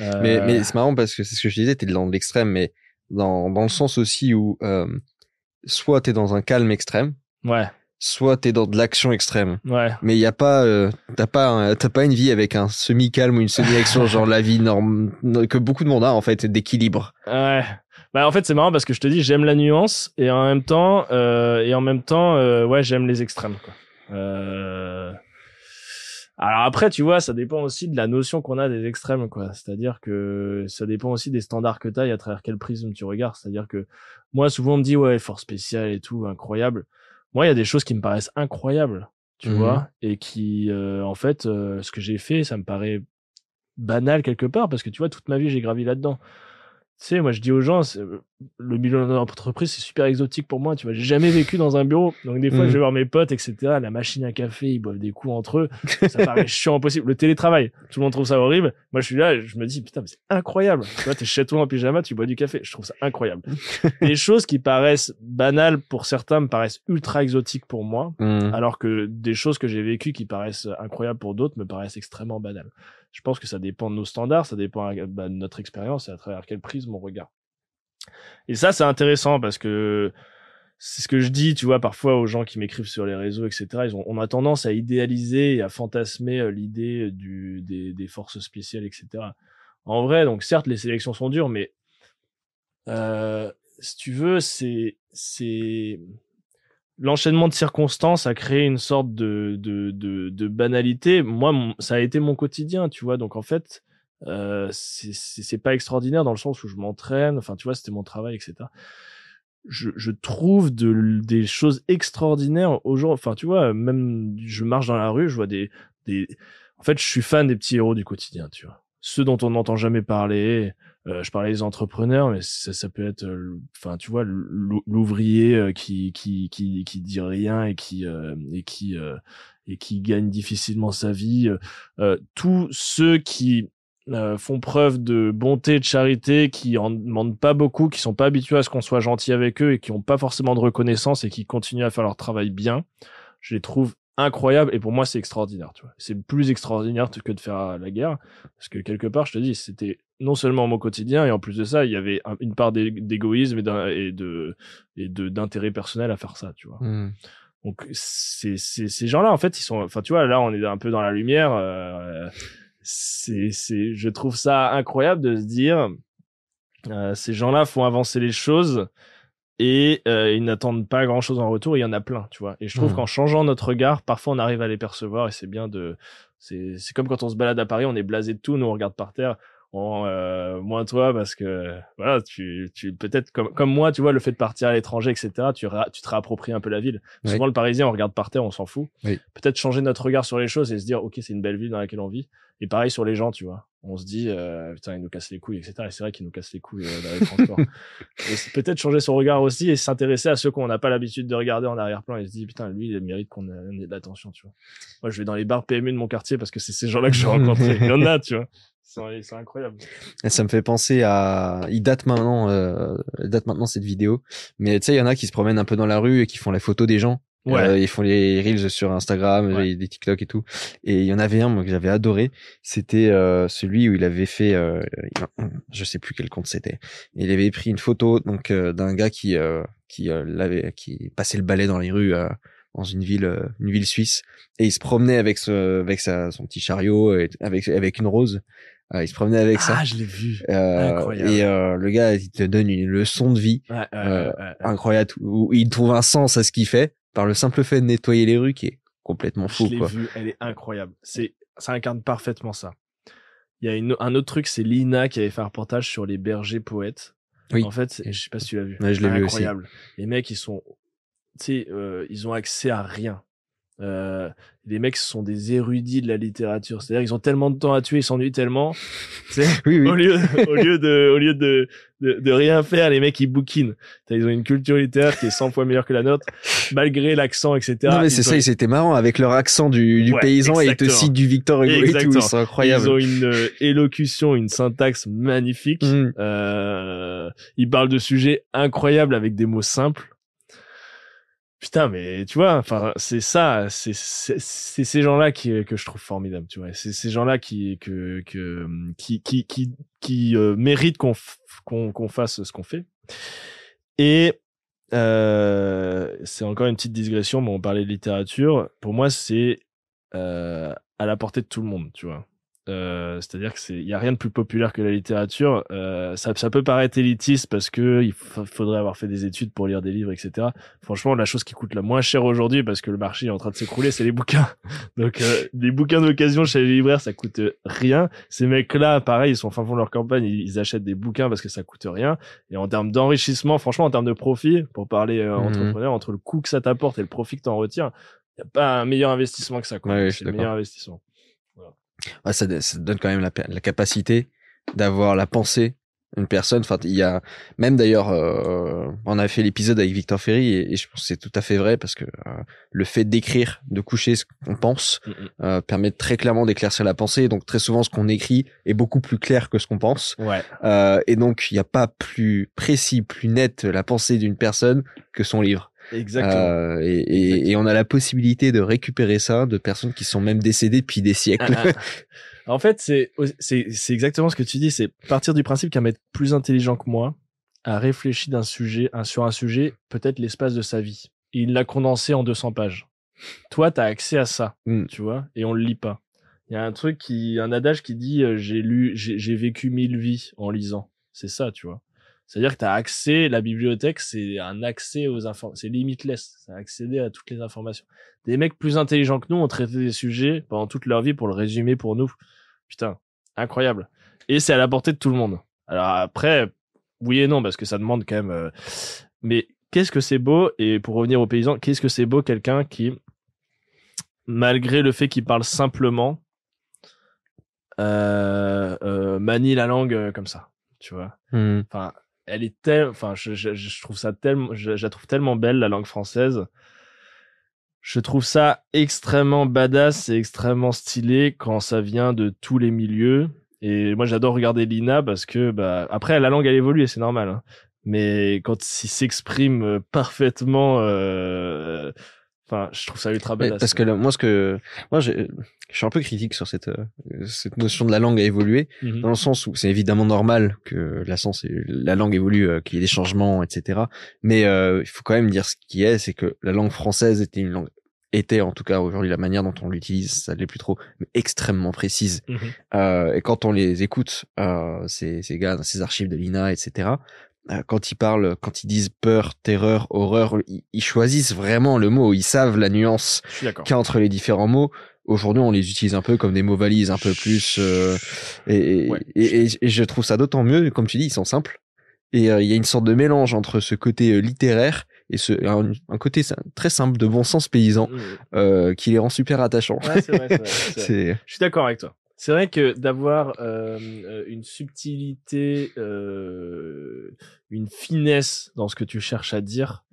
Euh, Mais, mais c'est marrant parce que c'est ce que je disais, t'es dans l'extrême, mais dans, dans le sens aussi où euh, soit t'es dans un calme extrême, ouais, soit t'es dans de l'action extrême. ouais. Mais il y a pas, euh, t'as pas, un- t'as pas une vie avec un semi-calme ou une semi-action, genre la vie norme que beaucoup de monde a en fait, d'équilibre. Ouais. Bah en fait c'est marrant parce que je te dis j'aime la nuance et en même temps euh, et en même temps euh, ouais j'aime les extrêmes quoi. Euh... Alors après tu vois ça dépend aussi de la notion qu'on a des extrêmes quoi. C'est-à-dire que ça dépend aussi des standards que t'as et à travers quel prisme tu regardes. C'est-à-dire que moi souvent on me dit ouais force spéciale et tout incroyable. Moi il y a des choses qui me paraissent incroyables tu Mhm. vois et qui euh, en fait euh, ce que j'ai fait ça me paraît banal quelque part parce que tu vois toute ma vie j'ai gravi là-dedans tu sais, moi je dis aux gens, le milieu de l'entreprise, c'est super exotique pour moi. Tu vois, j'ai jamais vécu dans un bureau. Donc, des fois, Mhm. je vais voir mes potes, etc. La machine à café, ils boivent des coups entre eux. Ça paraît chiant impossible. Le télétravail, tout le monde trouve ça horrible. Moi, je suis là, je me dis, putain, mais c'est incroyable. Tu vois, t'es chez toi en pyjama, tu bois du café. Je trouve ça incroyable. des choses qui paraissent banales pour certains me paraissent ultra exotiques pour moi. Mmh. Alors que des choses que j'ai vécues qui paraissent incroyables pour d'autres me paraissent extrêmement banales. Je pense que ça dépend de nos standards, ça dépend bah, de notre expérience et à travers quel prisme on regarde. Et ça, c'est intéressant parce que c'est ce que je dis, tu vois, parfois aux gens qui m'écrivent sur les réseaux, etc. Ils ont, on a tendance à idéaliser et à fantasmer euh, l'idée du, des, forces spéciales, etc. En vrai, donc certes, les sélections sont dures, mais euh, si tu veux, c'est c'est l'enchaînement de circonstances a créé une sorte de banalité. Moi, ça a été mon quotidien, tu vois. Donc en fait, euh, c'est pas extraordinaire dans le sens où je m'entraîne. Enfin, tu vois, c'était mon travail, etc. Je, je trouve de, des choses extraordinaires aux gens. Enfin, tu vois, même je marche dans la rue, je vois des des. En fait, je suis fan des petits héros du quotidien, tu vois. Ceux dont on n'entend jamais parler. Euh, je parlais des entrepreneurs, mais ça, ça peut être, euh, enfin, tu vois, l'ou- l'ouvrier euh, qui qui qui qui dit rien et qui euh, et qui et qui gagne difficilement sa vie. tous ceux qui euh, font preuve de bonté, de charité, qui en demandent pas beaucoup, qui sont pas habitués à ce qu'on soit gentil avec eux et qui ont pas forcément de reconnaissance et qui continuent à faire leur travail bien, je les trouve incroyables et pour moi c'est extraordinaire, tu vois. C'est plus extraordinaire que de faire la guerre parce que quelque part, je te dis, c'était non seulement mon quotidien et en plus de ça, il y avait un- une part d'é- d'égoïsme et d'un- et de et de d'intérêt personnel à faire ça, tu vois. Mmh. Donc c'est c'est ces gens-là en fait ils sont enfin tu vois là on est un peu dans la lumière euh, c'est c'est je trouve ça incroyable de se dire euh, ces gens-là font avancer les choses et euh, ils n'attendent pas grand-chose en retour, il y en a plein, tu vois. Et je trouve Mhm. qu'en changeant notre regard, parfois on arrive à les percevoir et c'est bien de c'est c'est comme quand on se balade à Paris, on est blasé de tout, nous on regarde par terre en euh, moins toi parce que voilà tu tu peut-être comme comme moi tu vois le fait de partir à l'étranger etc tu ra- tu te réappropries un peu la ville. Oui. souvent le parisien on regarde par terre on s'en fout. Oui. peut-être changer notre regard sur les choses et se dire ok c'est une belle ville dans laquelle on vit. Et pareil sur les gens tu vois. On se dit euh, putain ils nous cassent les couilles etc et c'est vrai qu'ils nous cassent les couilles euh, dans les transports. Peut-être changer son regard aussi et s'intéresser à ceux qu'on n'a pas l'habitude de regarder en arrière-plan et se dire putain lui il mérite qu'on ait de l'attention tu vois. Moi je vais dans les bars PMU de mon quartier parce que c'est ces gens-là que je rencontré il y en a tu vois c'est incroyable ça me fait penser à, il date maintenant, euh, date maintenant cette vidéo, mais tu sais, il y en a qui se promènent un peu dans la rue et qui font la photo des gens. Ouais. Euh, ils font les reels sur Instagram, Ouais. les- des TikTok et tout. Et il y en avait un moi que j'avais adoré. C'était euh, celui où il avait fait, euh, je sais plus quel compte c'était. Il avait pris une photo donc euh, d'un gars qui euh, qui l'avait, qui passait le balai dans les rues euh, dans une ville, une ville suisse, et il se promenait avec ce, avec sa, son petit chariot, et avec avec une rose. Euh, il se promenait avec ça. ah je l'ai vu Euh, Incroyable. et euh, le gars, il te donne une leçon de vie ouais, Euh, incroyable où il trouve un sens à ce qu'il fait par le simple fait de nettoyer les rues qui est complètement fou je l'ai vu, elle est incroyable. C'est, ça incarne parfaitement ça. Il y a une, un autre truc, c'est Lina qui avait fait un reportage sur les bergers poètes. Oui. En fait, je sais pas si tu l'as vu. Ouais, je l'ai vu aussi. incroyable. Les mecs, ils sont, tu sais, euh, ils ont accès à rien. Euh, les mecs sont des érudits de la littérature. C'est-à-dire, ils ont tellement de temps à tuer, ils s'ennuient tellement. Oui oui. au lieu, au lieu de, au lieu de, de, de rien faire, les mecs ils bouquinent. Ils ont une culture littéraire qui est 100 fois meilleure que la nôtre, malgré l'accent, etc. non mais c'est ont- ça, ils étaient marrants avec leur accent du, du Ouais, paysan et ils te citent du Victor Hugo et tout, sont incroyables. Ils ont une euh, élocution, une syntaxe magnifique. Mm. Euh, ils parlent de sujets incroyables avec des mots simples. Putain, mais tu vois, enfin, c'est ça, c'est ces gens-là qui que je trouve formidables, tu vois. C'est ces gens-là qui que que qui qui qui qui euh, méritent qu'on qu'on qu'on fasse ce qu'on fait. Et euh, c'est encore une petite digression, mais on parlait de littérature. Pour moi, c'est euh, à la portée de tout le monde, tu vois. Euh, C'est-à-dire que c'est, il y a rien de plus populaire que la littérature. Euh, ça, ça peut paraître élitiste parce que il fa- faudrait avoir fait des études pour lire des livres, etc. Franchement, la chose qui coûte la moins cher aujourd'hui, parce que le marché est en train de s'écrouler, c'est les bouquins. Donc, euh, des bouquins d'occasion chez les libraires, ça coûte rien. Ces mecs-là, pareil, ils sont fin fond de leur campagne, ils, ils achètent des bouquins parce que ça coûte rien. Et en termes d'enrichissement, franchement, en termes de profit, pour parler euh, Mhm. entrepreneur, entre le coût que ça t'apporte et le profit que t'en retires, il n'y a pas un meilleur investissement que ça. Quoi. Ouais, c'est le meilleur investissement. Ouais, ça, ça donne quand même la, la capacité d'avoir la pensée une personne. Enfin, il y a même d'ailleurs, euh, on a fait l'épisode avec Victor Ferry et, je pense que c'est tout à fait vrai parce que euh, le fait d'écrire, de coucher ce qu'on pense, Mm, euh, permet très clairement d'éclaircir la pensée. Donc très souvent, ce qu'on écrit est beaucoup plus clair que ce qu'on pense. Ouais. Euh, et donc, il n'y a pas plus précis, plus net la pensée d'une personne que son livre. Exactement. Euh, et, et, et on a la possibilité de récupérer ça de personnes qui sont même décédées depuis des siècles. Ah, ah. En fait, c'est exactement ce que tu dis. C'est partir du principe qu'un mec plus intelligent que moi a réfléchi d'un sujet un, sur un sujet peut-être l'espace de sa vie. Et il l'a condensé en 200 pages. Toi, tu as accès à ça, Mm. tu vois, et on le lit pas. Il y a un truc qui, un adage qui dit euh, j'ai lu, j'ai vécu mille vies en lisant. C'est ça, tu vois. C'est-à-dire que tu as accès, la bibliothèque, c'est un accès aux informations, c'est limitless, c'est accéder à toutes les informations. Des mecs plus intelligents que nous ont traité des sujets pendant toute leur vie pour le résumer pour nous. Putain, incroyable. Et c'est à la portée de tout le monde. Alors après, oui et non, parce que ça demande quand même. euh, Mais qu'est-ce que c'est beau Et pour revenir aux paysans, qu'est-ce que c'est beau quelqu'un qui, malgré le fait qu'il parle simplement, euh, euh, manie la langue comme ça, tu vois. Hmm. Enfin, elle est telle, enfin, je, trouve ça tellement, je, je la trouve tellement belle la langue française. Je trouve ça extrêmement badass et extrêmement stylé quand ça vient de tous les milieux. Et moi, j'adore regarder Lina parce que, bah, après, la langue elle évolue et c'est normal. hein. Mais quand il s'exprime euh, parfaitement, euh, enfin, je trouve ça ultra badass. parce que là, moi, ce que moi, je suis un peu critique sur cette euh, cette notion de la langue à évoluer, Mhm. dans le sens où c'est évidemment normal que la sens la langue évolue, euh, qu'il y ait des changements, etc. Mais euh, il faut quand même dire ce qui est, c'est que la langue française était une langue était en tout cas aujourd'hui la manière dont on l'utilise, ça l'est plus trop, mais extrêmement précise. Mhm. Euh, et quand on les écoute, euh, ces, ces gars, dans ces archives de l'INA, etc., quand ils parlent, quand ils disent peur, terreur, horreur, ils, ils choisissent vraiment le mot, ils savent la nuance qu'il y a entre les différents mots. Aujourd'hui, on les utilise un peu comme des mots valises, un peu plus. euh, et, et, Ouais. et, et- et je trouve ça d'autant mieux, comme tu dis, ils sont simples. Et euh, il y a une sorte de mélange entre ce côté euh, littéraire et ce un, un côté très simple de bon sens paysan Mhm. euh, qui les rend super attachants. Ouais, c'est vrai, c'est vrai, c'est vrai. C'est Je suis d'accord avec toi. C'est vrai que d'avoir euh, une subtilité, euh, une finesse dans ce que tu cherches à dire,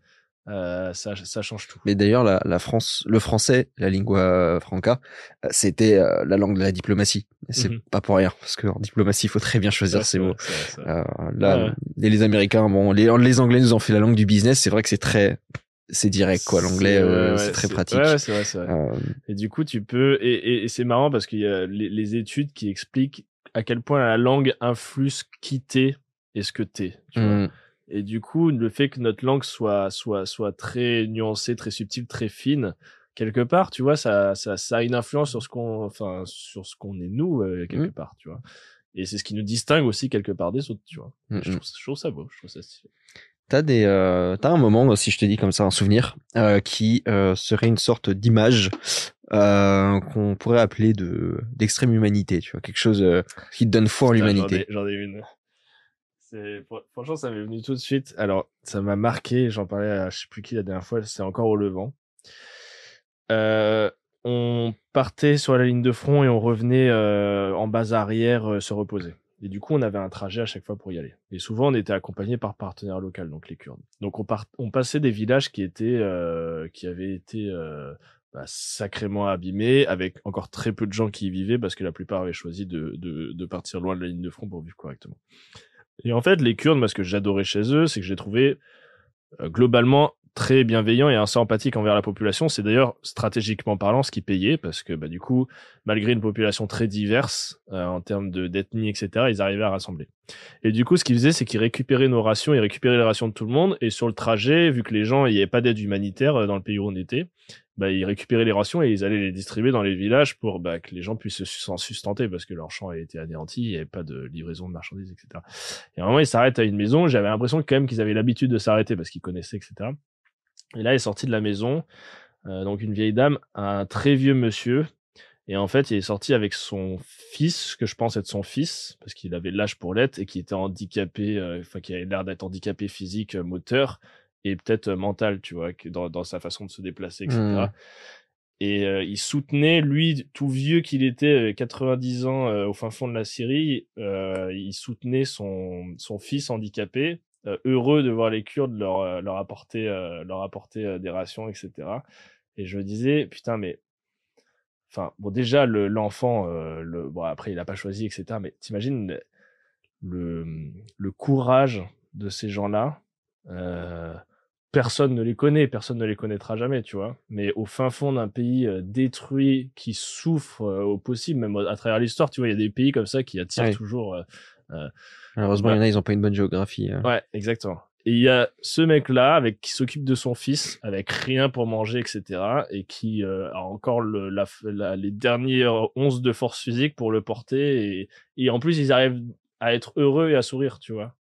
euh, ça, ça change tout. Mais d'ailleurs, la, la France, le français, la lingua franca, euh, c'était euh, la langue de la diplomatie. C'est Mhm. pas pour rien, parce qu'en diplomatie, il faut très bien choisir ses mots. Euh, là, Ouais, les Américains, bon, les, les Anglais nous ont fait la langue du business. C'est vrai que c'est très, c'est direct, quoi. L'anglais, C'est- euh, ouais, c'est ouais, très pratique. Ouais, vrai, vrai. Euh, Et du coup, tu peux. Et, et, et c'est marrant parce qu'il y a les, les études qui expliquent à quel point la langue influe ce qui t'es et ce que t'es. Tu vois. hum, Et du coup, le fait que notre langue soit, soit, soit très nuancée, très subtile, très fine, quelque part, tu vois, ça, ça, ça a une influence sur ce qu'on, enfin, sur ce qu'on est nous, euh, quelque Mhm. part, tu vois. Et c'est ce qui nous distingue aussi quelque part des autres, tu vois. hum, Je, trouve, je trouve ça beau, je trouve ça stylé. T'as des, euh, t'as un moment, si je te dis comme ça, un souvenir, euh, qui euh, serait une sorte d'image qu'on pourrait appeler de d'extrême humanité, tu vois, quelque chose qui te donne foi en l'humanité. J'en ai, une. C'est, franchement, ça m'est venu tout de suite. Alors, ça m'a marqué. J'en parlais à je sais plus qui la dernière fois. C'est encore au Levant. On partait sur la ligne de front et on revenait en base arrière se reposer. Et du coup, on avait un trajet à chaque fois pour y aller. Et souvent, on était accompagné par partenaires locaux, donc les Kurdes. Donc, on, part, on passait des villages qui étaient, euh, qui avaient été euh, bah, sacrément abîmés, avec encore très peu de gens qui y vivaient, parce que la plupart avaient choisi de, de, de partir loin de la ligne de front pour vivre correctement. Et en fait, les Kurdes, moi, ce que j'adorais chez eux, c'est que les trouvais euh, globalement très bienveillants et assez empathiques envers la population. C'est d'ailleurs stratégiquement parlant ce qui payait, parce que bah, du coup, malgré une population très diverse euh, en termes de d'ethnie, etc., ils arrivaient à rassembler. Et du coup, ce qu'ils faisaient, c'est qu'ils récupéraient nos rations, ils récupéraient les rations de tout le monde, et sur le trajet, vu que les gens, il n'y avait pas d'aide humanitaire euh, dans le pays où on était, bah, ils récupéraient les rations et ils allaient les distribuer dans les villages pour bah, que les gens puissent s'en sustenter parce que leur champ a été anéanti, il n'y avait pas de livraison de marchandises, etc. Et à un moment, ils s'arrêtent à une maison. J'avais l'impression quand même qu'ils avaient l'habitude de s'arrêter parce qu'ils connaissaient, etc. Et là, il est sorti de la maison, euh, donc une vieille dame, un très vieux monsieur. Et en fait, il est sorti avec son fils, que je pense être son fils, parce qu'il avait l'âge pour l'être et qui était handicapé, euh, enfin qui avait l'air d'être handicapé physique, euh, moteur et peut-être mental, tu vois, dans, dans sa façon de se déplacer, etc. Et euh, il soutenait, lui, tout vieux qu'il était, 90 euh, ans au fin fond de la Syrie, il soutenait son, son fils handicapé, heureux de voir les Kurdes leur, leur apporter, leur apporter des rations, etc. Et je me disais, putain, mais enfin bon déjà l'enfant le, bon après il a pas choisi etc mais t'imagines le, le courage de ces gens-là euh, personne ne les connaît, personne ne les connaîtra jamais, tu vois. Mais au fin fond d'un pays euh, détruit, qui souffre euh, au possible, même à travers l'histoire, tu vois, il y a des pays comme ça qui attirent toujours. Euh, Malheureusement, il y en a, ils n'ont pas une bonne géographie. Hein. Ouais, exactement. Et il y a ce mec-là avec qui s'occupe de son fils, avec rien pour manger, etc., et qui a encore le, la, les derniers onces de force physique pour le porter. Et, et en plus, ils arrivent à être heureux et à sourire, tu vois.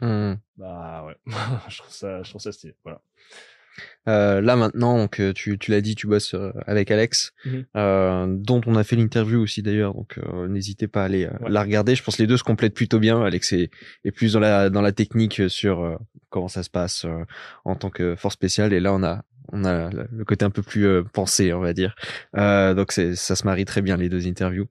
Mmh. Bah ouais, je trouve ça, je trouve ça stylé. Voilà. Euh, là maintenant, donc euh, tu, tu l'as dit, tu bosses euh, avec Alex, mmh euh, dont on a fait l'interview aussi d'ailleurs, donc euh, n'hésitez pas à aller la regarder. Je pense que les deux se complètent plutôt bien. Alex est, est plus dans la dans la technique sur comment ça se passe en tant que force spéciale, et là on a on a le côté un peu plus pensé, on va dire. donc c'est ça se marie très bien les deux interviews.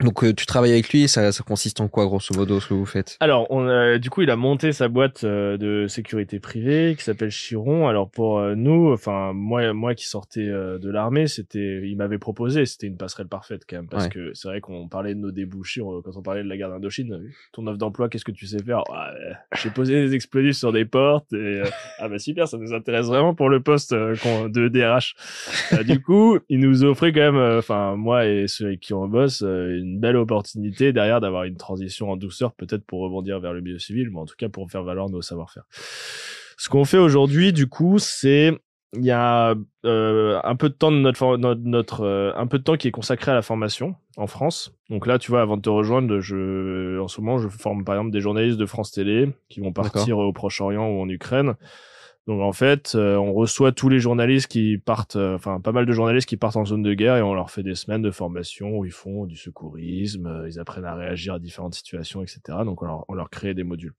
Donc euh, tu travailles avec lui, ça, ça consiste en quoi grosso modo ce que vous faites? Alors on du coup il a monté sa boîte euh, de sécurité privée qui s'appelle Chiron. Alors pour euh, nous, enfin moi moi qui sortais de l'armée, c'était il m'avait proposé, c'était une passerelle parfaite quand même parce que c'est vrai qu'on parlait de nos débouchés quand on parlait de la guerre d'Indochine. Ton offre d'emploi, qu'est-ce que tu sais faire? J'ai posé des explosifs sur des portes et ah bah super, ça nous intéresse vraiment pour le poste de DRH. du coup, il nous offrait quand même, enfin moi et ceux avec qui on bosse, une une belle opportunité derrière d'avoir une transition en douceur, peut-être pour rebondir vers le milieu civil, mais en tout cas pour faire valoir nos savoir-faire. Ce qu'on fait aujourd'hui, du coup, c'est il y a euh, un peu de temps de notre, notre, euh, un peu de temps qui est consacré à la formation en France. Donc là, tu vois, avant de te rejoindre, je en ce moment, je forme par exemple des journalistes de France Télé qui vont partir au Proche-Orient ou en Ukraine donc en fait, euh, on reçoit tous les journalistes qui partent, euh, enfin pas mal de journalistes qui partent en zone de guerre et on leur fait des semaines de formation où ils font du secourisme, euh, ils apprennent à réagir à différentes situations, etc. Donc on leur, on leur crée des modules.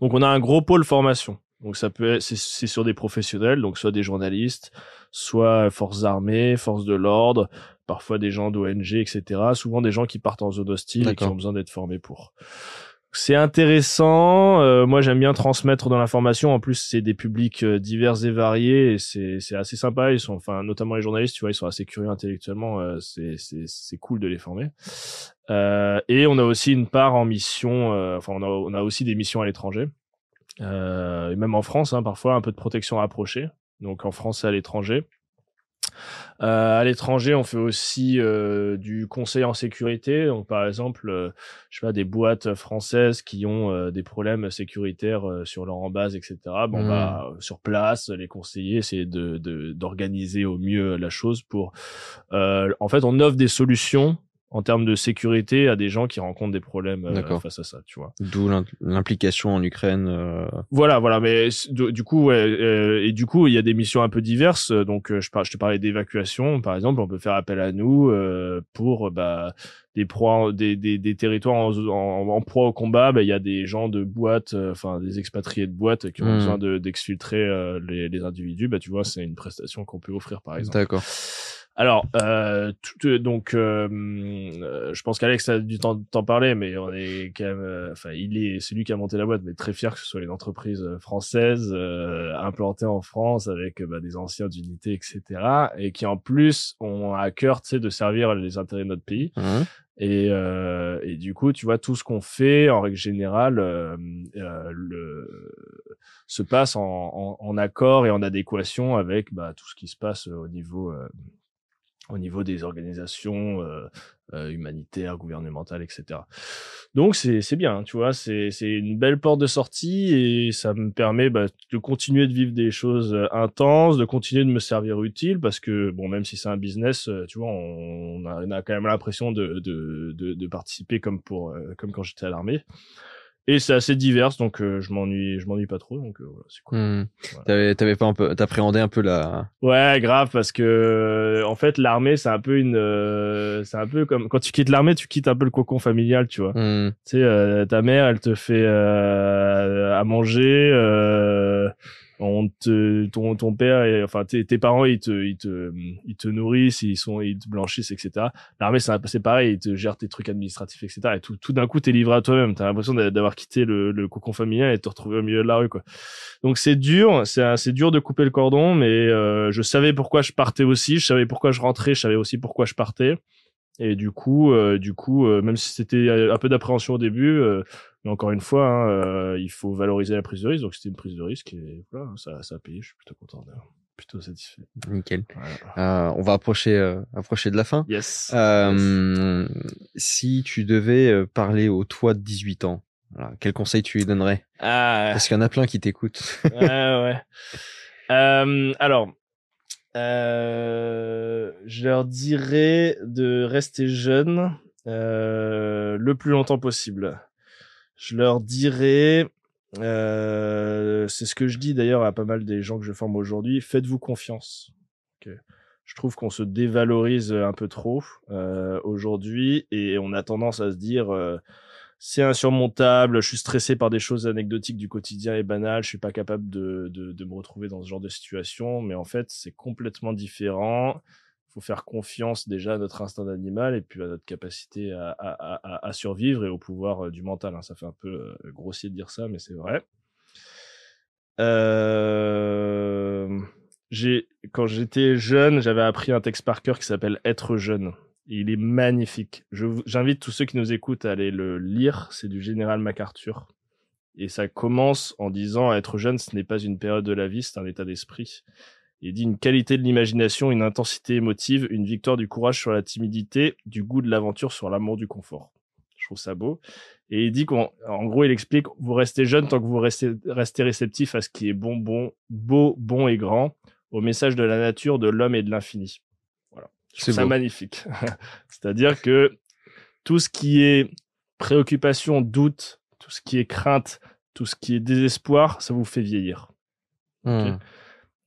Donc on a un gros pôle formation. Donc ça peut être, c'est sur des professionnels, donc soit des journalistes, soit forces armées, forces de l'ordre, parfois des gens d'ONG, etc. Souvent des gens qui partent en zone hostile et qui ont besoin d'être formés pour. C'est intéressant. Euh, moi, j'aime bien transmettre dans l'information. En plus, c'est des publics euh, divers et variés c'est assez sympa. Ils enfin, notamment les journalistes, tu vois, ils sont assez curieux intellectuellement. Euh, c'est cool de les former. et on a aussi une part en mission. enfin, on a on a aussi des missions à l'étranger. et même en France, hein, parfois un peu de protection rapprochée. Donc en France et à l'étranger. Euh, à l'étranger, on fait aussi euh, du conseil en sécurité. Donc, par exemple, euh, je sais pas, des boîtes françaises qui ont des problèmes sécuritaires sur leur embase, etc. Bon, on va mmh. sur place les conseiller, essayer de d'organiser au mieux la chose pour. en fait, on offre des solutions en termes de sécurité à des gens qui rencontrent des problèmes euh, face à ça, tu vois. D'où l'implication en Ukraine. Euh... Voilà, voilà, mais du coup, ouais, euh, et du coup, il y a des missions un peu diverses. Donc, euh, je, je te parlais d'évacuation, par exemple, on peut faire appel à nous pour bah, des proies, des, des, des territoires en, en, proie au combat. Bah, il y a des gens de boîtes, enfin des expatriés de boîtes qui ont hmm. besoin d'exfiltrer les, les individus. Bah, tu vois, c'est une prestation qu'on peut offrir, par exemple. D'accord. Alors, euh, tout, euh, donc, euh, euh, je pense qu'Alex a du temps t'en parler, mais on est quand même, enfin, il est, c'est lui qui a monté la boîte, mais très fier que ce soit une entreprise française implantée en France avec bah, des anciens d'unité, etc., et qui en plus ont à cœur, tu sais, de servir les intérêts de notre pays. Mmh. Et, euh, et, du coup, tu vois, tout ce qu'on fait, en règle générale, euh, le, se passe en, en, en, accord et en adéquation avec bah, tout ce qui se passe au niveau au niveau des organisations euh, euh, humanitaires, gouvernementales, etc. Donc c'est bien, tu vois, c'est une belle porte de sortie et ça me permet bah, de continuer de vivre des choses euh, intenses, de continuer de me servir utile parce que bon, même si c'est un business, tu vois, on, a, on a quand même l'impression de, de, de de participer comme pour comme quand j'étais à l'armée et c'est assez divers donc euh, je m'ennuie je m'ennuie pas trop donc euh, voilà, c'est cool hmm. t'avais t'avais pas un peu t'appréhendais un peu la ouais grave parce que euh, en fait l'armée c'est un peu une c'est un peu comme quand tu quittes l'armée tu quittes un peu le cocon familial tu vois hmm. tu sais ta mère elle te fait à manger on te ton ton père et enfin tes, tes parents ils te ils te ils te nourrissent ils sont ils te blanchissent etc l'armée c'est pareil ils te gèrent tes trucs administratifs etc et tout tout d'un coup t'es livré à toi-même. T'as l'impression d'avoir quitté le, le cocon familial et de te retrouver au milieu de la rue quoi. Donc c'est dur c'est c'est dur de couper le cordon mais euh, je savais pourquoi je partais aussi je savais pourquoi je rentrais je savais aussi pourquoi je partais. Et du coup, euh, du coup, euh, même si c'était un peu d'appréhension au début, euh, mais encore une fois, hein, il faut valoriser la prise de risque. Donc c'était une prise de risque et voilà, ça, ça a payé. Je suis plutôt content, plutôt satisfait. Nickel. on va approcher, approcher de la fin. Yes. yes. Si tu devais parler au toi de 18 ans, voilà, quel conseil tu lui donnerais? Ah. Parce qu'il y en a plein qui t'écoutent. ouais. alors, euh, je leur dirais de rester jeunes euh, le plus longtemps possible. Je leur dirais, euh, c'est ce que je dis d'ailleurs à pas mal des gens que je forme aujourd'hui, faites-vous confiance. Je trouve qu'on se dévalorise un peu trop euh, aujourd'hui et on a tendance à se dire euh, c'est insurmontable, je suis stressé par des choses anecdotiques du quotidien et banales, je suis pas capable de, de, de me retrouver dans ce genre de situation, mais en fait c'est complètement différent. Faire confiance déjà à notre instinct d'animal et puis à notre capacité à survivre et au pouvoir euh, du mental. Hein. Ça fait un peu euh, grossier de dire ça, mais c'est vrai. Euh... Quand j'étais jeune, j'avais appris un texte par cœur qui s'appelle Être jeune il est magnifique. J'invite tous ceux qui nous écoutent à aller le lire. C'est du général MacArthur. Et ça commence en disant être jeune, ce n'est pas une période de la vie, c'est un état d'esprit. Il dit une qualité de l'imagination, une intensité émotive, une victoire du courage sur la timidité, du goût de l'aventure sur l'amour du confort. Je trouve ça beau. Et il dit qu'en gros, il explique, vous restez jeune tant que vous restez, restez réceptif à ce qui est bon, bon, beau, bon et grand, au message de la nature, de l'homme et de l'infini. C'est ça magnifique. C'est-à-dire que tout ce qui est préoccupation, doute, tout ce qui est crainte, tout ce qui est désespoir, ça vous fait vieillir. Hmm.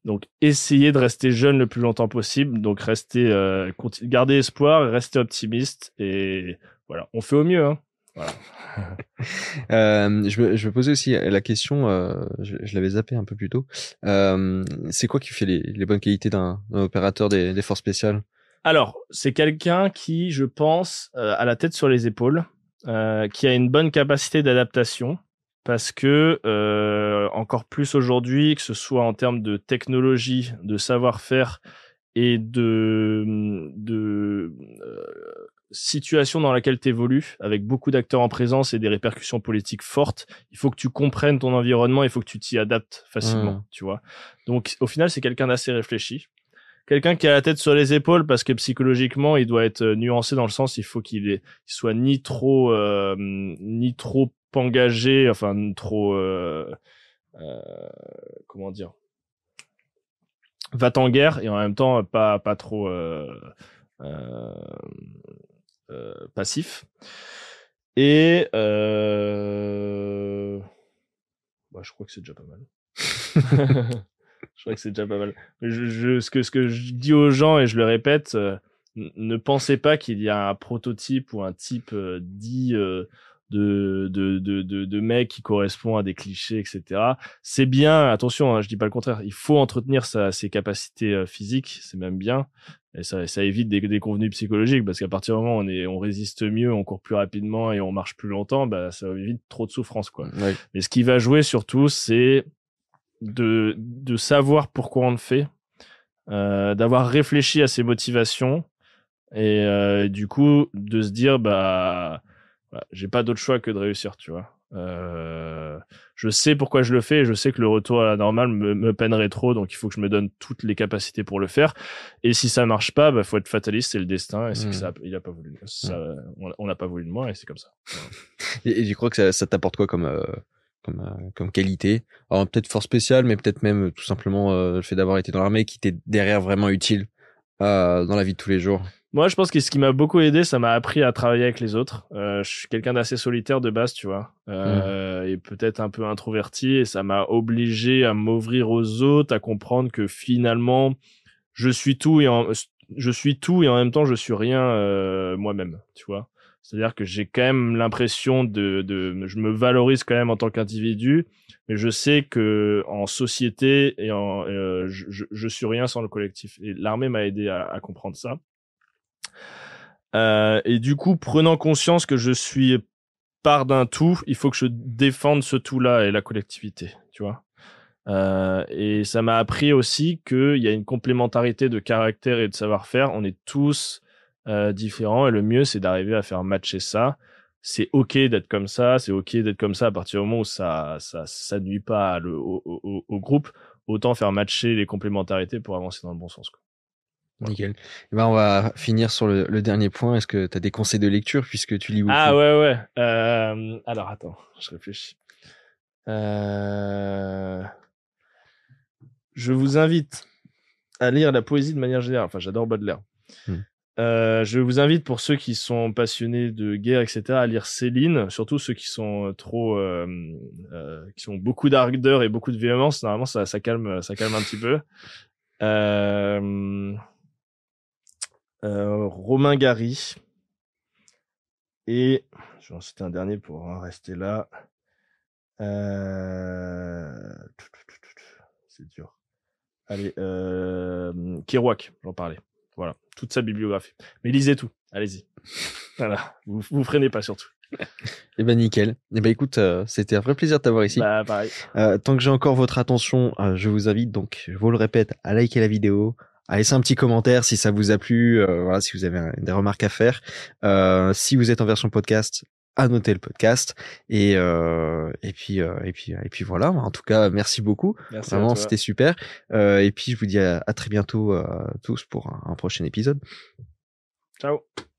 Donc, essayez de rester jeune le plus longtemps possible. Donc, restez, euh, gardez espoir, restez optimiste et voilà, on fait au mieux. Hein. Voilà. euh, je, me, je me posais aussi la question, euh, je, je l'avais zappé un peu plus tôt. Euh, c'est quoi qui fait les, les bonnes qualités d'un opérateur des, des forces spéciales? Alors, c'est quelqu'un qui, je pense, euh, a la tête sur les épaules, euh, qui a une bonne capacité d'adaptation, parce que euh, encore plus aujourd'hui, que ce soit en termes de technologie, de savoir-faire et de, de situation dans laquelle tu évolues, avec beaucoup d'acteurs en présence et des répercussions politiques fortes, il faut que tu comprennes ton environnement, il faut que tu t'y adaptes facilement, mmh. tu vois. Donc, au final, c'est quelqu'un d'assez réfléchi quelqu'un qui a la tête sur les épaules parce que psychologiquement il doit être euh, nuancé dans le sens il faut qu'il soit ni trop euh, ni trop engagé enfin trop euh, comment dire va en guerre et en même temps pas pas trop passif. Et bah, je crois que c'est déjà pas mal Je crois que c'est déjà pas mal. Je, je, ce, que, ce que je dis aux gens, et je le répète, euh, ne pensez pas qu'il y a un prototype ou un type euh, dit euh, de, de, de, de, de mec qui correspond à des clichés, etc. C'est bien, attention, hein, je dis pas le contraire, il faut entretenir sa, ses capacités physiques, c'est même bien. Et ça, ça évite des, des convenus psychologiques parce qu'à partir du moment où on, est, on résiste mieux, on court plus rapidement et on marche plus longtemps, bah, ça évite trop de souffrance. Quoi. Mais ce qui va jouer surtout, c'est de, de savoir pourquoi on le fait, euh, d'avoir réfléchi à ses motivations et euh, du coup de se dire bah, j'ai pas d'autre choix que de réussir, tu vois. Euh, je sais pourquoi je le fais et je sais que le retour à la normale me, me, peinerait trop, donc il faut que je me donne toutes les capacités pour le faire. Et si ça marche pas, bah faut être fataliste, c'est le destin et c'est que mmh. ça, il a pas voulu. Ça, on n'a pas voulu de moi et c'est comme ça. Et, et, je crois que ça, ça t'apporte quoi comme euh, comme, euh, comme qualité. Alors peut-être force spéciale, mais peut-être même euh, tout simplement euh, le fait d'avoir été dans l'armée qui était derrière vraiment utile euh, dans la vie de tous les jours. Moi, je pense que ce qui m'a beaucoup aidé, ça m'a appris à travailler avec les autres. Euh, je suis quelqu'un d'assez solitaire de base, tu vois, mmh. et peut-être un peu introverti, et ça m'a obligé à m'ouvrir aux autres, à comprendre que finalement, je suis tout et en, je suis tout et en même temps je suis rien moi-même, tu vois. C'est-à-dire que j'ai quand même l'impression de, de, je me valorise quand même en tant qu'individu, mais je sais que en société et euh, je, je, suis rien sans le collectif. Et l'armée m'a aidé à, à, comprendre ça. Euh, et du coup, prenant conscience que je suis part d'un tout, il faut que je défende ce tout-là et la collectivité, tu vois. Euh, et ça m'a appris aussi qu'il y a une complémentarité de caractère et de savoir-faire. On est tous euh, différents et le mieux, c'est d'arriver à faire matcher ça. C'est ok d'être comme ça, c'est ok d'être comme ça à partir du moment où ça ça, ça nuit pas le, au, au, au, groupe. Autant faire matcher les complémentarités pour avancer dans le bon sens. Quoi. Nickel. Et ben on va finir sur le, le dernier point. Est-ce que tu as des conseils de lecture puisque tu lis beaucoup Ah ouais ouais. Euh, alors attends, je réfléchis. Euh... Je vous invite à lire la poésie de manière générale. Enfin, j'adore Baudelaire. Hmm. Euh, je vous invite pour ceux qui sont passionnés de guerre, etc., à lire Céline, surtout ceux qui sont trop, euh, euh, qui ont beaucoup d'ardeur et beaucoup de véhémence. Normalement, ça, calme, ça calme un petit peu. Euh, euh, Romain Gary. Et je vais en citer un dernier pour rester là. Euh... C'est dur. Allez, euh... Kerouac, j'en parlais. Voilà, toute sa bibliographie. Mais lisez tout, allez-y. voilà, vous vous freinez pas surtout. Eh ben nickel. Eh ben écoute, euh, c'était un vrai plaisir de t'avoir ici. Bah pareil. Euh, tant que j'ai encore votre attention, euh, je vous invite donc, je vous le répète, à liker la vidéo, à laisser un petit commentaire si ça vous a plu, voilà, si vous avez des remarques à faire. Si vous êtes en version podcast, à noter le podcast et euh, et puis et puis et puis voilà. En tout cas, merci beaucoup. Merci Vraiment, c'était super. et puis je vous dis à, à très bientôt tous pour un, un prochain épisode. Ciao.